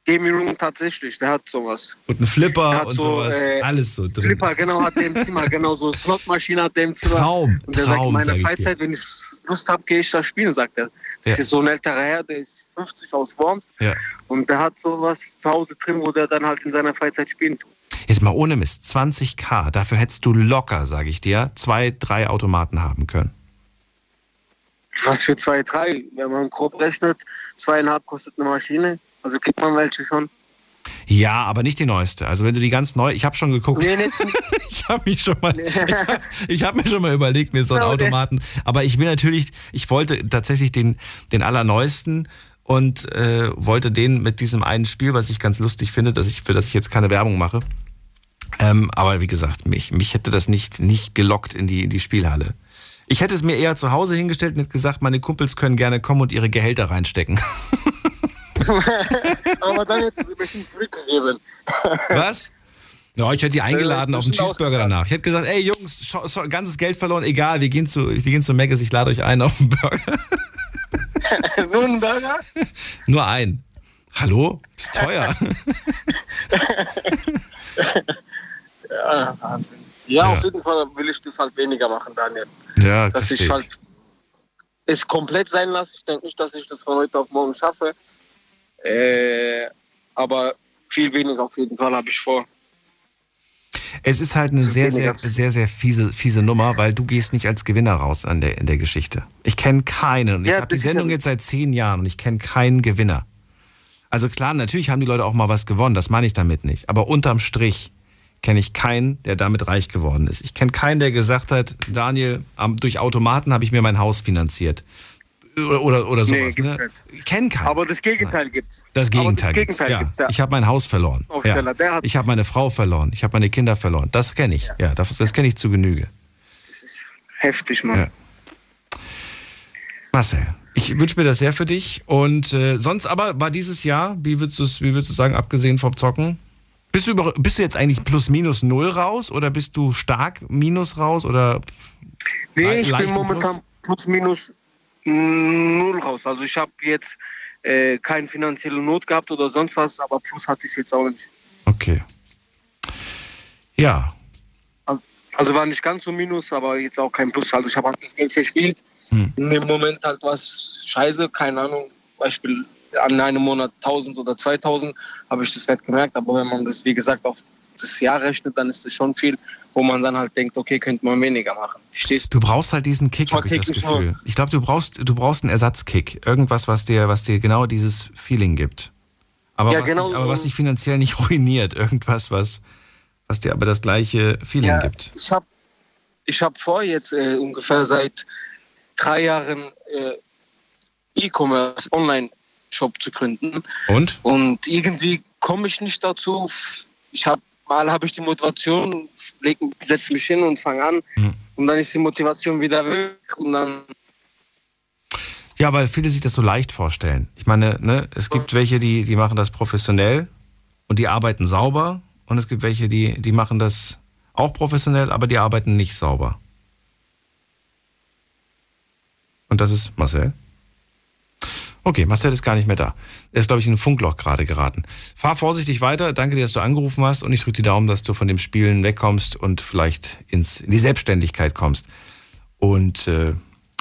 P: Gaming Room tatsächlich, der hat sowas.
C: Und ein Flipper und
P: so,
C: sowas.
P: äh,
C: alles so drin.
P: Flipper, genau, hat der im Zimmer, genau so Slotmaschine hat der im Zimmer.
C: Traum,
P: und der sagt, in
C: Traum,
P: meiner
C: sag.
P: Freizeit, wenn ich Lust habe, gehe ich da spielen, sagt er. Das
C: Ja.
P: ist so ein älterer Herr, der ist 50 aus Worms
C: Ja.
P: und der hat sowas zu Hause drin, wo der dann halt in seiner Freizeit spielen tut.
C: Jetzt mal ohne Mist, 20k, dafür hättest du locker, sage ich dir, zwei, drei Automaten haben können.
P: Was für zwei, drei, wenn man grob rechnet, zweieinhalb kostet eine Maschine, also kriegt man welche schon.
C: Ja, aber nicht die neueste. Also wenn du die ganz neu, ich habe schon geguckt.
P: Nee, nicht, <laughs>
C: ich habe mich schon mal, <laughs> ich habe hab mir schon mal überlegt, mir so einen Automaten. Aber ich will natürlich, ich wollte tatsächlich den, den allerneuesten und äh, wollte den mit diesem einen Spiel, was ich ganz lustig finde, dass ich, für das ich jetzt keine Werbung mache. Ähm, aber wie gesagt, mich, mich hätte das nicht, nicht gelockt in die, in die Spielhalle. Ich hätte es mir eher zu Hause hingestellt und hätte gesagt, meine Kumpels können gerne kommen und ihre Gehälter reinstecken. <laughs> <laughs>
P: Aber dann hätte sie mich nicht zurückgegeben.
C: Was? Ja, ich hätte die eingeladen
P: Äh,
C: auf einen
P: bisschen
C: Cheeseburger danach. Ich hätte gesagt, ey Jungs, ganzes Geld verloren, egal, wir gehen zu, wir gehen zu Mc's, ich lade euch ein auf <laughs> einen Burger.
P: so ein Burger?
C: Nur ein. Hallo? Ist teuer. <laughs>
P: Ja, Wahnsinn. Ja,
C: Ja.
P: auf jeden Fall will ich das halt weniger machen, Daniel.
C: ja,
P: dass ich halt es komplett sein lasse. Ich denke nicht, dass ich das von heute auf morgen schaffe. Äh, aber viel weniger auf jeden Fall habe ich vor.
C: Es ist halt eine
P: Zu
C: sehr, sehr, sehr, sehr fiese, fiese Nummer, weil du gehst nicht als Gewinner raus an der, in der Geschichte. Ich kenne keinen. Und ich
P: Ja,
C: habe die Sendung
P: ja-
C: jetzt seit zehn Jahren und ich kenne keinen Gewinner. Also klar, natürlich haben die Leute auch mal was gewonnen, das meine ich damit nicht. Aber unterm Strich kenne ich keinen, der damit reich geworden ist. Ich kenne keinen, der gesagt hat, Daniel, durch Automaten habe ich mir mein Haus finanziert. Oder, oder,
P: Nee,
C: sowas.
P: gibt's
C: ne?
P: nicht.
C: Ich kenne keinen.
P: Aber das Gegenteil gibt's.
C: Das Gegenteil,
P: das
C: gibt's,
P: Gegenteil
C: ja.
P: gibt's, ja.
C: Ich habe mein Haus verloren. Ja. Ich habe meine Frau verloren. Ich habe meine Kinder verloren. Das kenne ich. Ja, das, das kenne ich zu Genüge.
P: Heftig, Mann.
C: Ja. Marcel, ich wünsche mir das sehr für dich. Und äh, sonst aber war dieses Jahr, wie würdest du es wie würdest du sagen, abgesehen vom Zocken? Bist du, über, bist du jetzt eigentlich plus minus null raus oder bist du stark minus raus oder
P: Nee, ich bin momentan plus minus mm, null raus. Also ich habe jetzt äh, keine finanzielle Not gehabt oder sonst was, aber plus hatte ich jetzt auch nicht.
C: Okay. Ja,
P: Also war nicht ganz so minus, aber jetzt auch kein Plus. Also ich habe halt das Geld verspielt.
C: Hm.
P: In dem Moment halt was scheiße, keine Ahnung. Beispiel an einem Monat 1000 oder 2000 habe ich das nicht gemerkt. Aber wenn man das, wie gesagt, auf das Jahr rechnet, dann ist das schon viel, wo man dann halt denkt, okay, könnte man weniger machen. Verstehst
C: du brauchst halt diesen Kick, habe ich das
P: nur.
C: Gefühl. Ich glaube, du brauchst, du brauchst einen Ersatzkick. Irgendwas, was dir, was dir genau dieses Feeling gibt. Aber,
P: Ja,
C: was,
P: genau
C: dich, aber was dich finanziell nicht <laughs> ruiniert. Irgendwas, was, was dir aber das gleiche Feeling
P: Ja,
C: gibt.
P: Ich habe ich hab vor, jetzt äh, ungefähr seit drei Jahren äh, E-Commerce, Online-Shop zu gründen.
C: Und?
P: Und irgendwie komme ich nicht dazu. Ich habe mal habe ich die Motivation, setze mich hin und fange an.
C: Hm.
P: Und dann ist die Motivation wieder weg. Und dann
C: Ja, weil viele sich das so leicht vorstellen. Ich meine, ne, es gibt welche, die, die machen das professionell und die arbeiten sauber. Und es gibt welche, die, die machen das auch professionell, aber die arbeiten nicht sauber. Und das ist Marcel. Okay, Marcel ist gar nicht mehr da. Er ist, glaube ich, in ein Funkloch gerade geraten. Fahr vorsichtig weiter. Danke dir, dass du angerufen hast. Und ich drücke die Daumen, dass du von dem Spielen wegkommst und vielleicht ins, in die Selbstständigkeit kommst. Und äh,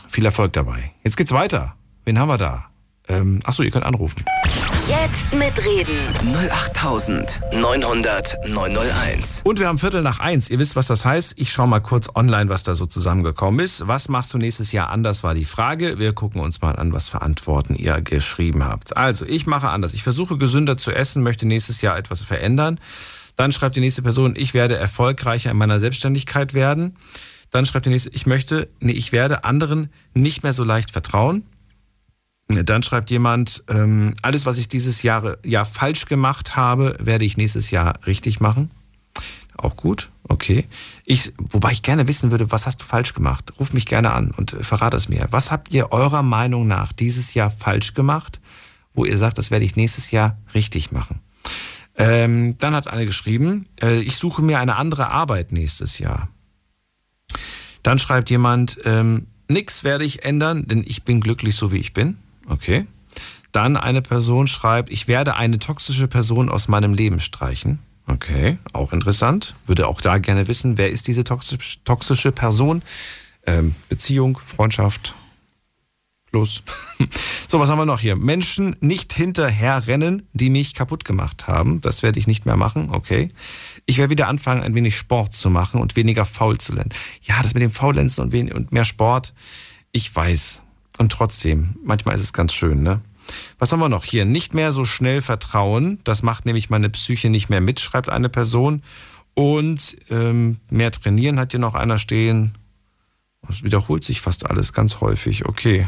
C: viel Erfolg dabei. Jetzt geht's weiter. Wen haben wir da? Ähm, achso, ihr könnt anrufen.
B: Jetzt mitreden.
A: 08900 901.
C: Und wir haben Viertel nach eins. Ihr wisst, was das heißt. Ich schaue mal kurz online, was da so zusammengekommen ist. Was machst du nächstes Jahr anders, war die Frage. Wir gucken uns mal an, was für Antworten ihr geschrieben habt. Also, ich mache anders. Ich versuche gesünder zu essen, möchte nächstes Jahr etwas verändern. Dann schreibt die nächste Person, ich werde erfolgreicher in meiner Selbstständigkeit werden. Dann schreibt die nächste, ich möchte, nee, ich werde anderen nicht mehr so leicht vertrauen. Dann schreibt jemand, ähm, alles, was ich dieses Jahr, Jahr falsch gemacht habe, werde ich nächstes Jahr richtig machen. Auch gut, okay. Ich, wobei ich gerne wissen würde, was hast du falsch gemacht? Ruf mich gerne an und äh, verrate es mir. Was habt ihr eurer Meinung nach dieses Jahr falsch gemacht, wo ihr sagt, das werde ich nächstes Jahr richtig machen? Ähm, dann hat eine geschrieben, äh, ich suche mir eine andere Arbeit nächstes Jahr. Dann schreibt jemand, ähm, nix werde ich ändern, denn ich bin glücklich so wie ich bin. Okay. Dann eine Person schreibt, ich werde eine toxische Person aus meinem Leben streichen. Okay, auch interessant. Würde auch da gerne wissen, wer ist diese toxisch, toxische Person? Ähm, Beziehung, Freundschaft, plus. <laughs> So, was haben wir noch hier? Menschen nicht hinterherrennen, die mich kaputt gemacht haben. Das werde ich nicht mehr machen. Okay. Ich werde wieder anfangen, ein wenig Sport zu machen und weniger faul zu lernen. Ja, das mit dem Faulenzen und, und mehr Sport, ich weiß. Und trotzdem, manchmal ist es ganz schön, ne? Was haben wir noch hier? Nicht mehr so schnell vertrauen. Das macht nämlich meine Psyche nicht mehr mit, schreibt eine Person. Und ähm, mehr trainieren hat hier noch einer stehen. Es wiederholt sich fast alles ganz häufig. Okay.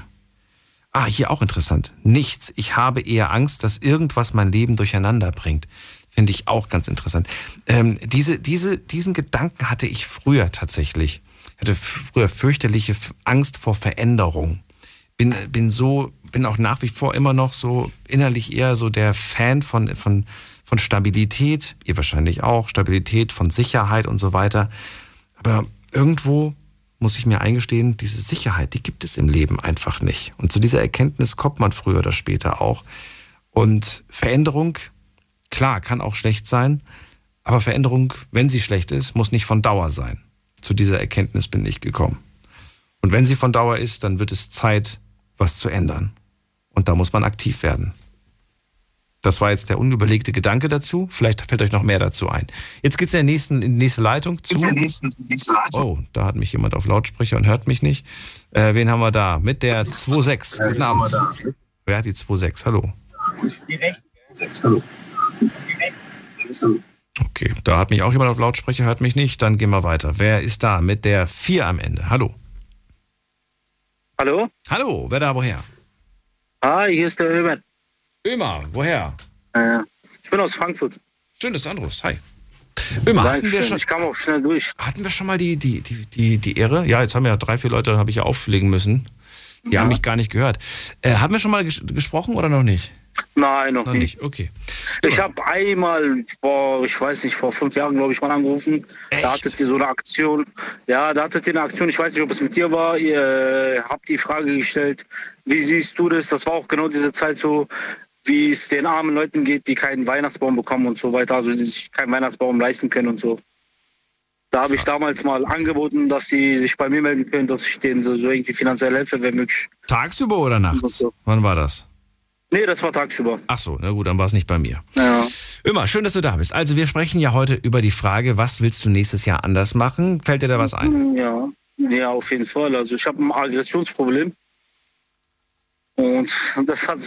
C: Ah, hier auch interessant. Nichts. Ich habe eher Angst, dass irgendwas mein Leben durcheinander bringt. Finde ich auch ganz interessant. Ähm, diese, diese, diesen Gedanken hatte ich früher tatsächlich. Ich hatte früher fürchterliche Angst vor Veränderung. Bin, bin so, bin auch nach wie vor immer noch so innerlich eher so der Fan von, von, von Stabilität. Ihr wahrscheinlich auch. Stabilität, von Sicherheit und so weiter. Aber irgendwo muss ich mir eingestehen, diese Sicherheit, die gibt es im Leben einfach nicht. Und zu dieser Erkenntnis kommt man früher oder später auch. Und Veränderung, klar, kann auch schlecht sein, aber Veränderung, wenn sie schlecht ist, muss nicht von Dauer sein. Zu dieser Erkenntnis bin ich gekommen. Und wenn sie von Dauer ist, dann wird es Zeit, was zu ändern. Und da muss man aktiv werden. Das war jetzt der unüberlegte Gedanke dazu. Vielleicht fällt euch noch mehr dazu ein. Jetzt geht es in, der nächsten, in die nächste Leitung zu.
Q: Nächsten, nächste Leitung.
C: Oh, da hat mich jemand auf Lautsprecher und hört mich nicht. Äh, wen haben wir da? Mit der 2.6. Guten Abend. Wer hat die 2.6? Hallo.
Q: Die rechts. Hallo.
C: Okay, da hat mich auch jemand auf Lautsprecher, hört mich nicht. Dann gehen wir weiter. Wer ist da mit der 4 am Ende? Hallo.
R: Hallo?
C: Hallo, wer da woher?
R: Hi, hier ist der Ömer.
C: Ömer, woher?
R: Äh, ich bin aus Frankfurt.
C: Schön, dass du anrufst. Hi. Ömer, hatten wir schon,
R: Ich kam auch schnell durch.
C: hatten wir schon mal die, die, die, die, die Ehre? Ja, jetzt haben ja drei, vier Leute, habe ich ja auflegen müssen. Die haben mich gar nicht gehört. Äh, haben wir schon mal ges gesprochen oder noch nicht?
R: Nein, noch,
C: Noch
R: nicht.
C: nicht, okay.
R: Ich habe einmal vor, ich weiß nicht, vor fünf Jahren, glaube ich, mal angerufen. Da hattet ihr so eine Aktion. Ja, da hattet ihr eine Aktion, ich weiß nicht, ob es mit dir war. Ihr äh, habt die Frage gestellt, wie siehst du das? Das war auch genau diese Zeit so, wie es den armen Leuten geht, die keinen Weihnachtsbaum bekommen und so weiter, also die sich keinen Weihnachtsbaum leisten können und so. Da habe ich damals mal angeboten, dass sie sich bei mir melden können, dass ich denen so, so irgendwie finanziell helfe, wenn möglich.
C: Tagsüber oder nachts? Wann war das?
R: Nee, das war tagsüber.
C: Ach so, na gut, dann war es nicht bei mir.
R: Ja.
C: Immer, schön, dass du da bist. Also wir sprechen ja heute über die Frage, was willst du nächstes Jahr anders machen? Fällt dir da was ein?
R: Ja, ja, auf jeden Fall. Also ich habe ein Aggressionsproblem. Und das hat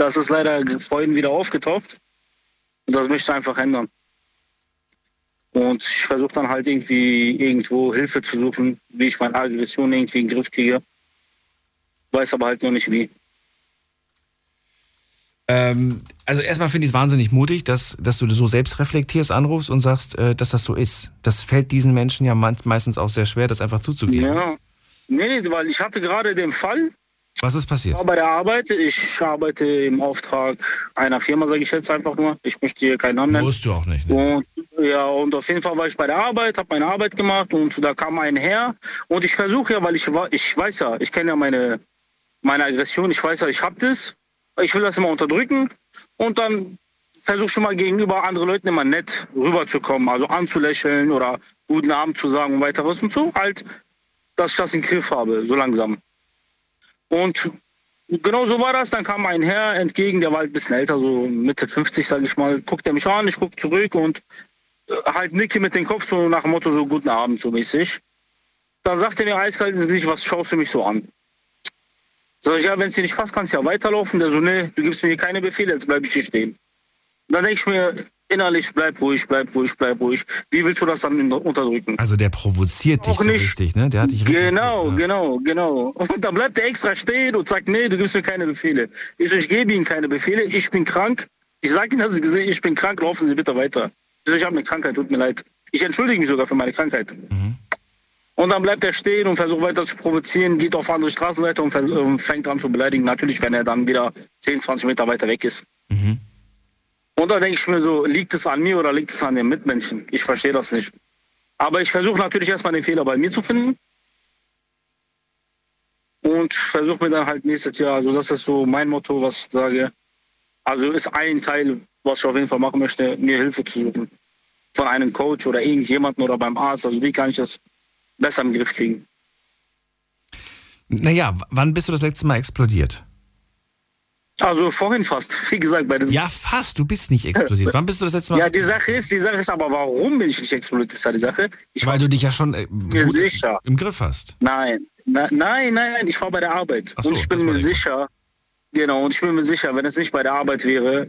R: das ist leider vorhin wieder aufgetaucht. Und das möchte ich einfach ändern. Und ich versuche dann halt irgendwie irgendwo Hilfe zu suchen, wie ich meine Aggression irgendwie in den Griff kriege. Weiß aber halt noch nicht wie.
C: Ähm, also erstmal finde ich es wahnsinnig mutig, dass, dass du so selbst reflektierst, anrufst und sagst, äh, dass das so ist. Das fällt diesen Menschen ja meistens auch sehr schwer, das einfach zuzugeben.
R: Ja. Nee, weil ich hatte gerade den Fall,
C: Was ist passiert?
R: war bei der Arbeit. Ich arbeite im Auftrag einer Firma, sage ich jetzt einfach nur. Ich möchte hier keinen Namen nennen.
C: Musst du auch nicht. Ne?
R: Und, ja, und auf jeden Fall war ich bei der Arbeit, habe meine Arbeit gemacht und da kam ein Herr. Und ich versuche ja, weil ich, ich weiß ja, ich kenne ja meine, meine Aggression, ich weiß ja, ich habe das. Ich will das immer unterdrücken und dann versuche schon mal gegenüber anderen Leuten immer nett rüberzukommen, also anzulächeln oder guten Abend zu sagen und weiteres und so. Halt, dass ich das im Griff habe, so langsam. Und genau so war das. Dann kam ein Herr entgegen, der war halt ein bisschen älter, so Mitte 50, sage ich mal. Guckt er mich an, ich gucke zurück und äh, halt nicke mit dem Kopf so nach dem Motto so guten Abend, so mäßig. Dann sagt er mir eiskalt ins Gesicht, was schaust du mich so an? Sag ich, ja, wenn es dir nicht passt, kannst du ja weiterlaufen. Der so, nee, du gibst mir keine Befehle, jetzt bleib ich hier stehen. Dann denke ich mir innerlich, bleib ruhig, bleib ruhig, bleib ruhig. Wie willst du das dann unterdrücken?
C: Also der provoziert dich
R: Auch
C: so
R: nicht.
C: richtig, ne? Der hat dich richtig.
R: Genau, genau, genau. Und dann bleibt er extra stehen und sagt, nee, du gibst mir keine Befehle. Ich, ich gebe Ihnen keine Befehle, ich bin krank. Ich sage Ihnen, dass ich gesehen, ich bin krank, laufen Sie bitte weiter. Ich, so, ich habe eine Krankheit, tut mir leid. Ich entschuldige mich sogar für meine Krankheit. Und dann bleibt er stehen und versucht weiter zu provozieren, geht auf andere Straßenseite und fängt an zu beleidigen. Natürlich, wenn er dann wieder 10, 20 Meter weiter weg ist. Und da denke ich mir so, liegt es an mir oder liegt es an den Mitmenschen? Ich verstehe das nicht. Aber ich versuche natürlich erstmal den Fehler bei mir zu finden. Und versuche mir dann halt nächstes Jahr, also das ist so mein Motto, was ich sage. Also ist ein Teil, was ich auf jeden Fall machen möchte, mir Hilfe zu suchen. Von einem Coach oder irgendjemanden oder beim Arzt. Also wie kann ich das besser im Griff kriegen?
C: Naja, wann bist du das letzte Mal explodiert?
R: Also vorhin fast, <laughs> wie gesagt, bei diesem
C: Ja, fast, du bist nicht explodiert. <laughs> Wann bist du das letzte Mal?
R: Ja, die Sache ist, die Sache ist aber, warum bin ich nicht explodiert, ist ja die Sache. Ich
C: Weil du dich ja schon äh, gut
R: sicher.
C: im Griff hast.
R: Nein, na, nein, nein, nein, ich war bei der Arbeit.
C: So,
R: und ich bin mir sicher, genau, und ich bin mir sicher, wenn es nicht bei der Arbeit wäre,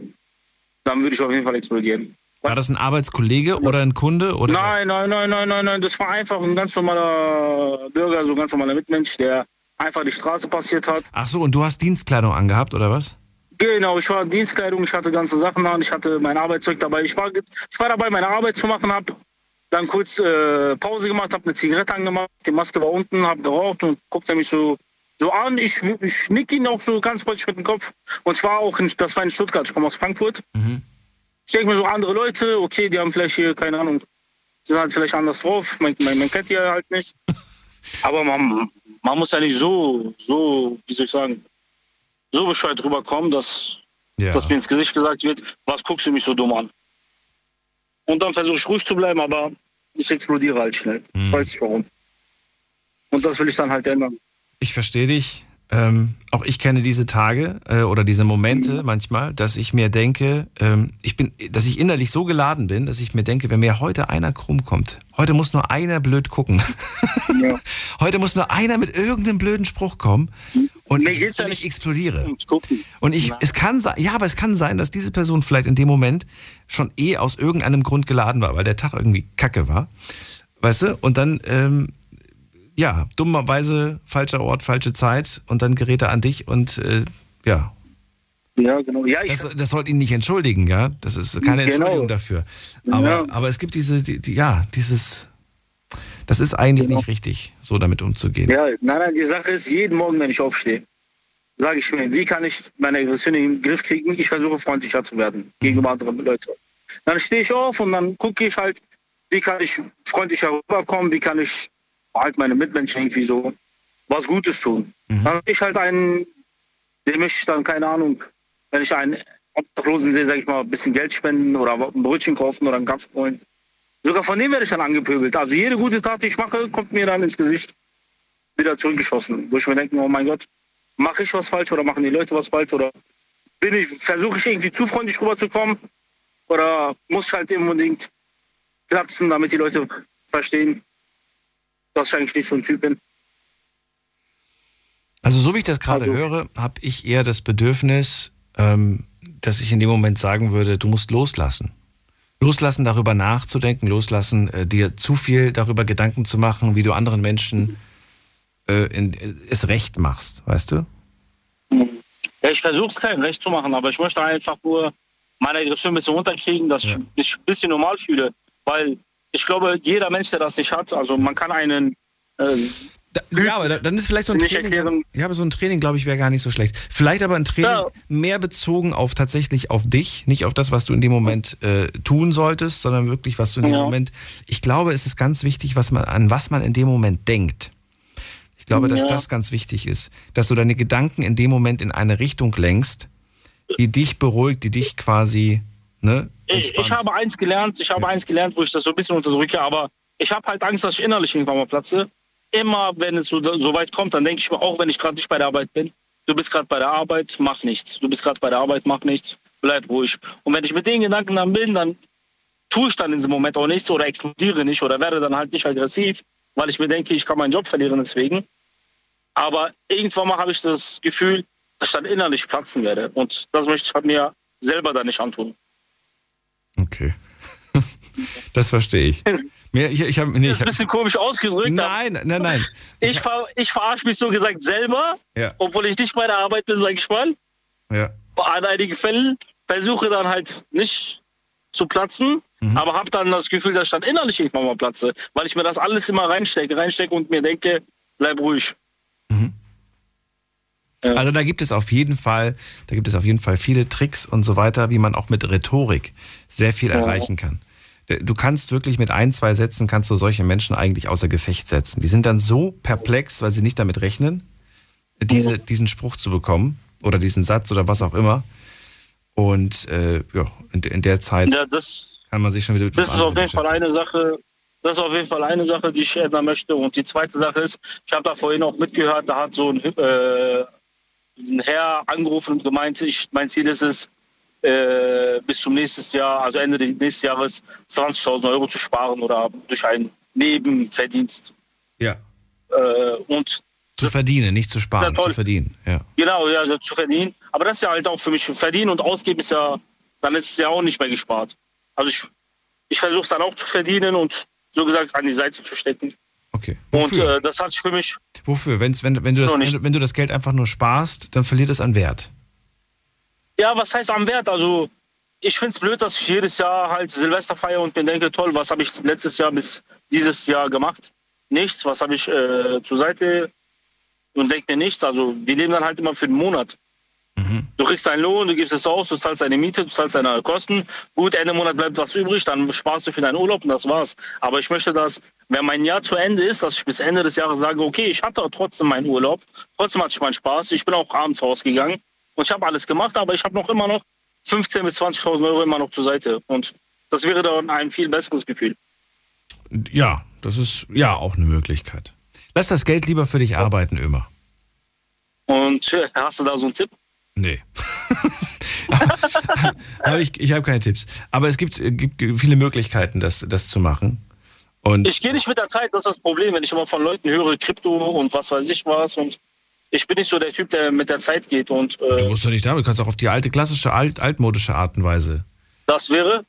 R: dann würde ich auf jeden Fall explodieren.
C: War das ein Arbeitskollege oder ein Kunde? Oder
R: Nein, nein, nein, nein, nein, nein, das war einfach ein ganz normaler Bürger, so ein ganz normaler Mitmensch, der einfach die Straße passiert hat.
C: Ach so, und du hast Dienstkleidung angehabt, oder was?
R: Genau, ich war in Dienstkleidung, ich hatte ganze Sachen an, ich hatte mein Arbeitszeug dabei. Ich war, ich war dabei, meine Arbeit zu machen, habe dann kurz äh, Pause gemacht, habe eine Zigarette angemacht, die Maske war unten, habe geraucht und guckte mich so, so an. Ich, ich nick ihn auch so ganz freundlich mit dem Kopf. Und zwar auch, in, das war in Stuttgart, ich komme aus Frankfurt. Ich denke mir so, andere Leute, okay, die haben vielleicht hier, keine Ahnung, sind halt vielleicht anders drauf, man, man, man kennt die ja halt nicht. <laughs> Aber man, man muss ja nicht so, so, wie soll ich sagen, so bescheuert rüberkommen, dass,
C: Ja.
R: dass mir ins Gesicht gesagt wird, was guckst du mich so dumm an? Und dann versuche ich ruhig zu bleiben, aber ich explodiere halt schnell. Ich weiß nicht warum. Und das will ich dann halt ändern.
C: Ich verstehe dich. Ähm, auch ich kenne diese Tage äh, oder diese Momente manchmal, dass ich mir denke, ähm, ich bin, dass ich innerlich so geladen bin, dass ich mir denke, wenn mir heute einer krumm kommt, heute muss nur einer blöd gucken. <laughs> heute muss nur einer mit irgendeinem blöden Spruch kommen und ich, und ich explodiere. Und ich, es kann sein, ja, aber es kann sein, dass diese Person vielleicht in dem Moment schon eh aus irgendeinem Grund geladen war, weil der Tag irgendwie kacke war. Weißt du? Und dann, ähm, ja, dummerweise falscher Ort, falsche Zeit und dann gerät er an dich und äh, ja.
R: Ja, genau. Ja,
C: das, das sollte ihn nicht entschuldigen, ja. Das ist keine
R: Genau.
C: Entschuldigung dafür. Aber,
R: Ja.
C: aber es gibt diese, die, die, ja, dieses, das ist eigentlich nicht richtig, so damit umzugehen.
R: ja, nein, nein, die Sache ist, jeden Morgen, wenn ich aufstehe, sage ich mir, wie kann ich meine Aggression in den Griff kriegen? Ich versuche freundlicher zu werden gegenüber anderen Leuten. Dann stehe ich auf und dann gucke ich halt, wie kann ich freundlicher rüberkommen, wie kann ich halt meine Mitmenschen irgendwie so was Gutes tun. Dann habe ich halt einen, dem möchte ich dann, keine Ahnung, wenn ich einen Obdachlosen sehe, sage ich mal, ein bisschen Geld spenden oder ein Brötchen kaufen oder einen holen. Sogar von dem werde ich dann angepöbelt. Also jede gute Tat, die ich mache, kommt mir dann ins Gesicht wieder zurückgeschossen. Wo ich mir denke, oh mein Gott, mache ich was falsch oder machen die Leute was falsch oder bin ich, versuche ich irgendwie zu freundlich rüberzukommen oder muss ich halt unbedingt platzen, damit die Leute verstehen, dass ich eigentlich nicht so ein Typ bin.
C: Also so wie ich das gerade höre, habe ich eher das Bedürfnis, ähm, dass ich in dem Moment sagen würde, du musst loslassen. Loslassen, darüber nachzudenken, loslassen, äh, dir zu viel darüber Gedanken zu machen, wie du anderen Menschen äh, in, äh, es recht machst, weißt du?
R: Ja, ich versuche es keinem recht zu machen, aber ich möchte einfach nur meine Aggression ein bisschen runterkriegen, dass ich mich ein bisschen normal fühle. Weil ich glaube, jeder Mensch, der das nicht hat, also man kann einen. Äh,
C: ja, aber dann ist vielleicht so ein Training, ja, aber so ein Training, glaube ich, wäre gar nicht so schlecht. Vielleicht aber ein Training mehr bezogen auf tatsächlich auf dich, nicht auf das, was du in dem Moment äh, tun solltest, sondern wirklich, was du in dem
R: Ja.
C: Moment. Ich glaube, es ist ganz wichtig, was man an was man in dem Moment denkt. Ich glaube, dass
R: Ja.
C: das ganz wichtig ist, dass du deine Gedanken in dem Moment in eine Richtung lenkst, die dich beruhigt, die dich quasi, ne?
R: Ich, ich habe eins gelernt, ich habe eins gelernt, wo ich das so ein bisschen unterdrücke, aber ich habe halt Angst, dass ich innerlich irgendwann mal platze. Immer, wenn es so, so weit kommt, dann denke ich mir, auch wenn ich gerade nicht bei der Arbeit bin, du bist gerade bei der Arbeit, mach nichts. Du bist gerade bei der Arbeit, mach nichts. Bleib ruhig. Und wenn ich mit den Gedanken dann bin, dann tue ich dann in diesem Moment auch nichts oder explodiere nicht oder werde dann halt nicht aggressiv, weil ich mir denke, ich kann meinen Job verlieren deswegen. Aber irgendwann mal habe ich das Gefühl, dass ich dann innerlich platzen werde. Und das möchte ich halt mir selber dann nicht antun.
C: Okay. <laughs> das verstehe ich. Mir, ich, ich hab, nee,
R: Das ist ein bisschen komisch ausgedrückt.
C: Nein, nein, nein. <laughs>
R: Ich, ver, ich verarsche mich so gesagt selber,
C: Ja.
R: obwohl ich nicht bei der Arbeit bin, sage ich mal.
C: Ja.
R: An einigen Fällen versuche dann halt nicht zu platzen,
C: Mhm.
R: aber habe dann das Gefühl, dass ich dann innerlich irgendwann mal platze, weil ich mir das alles immer reinstecke, reinstecke und mir denke, bleib ruhig.
C: Also da gibt es auf jeden Fall, da gibt es auf jeden Fall viele Tricks und so weiter, wie man auch mit Rhetorik sehr viel
R: Ja.
C: erreichen kann. Du kannst wirklich mit ein, zwei Sätzen kannst du solche Menschen eigentlich außer Gefecht setzen. Die sind dann so perplex, weil sie nicht damit rechnen, diese, diesen Spruch zu bekommen oder diesen Satz oder was auch immer. Und äh, ja, in, in der Zeit
R: Ja, das,
C: kann man sich schon wieder mit
R: das ist auf jeden Fall eine Sache. Das ist auf jeden Fall eine Sache, die ich ändern möchte. Und die zweite Sache ist, ich habe da vorhin auch mitgehört, da hat so ein, äh, ein Herr angerufen und gemeint, ich, mein Ziel ist es, äh, bis zum nächsten Jahr, also Ende des nächsten Jahres, 20.000 Euro zu sparen oder durch einen Nebenverdienst.
C: Ja.
R: Äh, und
C: Zu verdienen, nicht zu sparen,
R: Ja,
C: zu verdienen. Ja.
R: Genau, ja, zu verdienen. Aber das ist ja halt auch für mich verdienen und ausgeben ist ja, dann ist es ja auch nicht mehr gespart. Also ich, ich versuche es dann auch zu verdienen und so gesagt an die Seite zu stecken.
C: Okay.
R: Und
C: Wofür?
R: äh, das hat sich für mich,
C: Wofür? Wenn's, wenn, wenn, du das, wenn, wenn du das Geld einfach nur sparst, dann verliert es an Wert.
R: ja, was heißt am Wert? Also ich finde es blöd, dass ich jedes Jahr halt Silvester feiere und mir denke, toll, was habe ich letztes Jahr bis dieses Jahr gemacht? Nichts. Was habe ich äh, zur Seite und denke mir nichts. Also wir leben dann halt immer für den Monat. Du kriegst deinen Lohn, du gibst es aus, du zahlst deine Miete, du zahlst deine Kosten. Gut, Ende Monat bleibt was übrig, dann sparst du für deinen Urlaub und das war's. Aber ich möchte, dass, wenn mein Jahr zu Ende ist, dass ich bis Ende des Jahres sage, okay, ich hatte trotzdem meinen Urlaub, trotzdem hatte ich meinen Spaß, ich bin auch abends rausgegangen und ich habe alles gemacht, aber ich habe noch immer noch 15.000 bis 20.000 Euro immer noch zur Seite. Und das wäre dann ein viel besseres Gefühl.
C: Ja, das ist ja auch eine Möglichkeit. Lass das Geld lieber für dich arbeiten, Ömer.
R: Und äh, hast du da so einen Tipp?
C: Nee. <laughs> Ich ich habe keine Tipps. Aber es gibt, äh, gibt viele Möglichkeiten, das, das zu machen. Und
R: Ich gehe nicht mit der Zeit, das ist das Problem, wenn ich immer von Leuten höre, Krypto und was weiß ich was. Und ich bin nicht so der Typ, der mit der Zeit geht. Und
C: du
R: äh,
C: musst doch nicht damit, du kannst auch auf die alte, klassische, alt, altmodische Art und Weise
R: das wäre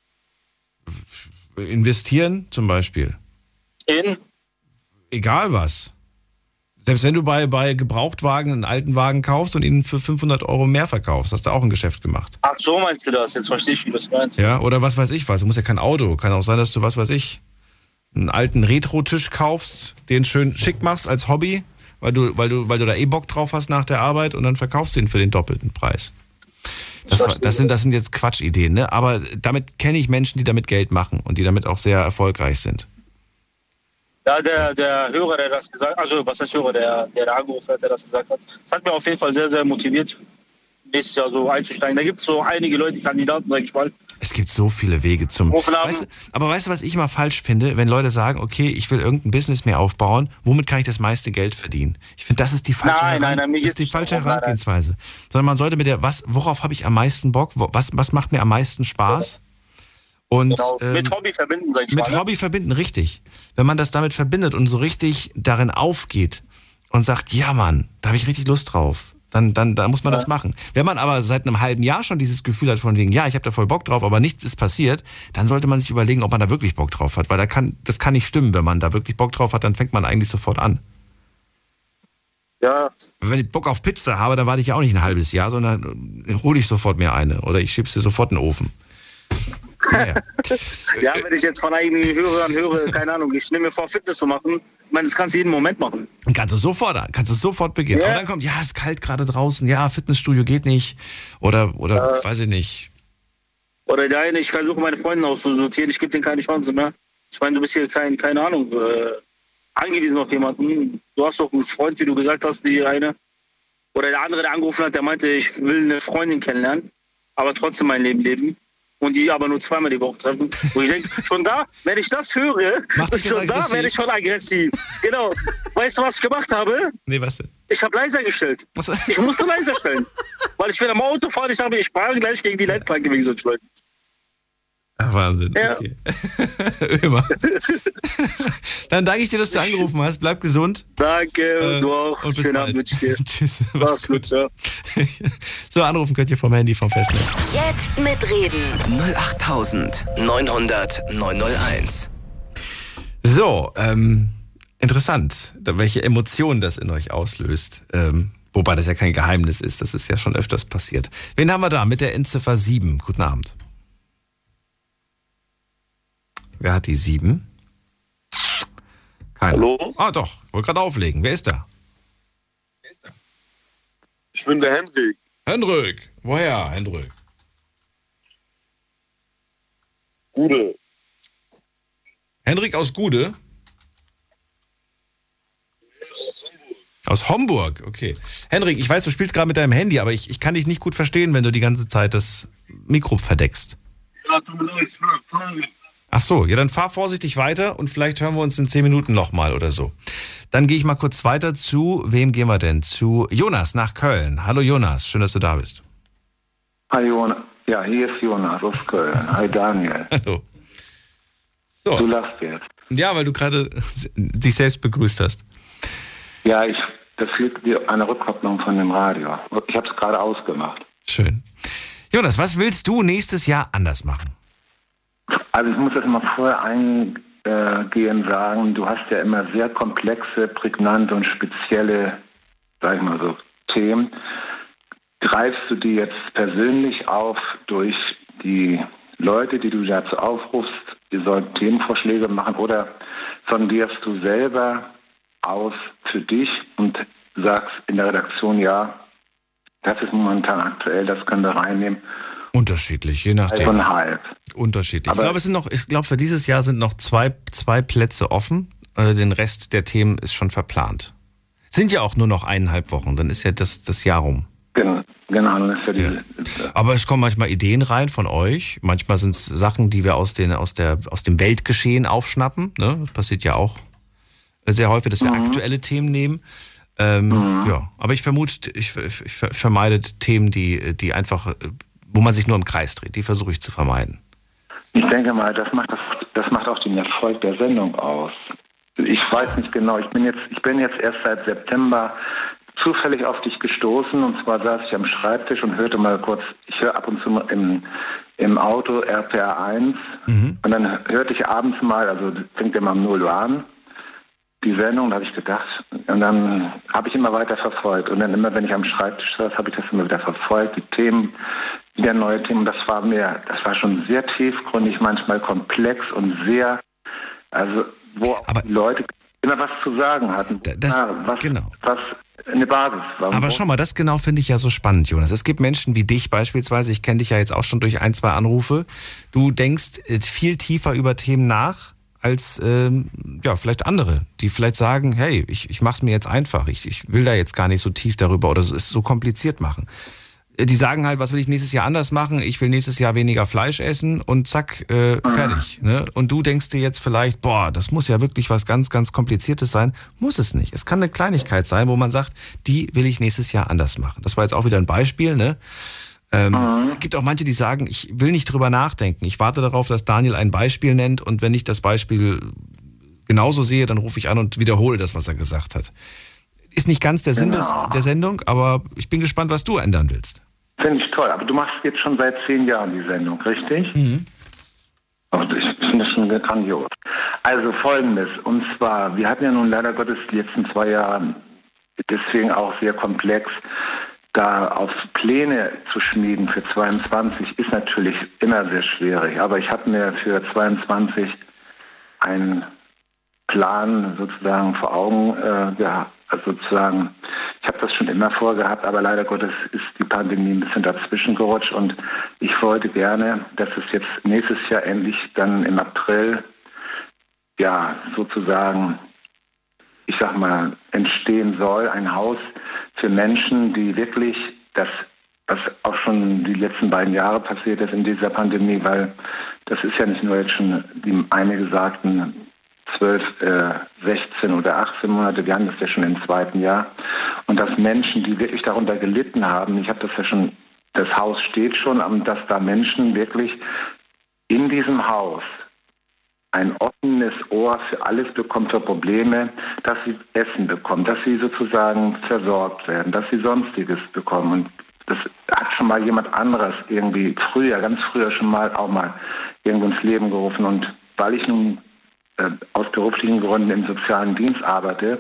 C: investieren, zum Beispiel.
R: in
C: Egal was. Selbst wenn du bei, bei Gebrauchtwagen einen alten Wagen kaufst und ihn für 500 Euro mehr verkaufst, hast du auch ein Geschäft gemacht.
R: Ach so meinst du das? Jetzt verstehe ich, wie du das meinst.
C: Ja, oder was weiß ich was. Du musst ja kein Auto. Kann auch sein, dass du, was weiß ich, einen alten Retro-Tisch kaufst, den schön schick machst als Hobby, weil du, weil du, weil du da eh Bock drauf hast nach der Arbeit und dann verkaufst du ihn für den doppelten Preis. Das, das, sind, das sind jetzt Quatschideen, ne? Aber damit kenne ich Menschen, die damit Geld machen und die damit auch sehr erfolgreich sind.
R: Ja, der, der Hörer, der das gesagt also was heißt Hörer, der, der da angerufen hat, der das gesagt hat, das hat mir auf jeden Fall sehr, sehr motiviert, nächstes Jahr so einzusteigen. Da gibt es so einige Leute, Kandidaten, sag ich mal.
C: Es gibt so viele Wege zum. Weißt du, aber weißt du, was ich immer falsch finde, wenn Leute sagen, okay, ich will irgendein Business mehr aufbauen, womit kann ich das meiste Geld verdienen? Ich finde, das ist die falsche,
R: Nein, nein,
C: Heran-
R: nein,
C: das ist die falsche
R: nein, nein.
C: Herangehensweise. Sondern man sollte mit der, was, worauf habe ich am meisten Bock? Was, was macht mir am meisten Spaß? Und
R: Genau,
C: ähm,
R: mit Hobby verbinden, sag ich
C: mit
R: mal. ne?
C: Hobby verbinden, richtig. Wenn man das damit verbindet und so richtig darin aufgeht und sagt, ja Mann, da habe ich richtig Lust drauf, dann, dann, dann muss man das machen. Wenn man aber seit einem halben Jahr schon dieses Gefühl hat von wegen, ja, ich habe da voll Bock drauf, aber nichts ist passiert, dann sollte man sich überlegen, ob man da wirklich Bock drauf hat, weil da kann, das kann nicht stimmen. Wenn man da wirklich Bock drauf hat, dann fängt man eigentlich sofort an.
R: Ja.
C: Wenn ich Bock auf Pizza habe, dann warte ich ja auch nicht ein halbes Jahr, sondern hole ich sofort mir eine oder ich schieb's dir sofort in den Ofen. <laughs>
R: Ja, wenn ich jetzt von eigenen Hörern höre, keine Ahnung, ich nehme mir vor, Fitness zu machen, meine, das kannst du jeden Moment machen.
C: Kannst du sofort, kannst du sofort beginnen.
R: Ja.
C: Aber dann kommt, ja, ist kalt gerade draußen, ja, Fitnessstudio geht nicht. Oder, oder
R: Ja.
C: weiß ich nicht.
R: Oder der eine, ich versuche meine Freunde auszusortieren, ich gebe denen keine Chance mehr. Ich meine, du bist hier kein, keine Ahnung, äh, angewiesen auf jemanden. Du hast doch einen Freund, wie du gesagt hast, die eine. Oder der andere, der angerufen hat, der meinte, ich will eine Freundin kennenlernen, aber trotzdem mein Leben leben. Und die aber nur zweimal die Woche treffen. Und ich denke, schon da, wenn ich das höre,
C: das
R: schon da werde ich schon aggressiv. Genau. Weißt du, was ich gemacht habe?
C: Nee, was denn?
R: Ich habe leiser gestellt. Ich musste leiser stellen. Weil ich will am Auto fahren, ich habe ich fahre gleich gegen die Leitplanke wegen so einem Schwein.
C: Ach, Wahnsinn.
R: Ja.
C: Okay. <laughs> Immer. <laughs> Dann danke ich dir, dass du angerufen hast. Bleib gesund.
R: Danke, du auch.
C: Und
R: Schönen
C: bald.
R: Abend wünsche ich dir. <laughs>
C: Tschüss.
R: Mach's gut, ja.
C: So, anrufen könnt ihr vom Handy vom Festnetz.
B: Jetzt mitreden.
A: 08900 901.
C: So, ähm, interessant, welche Emotionen das in euch auslöst. Ähm, wobei das ja kein Geheimnis ist, das ist ja schon öfters passiert. Wen haben wir da mit der Endziffer 7? Guten Abend. Wer hat die 7? Keiner. Hallo? Ah, doch, wollte gerade auflegen. Wer ist da?
S: Ich bin der Henrik.
C: Hendrik. Woher, Hendrik?
S: Gude.
C: Hendrik aus Gude? Aus Homburg, okay. Henrik, ich weiß, du spielst gerade mit deinem Handy, aber ich, ich kann dich nicht gut verstehen, wenn du die ganze Zeit das Mikro verdeckst.
S: Ja, tut mir leid, ich bin.
C: Ach so, ja, dann fahr vorsichtig weiter und vielleicht hören wir uns in zehn Minuten nochmal oder so. Dann gehe ich mal kurz weiter zu, wem gehen wir denn? Zu Jonas nach Köln. Hallo Jonas, schön, dass du da bist.
T: Hi Jonas. Ja, hier ist Jonas aus Köln. Hi Daniel. <laughs>
C: Hallo. So.
T: Du lachst jetzt.
C: Ja, weil du gerade <laughs> dich selbst begrüßt hast.
T: Ja, ich, das liegt dir eine Rückkopplung von dem Radio. Ich habe es gerade ausgemacht.
C: Schön. Jonas, was willst du nächstes Jahr anders machen?
T: Also ich muss das mal vorher eingehen sagen, du hast ja immer sehr komplexe, prägnante und spezielle, sag ich mal so, Themen. Greifst du die jetzt persönlich auf durch die Leute, die du dazu aufrufst, die sollen Themenvorschläge machen oder sondierst du selber aus für dich und sagst in der Redaktion, ja, das ist momentan aktuell, das können wir reinnehmen.
C: Unterschiedlich, je nachdem.
T: Halb und halb.
C: Unterschiedlich.
T: Aber-
C: ich glaube, es sind noch, ich glaube, für dieses Jahr sind noch zwei, zwei Plätze offen. Äh, Den Rest der Themen ist schon verplant. Sind ja auch nur noch eineinhalb Wochen, dann ist ja das, das Jahr rum.
T: Genau, genau, dann ist ja die,
C: Aber es kommen manchmal Ideen rein von euch. Manchmal sind es Sachen, die wir aus, den, aus, der, aus dem Weltgeschehen aufschnappen. Ne? Das passiert ja auch sehr häufig, dass wir aktuelle Themen nehmen. Ähm, Ja, aber ich vermute, ich, ich, ich vermeide Themen, die, die einfach, äh, wo man sich nur im Kreis dreht. Die versuche ich zu vermeiden.
T: Ich denke mal, das macht, das, das macht auch den Erfolg der Sendung aus. Ich weiß nicht genau, ich bin jetzt, ich bin jetzt erst seit September zufällig auf dich gestoßen und zwar saß ich am Schreibtisch und hörte mal kurz, ich höre ab und zu im, im Auto RPR 1 und dann hörte ich abends mal, also fängt immer um 0 Uhr an, die Sendung, da habe ich gedacht, und dann habe ich immer weiter verfolgt. Und dann immer, wenn ich am Schreibtisch saß, habe ich das immer wieder verfolgt, die Themen, wieder neue Themen. Das war mir, das war schon sehr tiefgründig, manchmal komplex und sehr, also wo auch die Leute immer was zu sagen hatten.
C: das-
T: ja, was, was eine Basis war.
C: Aber schau mal, das genau finde ich ja so spannend, Jonas. Es gibt Menschen wie dich beispielsweise, ich kenne dich ja jetzt auch schon durch ein, zwei Anrufe. Du denkst äh, viel tiefer über Themen nach als ähm, ja, vielleicht andere, die vielleicht sagen, hey, ich, ich mache es mir jetzt einfach, ich, ich will da jetzt gar nicht so tief darüber oder es so kompliziert machen. Äh, Die sagen halt, was will ich nächstes Jahr anders machen? Ich will nächstes Jahr weniger Fleisch essen und zack, äh, fertig. Ne? Und du denkst dir jetzt vielleicht, boah, das muss ja wirklich was ganz, ganz Kompliziertes sein. Muss es nicht. Es kann eine Kleinigkeit sein, wo man sagt, die will ich nächstes Jahr anders machen. Das war jetzt auch wieder ein Beispiel. Ne? Ähm, Es gibt auch manche, die sagen, ich will nicht drüber nachdenken. Ich warte darauf, dass Daniel ein Beispiel nennt und wenn ich das Beispiel genauso sehe, dann rufe ich an und wiederhole das, was er gesagt hat. Ist nicht ganz der Sinn des, der Sendung, aber ich bin gespannt, was du ändern willst.
T: Finde ich toll. Aber du machst jetzt schon seit zehn Jahren die Sendung, richtig?
C: Mhm.
T: Ich finde das schon grandios. Also folgendes, und zwar, wir hatten ja nun leider Gottes die letzten zwei Jahre deswegen auch sehr komplex. Da auf Pläne zu schmieden für 22 ist natürlich immer sehr schwierig. Aber ich habe mir für 22 einen Plan sozusagen vor Augen äh, gehabt. Also sozusagen, ich habe das schon immer vorgehabt, aber leider Gottes ist die Pandemie ein bisschen dazwischen gerutscht und ich wollte gerne, dass es jetzt nächstes Jahr endlich dann im April ja sozusagen, ich sag mal, entstehen soll, ein Haus für Menschen, die wirklich das was auch schon die letzten beiden Jahre passiert ist in dieser Pandemie, weil das ist ja nicht nur jetzt schon, wie einige sagten, 12, äh, 16 oder 18 Monate, wir haben das ja schon im zweiten Jahr. Und dass Menschen, die wirklich darunter gelitten haben, ich habe das ja schon, das Haus steht schon, dass da Menschen wirklich in diesem Haus ein offenes Ohr für alles bekommen, für Probleme, dass sie Essen bekommen, dass sie sozusagen versorgt werden, dass sie Sonstiges bekommen. Und das hat schon mal jemand anderes irgendwie früher, ganz früher schon mal auch mal irgendwo ins Leben gerufen. Und weil ich nun aus beruflichen Gründen im sozialen Dienst arbeite,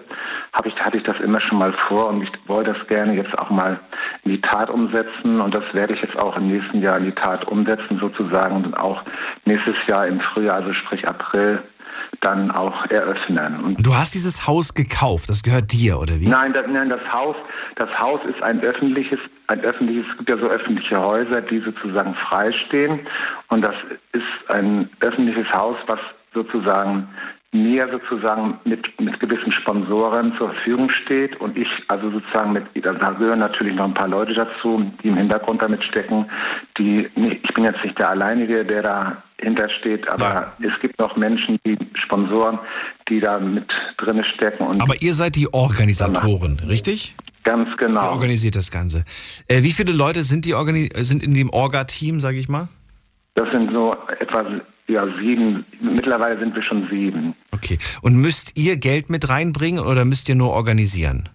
T: habe ich, hatte ich das immer schon mal vor und ich wollte das gerne jetzt auch mal in die Tat umsetzen und das werde ich jetzt auch im nächsten Jahr in die Tat umsetzen sozusagen und auch nächstes Jahr im Frühjahr, also sprich April, dann auch eröffnen. Und
C: Du hast dieses Haus gekauft, das gehört dir, oder wie?
T: Nein, das, nein, das Haus, das Haus ist ein öffentliches, ein öffentliches, es gibt ja so öffentliche Häuser, die sozusagen freistehen. Und das ist ein öffentliches Haus, was sozusagen mir sozusagen mit, mit gewissen Sponsoren zur Verfügung steht und ich also sozusagen mit, da gehören natürlich noch ein paar Leute dazu, die im Hintergrund damit stecken, die, ich bin jetzt nicht der Alleinige, der dahinter steht, aber es gibt noch Menschen, die Sponsoren, die da mit drin stecken. Und
C: Aber ihr seid die Organisatoren, richtig?
T: Ganz genau.
C: Ihr organisiert das Ganze. Äh, wie viele Leute sind, die Organi sind in dem Orga-Team, sage ich mal?
T: Das sind so etwa ja, sieben, mittlerweile sind wir schon sieben.
C: Okay. Und müsst ihr Geld mit reinbringen oder müsst ihr nur organisieren?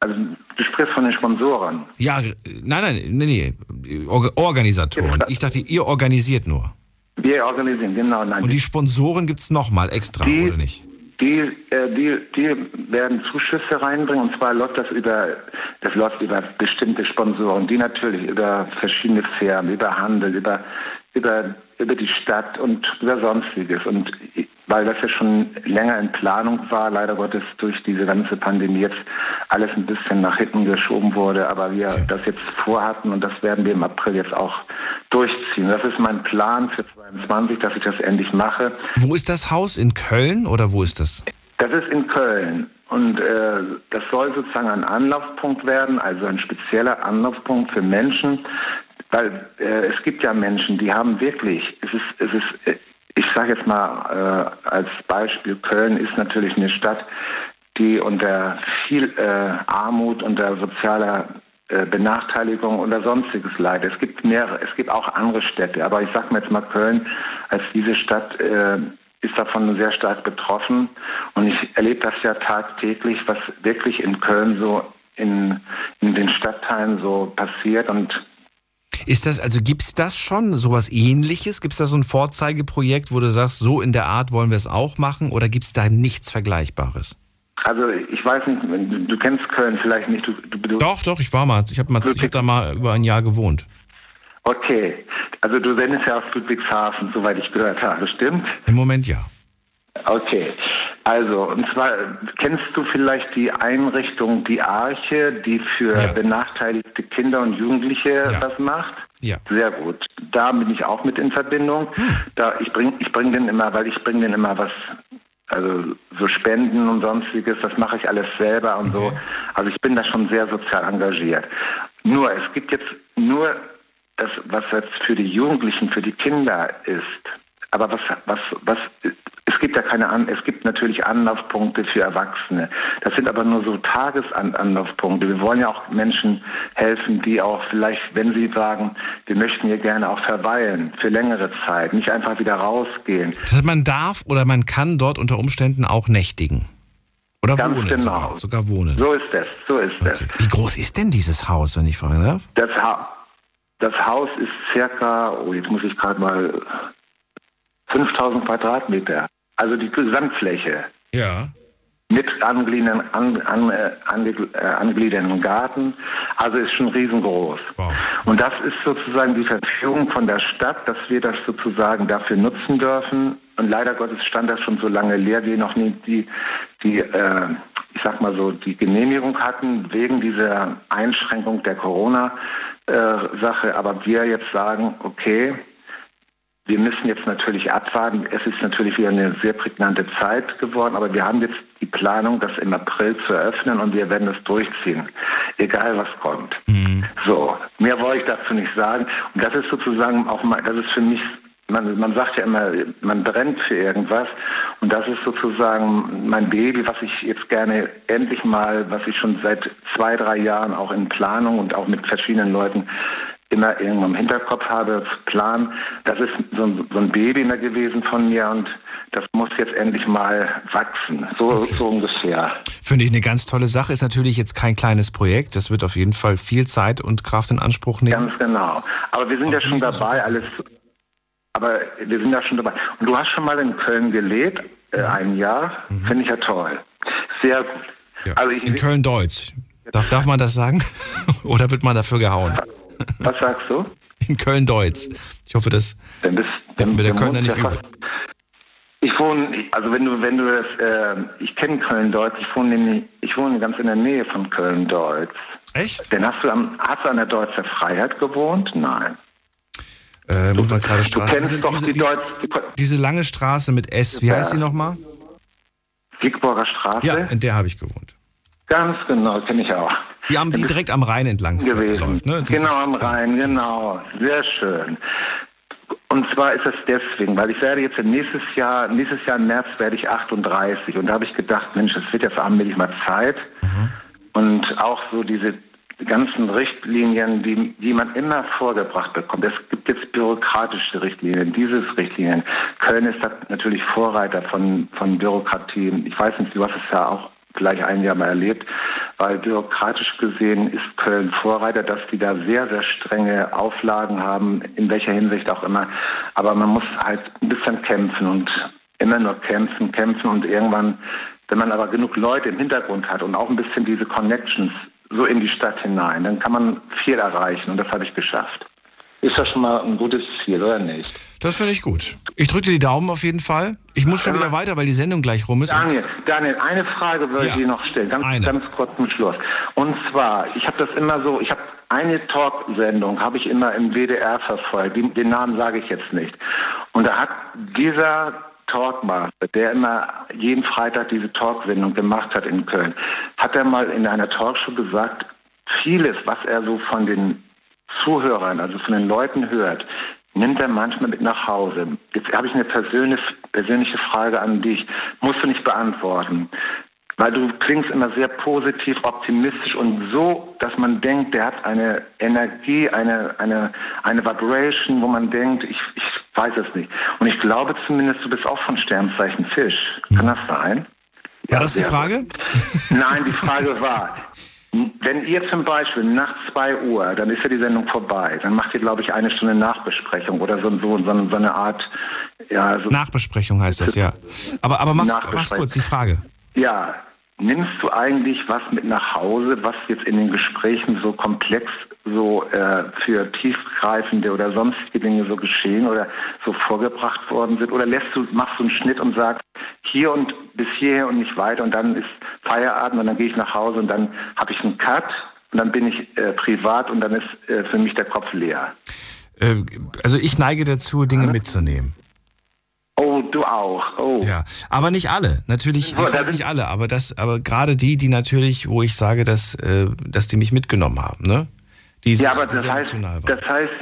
T: Also du sprichst von den Sponsoren.
C: Ja, äh, nein, nein, nee, nee. Or Organisatoren. Ich dachte, ihr organisiert nur.
T: Wir organisieren, genau. Nein,
C: Und die Sponsoren gibt es nochmal extra,
T: Die-
C: oder nicht?
T: Die, äh, die, die werden Zuschüsse reinbringen und zwar läuft das über, das läuft über bestimmte Sponsoren, die natürlich über verschiedene Firmen, über Handel, über, über, über die Stadt und über sonstiges. Und weil das ja schon länger in Planung war, leider Gottes durch diese ganze Pandemie jetzt alles ein bisschen nach hinten geschoben wurde, aber wir das jetzt vorhatten und das werden wir im April jetzt auch durchziehen. Das ist mein Plan für 22, dass ich das endlich mache.
C: Wo ist das Haus? In Köln oder wo ist das?
T: Das ist in Köln und äh, das soll sozusagen ein Anlaufpunkt werden, also ein spezieller Anlaufpunkt für Menschen, weil äh, es gibt ja Menschen, die haben wirklich, es ist, es ist, äh, ich sage jetzt mal äh, als Beispiel, Köln ist natürlich eine Stadt, die unter viel äh, Armut, unter sozialer äh, Benachteiligung oder sonstiges leidet. Es gibt mehrere, es gibt auch andere Städte, aber ich sage mir jetzt mal Köln als diese Stadt äh, ist davon sehr stark betroffen und ich erlebe das ja tagtäglich, was wirklich in Köln so in, in den Stadtteilen so passiert und
C: Ist das, also gibt es das schon, sowas ähnliches? Gibt es da so ein Vorzeigeprojekt, wo du sagst, so in der Art wollen wir es auch machen oder gibt es da nichts Vergleichbares?
T: also ich weiß nicht, du, du kennst Köln vielleicht nicht. Du, du,
C: Doch, doch, ich war mal, ich habe hab da mal über ein Jahr gewohnt.
T: Okay, also du sendest ja aus Ludwigshafen, soweit ich gehört habe, stimmt?
C: Im Moment ja.
T: Okay, also und zwar kennst du vielleicht die Einrichtung Die Arche, die für benachteiligte Kinder und Jugendliche was macht?
C: Ja.
T: Sehr gut. Da bin ich auch mit in Verbindung. Da ich bring ich bring denen immer, weil ich bringe denen immer was also so Spenden und sonstiges, das mache ich alles selber und so. Also ich bin da schon sehr sozial engagiert. Nur es gibt jetzt nur das, was jetzt für die Jugendlichen, für die Kinder ist. Aber was, was, was, es gibt ja keine An, es gibt natürlich Anlaufpunkte für Erwachsene. Das sind aber nur so Tagesanlaufpunkte. Wir wollen ja auch Menschen helfen, die auch vielleicht, wenn sie sagen, wir möchten hier gerne auch verweilen für längere Zeit, nicht einfach wieder rausgehen.
C: Das heißt, man darf oder man kann dort unter Umständen auch nächtigen. Oder
T: Ganz
C: wohnen
T: genau.
C: sogar, sogar wohnen.
T: So ist es, so ist es.
C: Wie groß ist denn dieses Haus, wenn ich fragen darf?
T: Das, ha das Haus ist circa, oh, jetzt muss ich gerade mal 5000 Quadratmeter. Also die Gesamtfläche.
C: Ja.
T: Mit angliedernden, an, an, äh, ange, äh, angliedernden Garten. Also ist schon riesengroß. Und das ist sozusagen die Verfügung von der Stadt, dass wir das sozusagen dafür nutzen dürfen. Und leider Gottes stand das schon so lange leer, wir noch nie die, die äh, ich sag mal so, die Genehmigung hatten wegen dieser Einschränkung der Corona-Sache. Aber wir jetzt sagen, okay, wir müssen jetzt natürlich abwarten. Es ist natürlich wieder eine sehr prägnante Zeit geworden, aber wir haben jetzt die Planung, das im April zu eröffnen und wir werden das durchziehen, egal was kommt. So, mehr wollte ich dazu nicht sagen. Und das ist sozusagen auch mal, das ist für mich, man, man sagt ja immer, man brennt für irgendwas. Und das ist sozusagen mein Baby, was ich jetzt gerne endlich mal, was ich schon seit zwei, drei Jahren auch in Planung und auch mit verschiedenen Leuten immer irgendwann im Hinterkopf habe, Plan. Das ist so ein, so ein Baby immer gewesen von mir und das muss jetzt endlich mal wachsen. So, so ungefähr.
C: Finde ich eine ganz tolle Sache. Ist natürlich jetzt kein kleines Projekt. Das wird auf jeden Fall viel Zeit und Kraft in Anspruch nehmen.
T: Ganz genau. Aber wir sind ja schon dabei, alles. Aber wir sind ja schon dabei. Und du hast schon mal in Köln gelebt, äh, ein Jahr. Finde ich ja toll. Sehr gut. Also ich,
C: In Köln-Deutz. Darf, darf man das sagen? <laughs> Oder wird man dafür gehauen?
T: Was sagst du?
C: In Köln-Deutz. Ich hoffe, das
T: Dann bist,
C: dann, mit der Kölner nicht
T: fast- Ich wohne, also wenn du, wenn du das, äh, ich kenne Köln-Deutz, ich wohne nämlich, ich wohne ganz in der Nähe von Köln-Deutz.
C: Echt?
T: Denn hast du, am, hast du an der Deutzer Freiheit gewohnt? Nein.
C: Äh, muss man gerade
T: Du
C: Straße.
T: kennst
C: Diese,
T: doch
C: diese,
T: die
C: die,
T: Deutz,
C: diese lange Straße mit S, wie heißt die nochmal?
T: Siegburger Straße?
C: Ja, in der habe ich gewohnt.
T: Ganz genau, kenne ich auch.
C: Die, am, die direkt am Rhein entlang
T: gewesen.
C: läuft, ne?
T: Genau am Rhein, genau. Sehr schön. Und zwar ist das deswegen, weil ich werde jetzt nächstes Jahr, nächstes Jahr im März werde ich 38 und da habe ich gedacht, Mensch, es wird jetzt allmählich mal Zeit und auch so diese ganzen Richtlinien, die, die man immer vorgebracht bekommt. Es gibt jetzt bürokratische Richtlinien, dieses Richtlinien. Köln ist natürlich Vorreiter von, von Bürokratie. Ich weiß nicht, du hast es ja auch vielleicht ein Jahr mal erlebt, weil bürokratisch gesehen ist Köln Vorreiter, dass die da sehr, sehr strenge Auflagen haben, in welcher Hinsicht auch immer. Aber man muss halt ein bisschen kämpfen und immer nur kämpfen, kämpfen und irgendwann, wenn man aber genug Leute im Hintergrund hat und auch ein bisschen diese Connections so in die Stadt hinein, dann kann man viel erreichen und das habe ich geschafft. Ist das schon mal ein gutes Ziel, oder nicht?
C: Das finde ich gut. Ich drücke dir die Daumen auf jeden Fall. Ich muss schon wieder weiter, weil die Sendung gleich rum ist.
T: Daniel, Daniel, eine Frage würde ich dir noch stellen, ganz, ganz kurz zum Schluss. Und zwar, ich habe das immer so, ich habe eine Talksendung, habe ich immer im WDR verfolgt, den, den Namen sage ich jetzt nicht. Und da hat dieser Talkmaster, der immer jeden Freitag diese Talksendung gemacht hat in Köln, hat er mal in einer Talkshow gesagt, vieles, was er so von den Zuhörern, also von den Leuten hört, nimmt er manchmal mit nach Hause. Jetzt habe ich eine persönliche, persönliche Frage an dich. Musst du nicht beantworten. Weil du klingst immer sehr positiv, optimistisch und so, dass man denkt, der hat eine Energie, eine, eine, eine Vibration, wo man denkt, ich, ich weiß es nicht. Und ich glaube zumindest, du bist auch von Sternzeichen Fisch. Kann das sein?
C: War das die Frage?
T: gut. Nein, die Frage war, <laughs> wenn ihr zum Beispiel nach 2 Uhr, dann ist ja die Sendung vorbei, dann macht ihr, glaube ich, eine Stunde Nachbesprechung oder so, so, so, so eine Art, ja, so,
C: Nachbesprechung heißt das, ja. Aber, aber mach's, mach's kurz, die Frage.
T: ja, nimmst du eigentlich was mit nach Hause, was jetzt in den Gesprächen so komplex, so äh, für tiefgreifende oder sonstige Dinge so geschehen oder so vorgebracht worden sind? Oder lässt du, machst du einen Schnitt und sagst, hier und bis hierher und nicht weiter und dann ist Feierabend und dann gehe ich nach Hause und dann habe ich einen Cut und dann bin ich äh, privat und dann ist äh, für mich der Kopf leer.
C: Äh, also ich neige dazu, Dinge mitzunehmen.
T: Oh, du auch. Oh.
C: Ja, aber nicht alle. Natürlich,
T: Oh,
C: nicht alle, aber das, aber gerade die, die natürlich, wo ich sage, dass, äh, dass die mich mitgenommen haben, ne? Die
T: ja,
C: sehr-
T: aber das heißt, das heißt,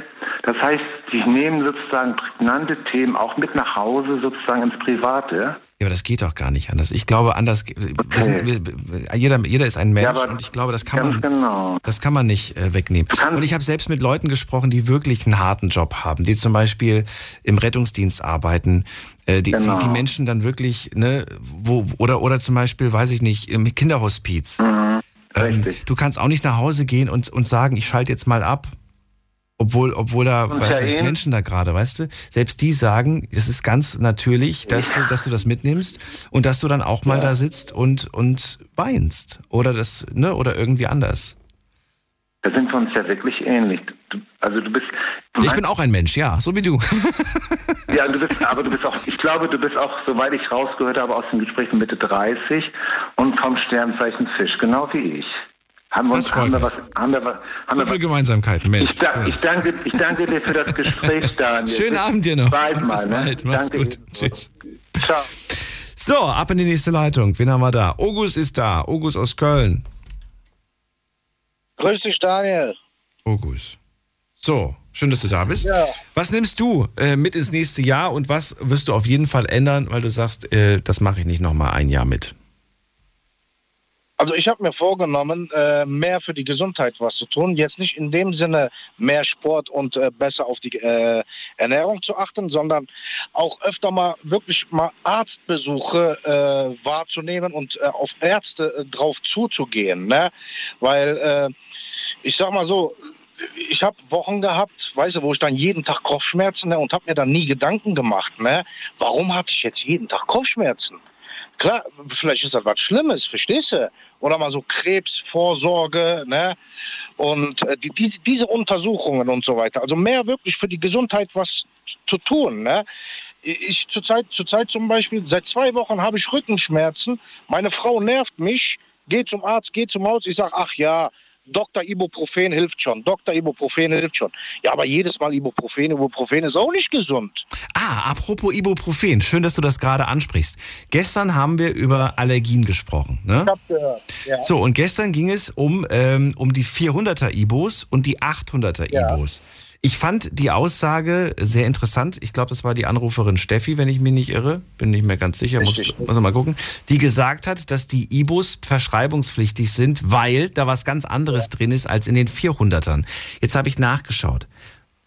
T: das heißt, die nehmen sozusagen prägnante Themen auch mit nach Hause, sozusagen ins Private.
C: Ja, aber das geht doch gar nicht anders. Ich glaube, anders. Wir sind, wir, jeder, jeder ist ein Mensch
T: Ja,
C: und ich glaube, das kann man,
T: genau.
C: das kann man nicht äh, wegnehmen. Und ich habe selbst mit Leuten gesprochen, die wirklich einen harten Job haben, die zum Beispiel im Rettungsdienst arbeiten, äh, die,
T: Genau.
C: die, die Menschen dann wirklich, ne, wo oder oder zum Beispiel, weiß ich nicht, im Kinderhospiz.
T: Mhm.
C: Ähm, du kannst auch nicht nach Hause gehen und, und sagen, ich schalte jetzt mal ab. Obwohl, obwohl da nicht,
T: Ehn-
C: Menschen da gerade, weißt du, selbst die sagen, es ist ganz natürlich, dass du, dass du das mitnimmst und dass du dann auch mal da sitzt und, und weinst. Oder das, ne, oder irgendwie anders.
T: Da sind wir uns ja wirklich ähnlich. Du, also du bist.
C: Ich bin auch ein Mensch, ja, so wie du. <laughs>
T: Ja, du bist, aber du bist auch, ich glaube, du bist auch, soweit ich rausgehört habe aus den Gesprächen Mitte 30 und vom Sternzeichen Fisch, genau wie ich. Haben wir uns, haben wir was, haben wir, was- haben
C: So
T: wir
C: viele Gemeinsamkeiten, Mensch.
T: ich, da, ich, danke, ich danke dir für das Gespräch, <laughs> Daniel.
C: Schönen
T: Bis
C: Abend dir noch.
T: Bald
C: Bis
T: mal, ne?
C: bald. Mach's
T: danke
C: gut. Tschüss.
T: Ciao.
C: So, ab in die nächste Leitung. Wen haben wir da? August ist da. August aus Köln.
U: Grüß dich, Daniel.
C: Ogus. So, schön, dass du da bist.
N: Ja.
C: Was nimmst du äh, mit ins nächste Jahr und was wirst du auf jeden Fall ändern, weil du sagst, äh, das mache ich nicht nochmal ein Jahr mit?
N: Also ich habe mir vorgenommen, äh, mehr für die Gesundheit was zu tun. Jetzt nicht in dem Sinne mehr Sport und äh, besser auf die äh, Ernährung zu achten, sondern auch öfter mal wirklich mal Arztbesuche wahrzunehmen und auf Ärzte drauf zuzugehen. Ne? Weil ich sag mal so, ich habe Wochen gehabt, weißt du, wo ich dann jeden Tag Kopfschmerzen ne, und habe mir dann nie Gedanken gemacht, ne? Warum hatte ich jetzt jeden Tag Kopfschmerzen? Klar, vielleicht ist das was Schlimmes, verstehst du? Oder mal so Krebsvorsorge, ne? Und äh, die, die, diese Untersuchungen und so weiter. Also mehr wirklich für die Gesundheit was zu tun, ne? Ich zurzeit, zurzeit zum Beispiel, seit zwei Wochen habe ich Rückenschmerzen. Meine Frau nervt mich, geht zum Arzt, geht zum Haus. Ich sage, ach ja, Dr. Ibuprofen hilft schon, Dr. Ibuprofen hilft schon. Ja, aber jedes Mal Ibuprofen, Ibuprofen ist auch nicht gesund.
C: Ah, apropos Ibuprofen, schön, dass du das gerade ansprichst. Gestern haben wir über Allergien gesprochen. Ne?
N: Ich hab gehört. Ja.
C: So, und gestern ging es um, ähm, um die 400er Ibos und die 800er Ibos. Ich fand die Aussage sehr interessant. Ich glaube, das war die Anruferin Steffi, wenn ich mich nicht irre. Bin nicht mehr ganz sicher, muss, muss mal gucken. Die gesagt hat, dass die Ibos verschreibungspflichtig sind, weil da was ganz anderes drin ist als in den 400ern. Jetzt habe ich nachgeschaut.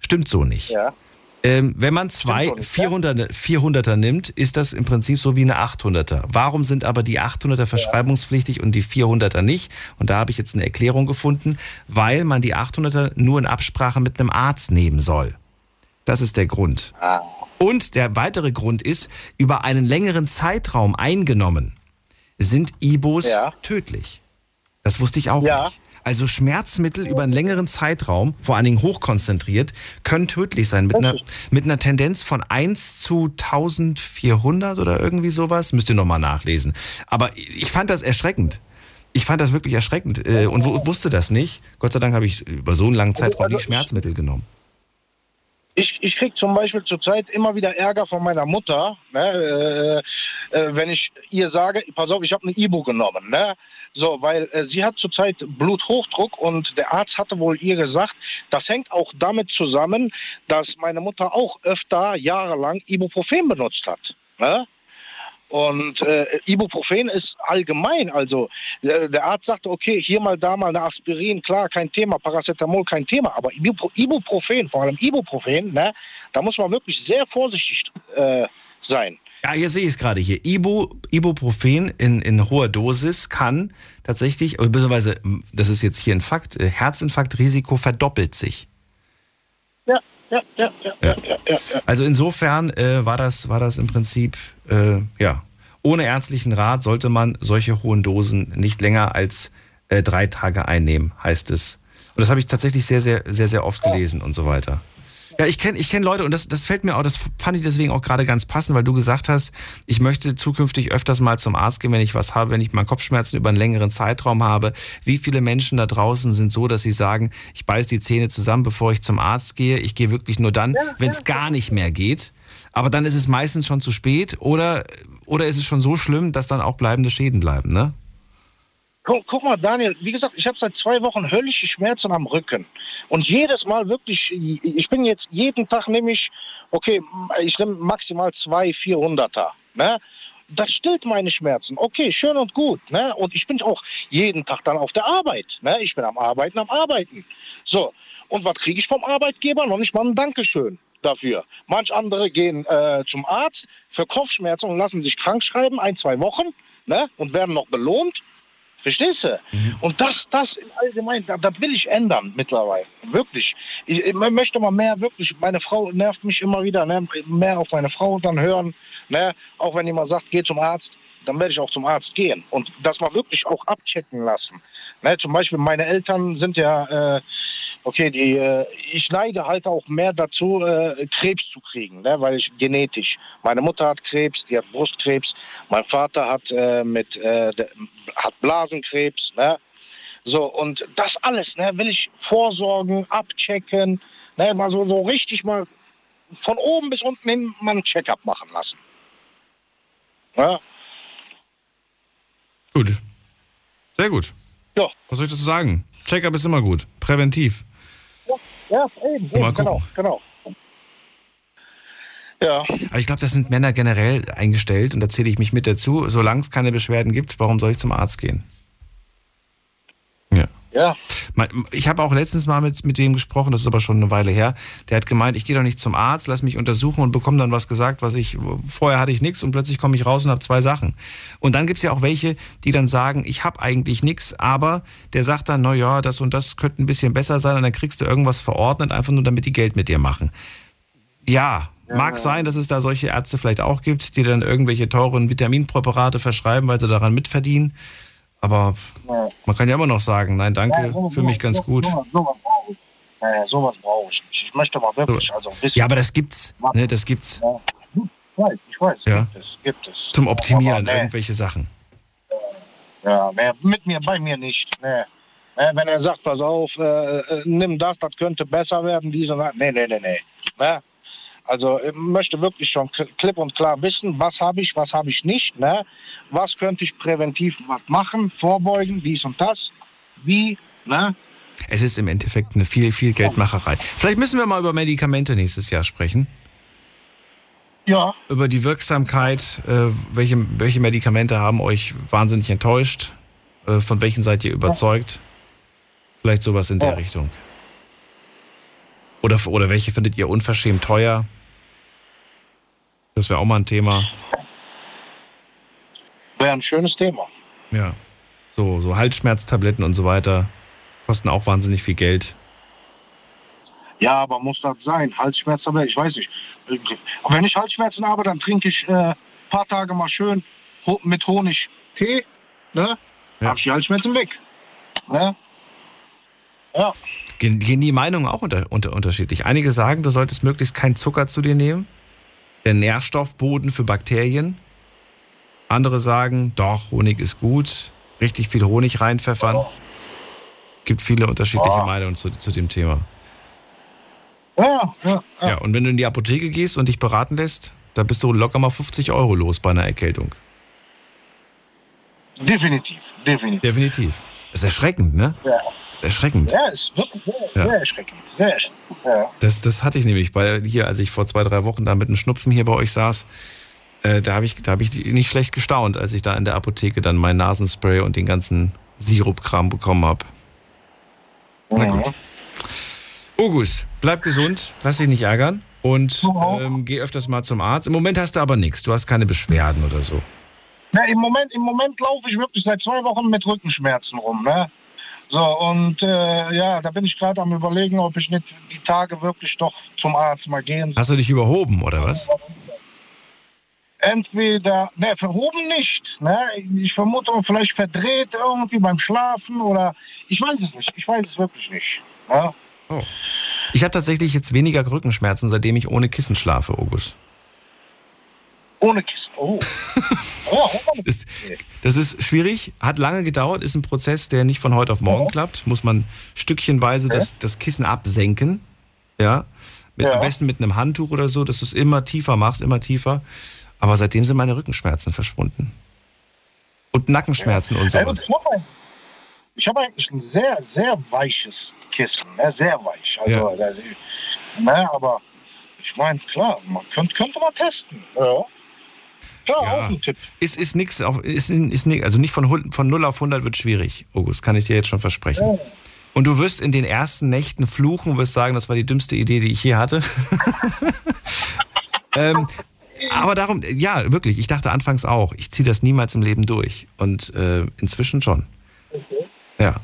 C: Stimmt so nicht.
N: Ja.
C: Ähm, wenn man zwei 400er, 400er nimmt, ist das im Prinzip so wie eine 800er. Warum sind aber die 800er verschreibungspflichtig und die 400er nicht? Und da habe ich jetzt eine Erklärung gefunden, weil man die 800er nur in Absprache mit einem Arzt nehmen soll. Das ist der Grund. Und der weitere Grund ist, über einen längeren Zeitraum eingenommen sind Ibos
N: Ja.
C: tödlich. Das wusste ich auch nicht. Also Schmerzmittel über einen längeren Zeitraum, vor allen Dingen hochkonzentriert, können tödlich sein. Mit einer, mit einer Tendenz von 1 zu 1400 oder irgendwie sowas. Müsst ihr nochmal nachlesen. Aber ich fand das erschreckend. Ich fand das wirklich erschreckend äh, und wu- wusste das nicht. Gott sei Dank habe ich über so einen langen Zeitraum nie Schmerzmittel genommen.
N: Ich, ich kriege zum Beispiel zurzeit immer wieder Ärger von meiner Mutter, ne, äh, äh, wenn ich ihr sage, pass auf, ich habe eine Ibu genommen. Ne? So, weil äh, sie hat zurzeit Bluthochdruck und der Arzt hatte wohl ihr gesagt, das hängt auch damit zusammen, dass meine Mutter auch öfter jahrelang Ibuprofen benutzt hat. Ne? Und äh, Ibuprofen ist allgemein, also äh, der Arzt sagte, okay, hier mal, da mal eine Aspirin, klar, kein Thema, Paracetamol, kein Thema, aber Ibupro Ibuprofen, vor allem Ibuprofen, ne, da muss man wirklich sehr vorsichtig äh, sein.
C: Ja, hier sehe ich es gerade hier. Ibu, Ibuprofen in, in hoher Dosis kann tatsächlich, oder beziehungsweise, das ist jetzt hier ein Fakt, äh, Herzinfarktrisiko verdoppelt sich.
N: Ja, ja, ja, ja, ja, ja, ja, ja.
C: Also insofern äh, war, das, war das im Prinzip, äh, ja, ohne ärztlichen Rat sollte man solche hohen Dosen nicht länger als äh, drei Tage einnehmen, heißt es. Und das habe ich tatsächlich sehr, sehr, sehr, sehr oft gelesen und so weiter. Ja, ich kenne ich kenn Leute und das, das fällt mir auch, das fand ich deswegen auch gerade ganz passend, weil du gesagt hast, ich möchte zukünftig öfters mal zum Arzt gehen, wenn ich was habe, wenn ich mal Kopfschmerzen über einen längeren Zeitraum habe. Wie viele Menschen da draußen sind so, dass sie sagen, ich beiß die Zähne zusammen, bevor ich zum Arzt gehe. Ich gehe wirklich nur dann, wenn es gar nicht mehr geht. Aber dann ist es meistens schon zu spät oder, oder ist es schon so schlimm, dass dann auch bleibende Schäden bleiben, ne?
N: Guck, guck mal, Daniel, wie gesagt, ich habe seit zwei Wochen höllische Schmerzen am Rücken. Und jedes Mal wirklich, ich bin jetzt jeden Tag nehme ich, okay, ich nehme maximal zwei 400er. Ne? Das stillt meine Schmerzen. Okay, schön und gut. Ne? Und ich bin auch jeden Tag dann auf der Arbeit. Ne? Ich bin am Arbeiten, am Arbeiten. So, und was kriege ich vom Arbeitgeber? Noch nicht mal ein Dankeschön dafür. Manch andere gehen äh, zum Arzt für Kopfschmerzen und lassen sich krank schreiben, ein, zwei Wochen, ne? und werden noch belohnt. Verstehst du? Und das, das im Allgemeinen, das, das will ich ändern mittlerweile. Wirklich. Ich, ich möchte mal mehr, wirklich, meine Frau nervt mich immer wieder, ne? mehr auf meine Frau dann hören. Ne? Auch wenn jemand sagt, geh zum Arzt, dann werde ich auch zum Arzt gehen. Und das mal wirklich auch abchecken lassen. Ne? Zum Beispiel, meine Eltern sind ja, äh, okay, die, äh, ich neige halt auch mehr dazu, äh, Krebs zu kriegen, ne? weil ich genetisch. Meine Mutter hat Krebs, die hat Brustkrebs. Mein Vater hat äh, mit, hat Blasenkrebs, ne? So, und das alles, ne, will ich vorsorgen, abchecken, ne, mal so, so richtig mal von oben bis unten hin mal ein Check-up machen lassen. Ja,
C: Gut. Sehr gut.
N: Ja.
C: Was soll ich dazu sagen? Check-up ist immer gut. Präventiv.
N: Ja, eben,
C: Mal
N: eben genau, genau. Ja.
C: Aber ich glaube, das sind Männer generell eingestellt und da zähle ich mich mit dazu. Solange es keine Beschwerden gibt, warum soll ich zum Arzt gehen? Ja.
N: Ja.
C: Ich habe auch letztens mal mit, mit dem gesprochen, das ist aber schon eine Weile her. Der hat gemeint, ich gehe doch nicht zum Arzt, lass mich untersuchen und bekomme dann was gesagt, was ich, vorher hatte ich nichts und plötzlich komme ich raus und habe zwei Sachen. Und dann gibt es ja auch welche, die dann sagen, ich habe eigentlich nichts, aber der sagt dann, na ja, das und das könnte ein bisschen besser sein und dann kriegst du irgendwas verordnet, einfach nur damit die Geld mit dir machen. Ja, mag sein, dass es da solche Ärzte vielleicht auch gibt, die dann irgendwelche teuren Vitaminpräparate verschreiben, weil sie daran mitverdienen. Aber
N: Ja.
C: man kann ja immer noch sagen, nein, danke,
N: Ja,
C: für mich ganz gut.
N: Sowas, sowas brauche ich. Naja, sowas brauche ich nicht. Ich möchte mal wirklich, also ein bisschen.
C: Ja, aber das gibt's, ne, das gibt's.
N: Ich weiß, ich weiß,
C: Ja.
N: gibt es, gibt es.
C: Zum Optimieren,
N: nee.
C: irgendwelche Sachen.
N: Ja, nee, mit mir, bei mir nicht. Nee. Nee, wenn er sagt, pass auf, äh, äh, nimm das, das könnte besser werden, dies und das. Nee, nee, nee, nee. Also ich möchte wirklich schon kl- klipp und klar wissen, was habe ich, was habe ich nicht. Ne? Was könnte ich präventiv was machen, vorbeugen, dies und das. Wie, ne?
C: Es ist im Endeffekt eine viel, viel Geldmacherei. Vielleicht müssen wir mal über Medikamente nächstes Jahr sprechen.
N: Ja.
C: Über die Wirksamkeit, äh, welche, welche Medikamente haben euch wahnsinnig enttäuscht? Äh, von welchen seid ihr überzeugt? Vielleicht sowas in der Richtung. Oder, oder welche findet ihr unverschämt teuer? Das wäre auch mal ein Thema.
N: Wäre ein schönes Thema.
C: Ja. So, so Halsschmerztabletten und so weiter kosten auch wahnsinnig viel Geld.
N: Ja, aber muss das sein? Halsschmerzen, aber ich weiß nicht. Und wenn ich Halsschmerzen habe, dann trinke ich ein äh, paar Tage mal schön mit Honig Tee. Ne?
C: Ja.
N: Hab ich die Halsschmerzen weg. Ne? Ja.
C: Gehen, gehen die Meinungen auch unter, unter, unterschiedlich. Einige sagen, du solltest möglichst keinen Zucker zu dir nehmen. Der Nährstoffboden für Bakterien. Andere sagen, doch, Honig ist gut. Richtig viel Honig reinpfeffern. Gibt viele unterschiedliche
N: Oh.
C: Meinungen zu, zu dem Thema.
N: Ja, ja,
C: Ja, und wenn du in die Apotheke gehst und dich beraten lässt, da bist du locker mal 50 Euro los bei einer Erkältung.
N: definitiv, definitiv.
C: Definitiv. Das ist erschreckend, ne?
N: Ja,
C: Das ist erschreckend.
N: ja ist wirklich sehr,
C: Ja.
N: sehr erschreckend. Sehr erschreckend. Ja.
C: Das, das hatte ich nämlich, weil hier, als ich vor zwei, drei Wochen da mit einem Schnupfen hier bei euch saß, äh, da habe ich, da hab ich nicht schlecht gestaunt, als ich da in der Apotheke dann mein Nasenspray und den ganzen Sirupkram bekommen habe. Na gut. August, bleib gesund, lass dich nicht ärgern und ähm, geh öfters mal zum Arzt. Im Moment hast du aber nichts, du hast keine Beschwerden oder so.
N: Na, im Moment, im Moment laufe ich wirklich seit zwei Wochen mit Rückenschmerzen rum. Ne? So, und äh, ja, da bin ich gerade am überlegen, ob ich nicht die Tage wirklich doch zum Arzt mal gehen soll.
C: Hast du dich überhoben oder was?
N: Entweder, ne, verhoben nicht. Ne? Ich vermute, vielleicht verdreht irgendwie beim Schlafen oder ich weiß es nicht. Ich weiß es wirklich nicht. Ne?
C: Oh. Ich habe tatsächlich jetzt weniger Rückenschmerzen, seitdem ich ohne Kissen schlafe, August.
N: Ohne Kissen. <laughs> Oh. oh
C: Das ist, das ist schwierig, hat lange gedauert, ist ein Prozess, der nicht von heute auf morgen klappt. Muss man stückchenweise das, das Kissen absenken. Ja. Mit, Am besten mit einem Handtuch oder so, dass du es immer tiefer machst, immer tiefer. Aber seitdem sind meine Rückenschmerzen verschwunden. Und Nackenschmerzen und
N: Ja,
C: sowas.
N: ich habe eigentlich ein sehr, sehr weiches Kissen. Ne? Sehr weich. Also,
C: Ja.
N: das, ne, aber ich meine, klar, man könnte, könnte man testen. Ja. Klar, auch ein Tipp.
C: Ist, ist nix, auf, ist, ist nix, also nicht von, von 0 auf 100 wird schwierig, August, kann ich dir jetzt schon versprechen. Und du wirst in den ersten Nächten fluchen und wirst sagen, das war die dümmste Idee, die ich je hatte. <laughs> ähm, aber darum, ja, wirklich, ich dachte anfangs auch, ich ziehe das niemals im Leben durch. Und äh, inzwischen schon. Ja.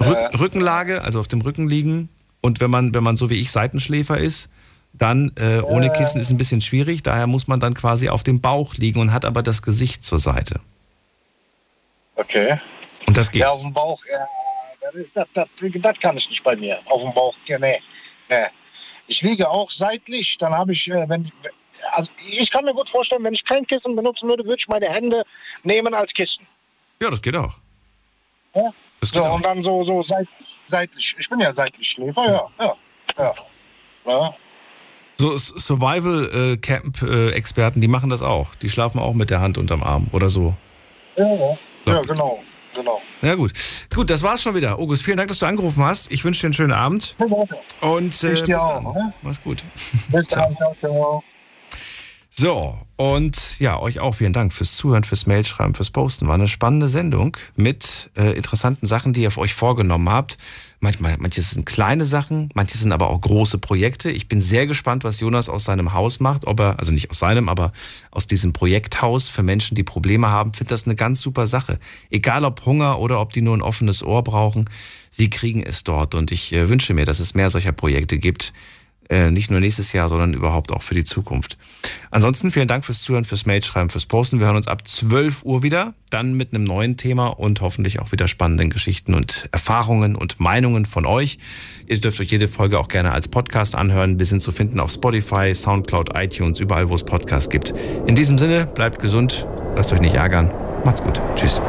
C: Rück, Rückenlage, also auf dem Rücken liegen. Und wenn man, wenn man so wie ich Seitenschläfer ist, dann äh, ohne Kissen ist ein bisschen schwierig. Daher muss man dann quasi auf dem Bauch liegen und hat aber das Gesicht zur Seite.
N: Okay.
C: Und das geht.
N: Ja, auf dem Bauch, ja, das, ist, das, das, das kann ich nicht bei mir. Auf dem Bauch, ja, nee. nee. Ich liege auch seitlich, dann habe ich, äh, wenn also ich kann mir gut vorstellen, wenn ich kein Kissen benutzen würde, würde ich meine Hände nehmen als Kissen.
C: Ja, das geht auch.
N: Ja?
C: Das
N: so, und dann so, so seitlich, seitlich. Ich bin ja seitlich Schläfer, ja. ja, ja. ja.
C: So Survival-Camp-Experten, die machen das auch. Die schlafen auch mit der Hand unterm Arm oder so.
N: Ja, ja. ja genau. Genau.
C: Ja, gut. Gut, das war's schon wieder. August, vielen Dank, dass du angerufen hast. Ich wünsche dir einen schönen Abend. Und äh, bis
N: auch,
C: dann.
N: ne?
C: Mach's gut.
N: Bis dann, <laughs> ciao.
C: So, und ja, euch auch vielen Dank fürs Zuhören, fürs Mailschreiben, fürs Posten. War eine spannende Sendung mit äh, interessanten Sachen, die ihr für euch vorgenommen habt. Manchmal, manches sind kleine Sachen, manche sind aber auch große Projekte. Ich bin sehr gespannt, was Jonas aus seinem Haus macht, ob er, also nicht aus seinem, aber aus diesem Projekthaus für Menschen, die Probleme haben, finde das eine ganz super Sache. Egal ob Hunger oder ob die nur ein offenes Ohr brauchen, sie kriegen es dort. Und ich äh, wünsche mir, dass es mehr solcher Projekte gibt. Äh, nicht nur nächstes Jahr, sondern überhaupt auch für die Zukunft. Ansonsten vielen Dank fürs Zuhören, fürs Mailschreiben, fürs Posten. Wir hören uns ab 12 Uhr wieder, dann mit einem neuen Thema und hoffentlich auch wieder spannenden Geschichten und Erfahrungen und Meinungen von euch. Ihr dürft euch jede Folge auch gerne als Podcast anhören. Wir sind zu finden auf Spotify, Soundcloud, iTunes, überall, wo es Podcasts gibt. In diesem Sinne, bleibt gesund, lasst euch nicht ärgern. Macht's gut. Tschüss.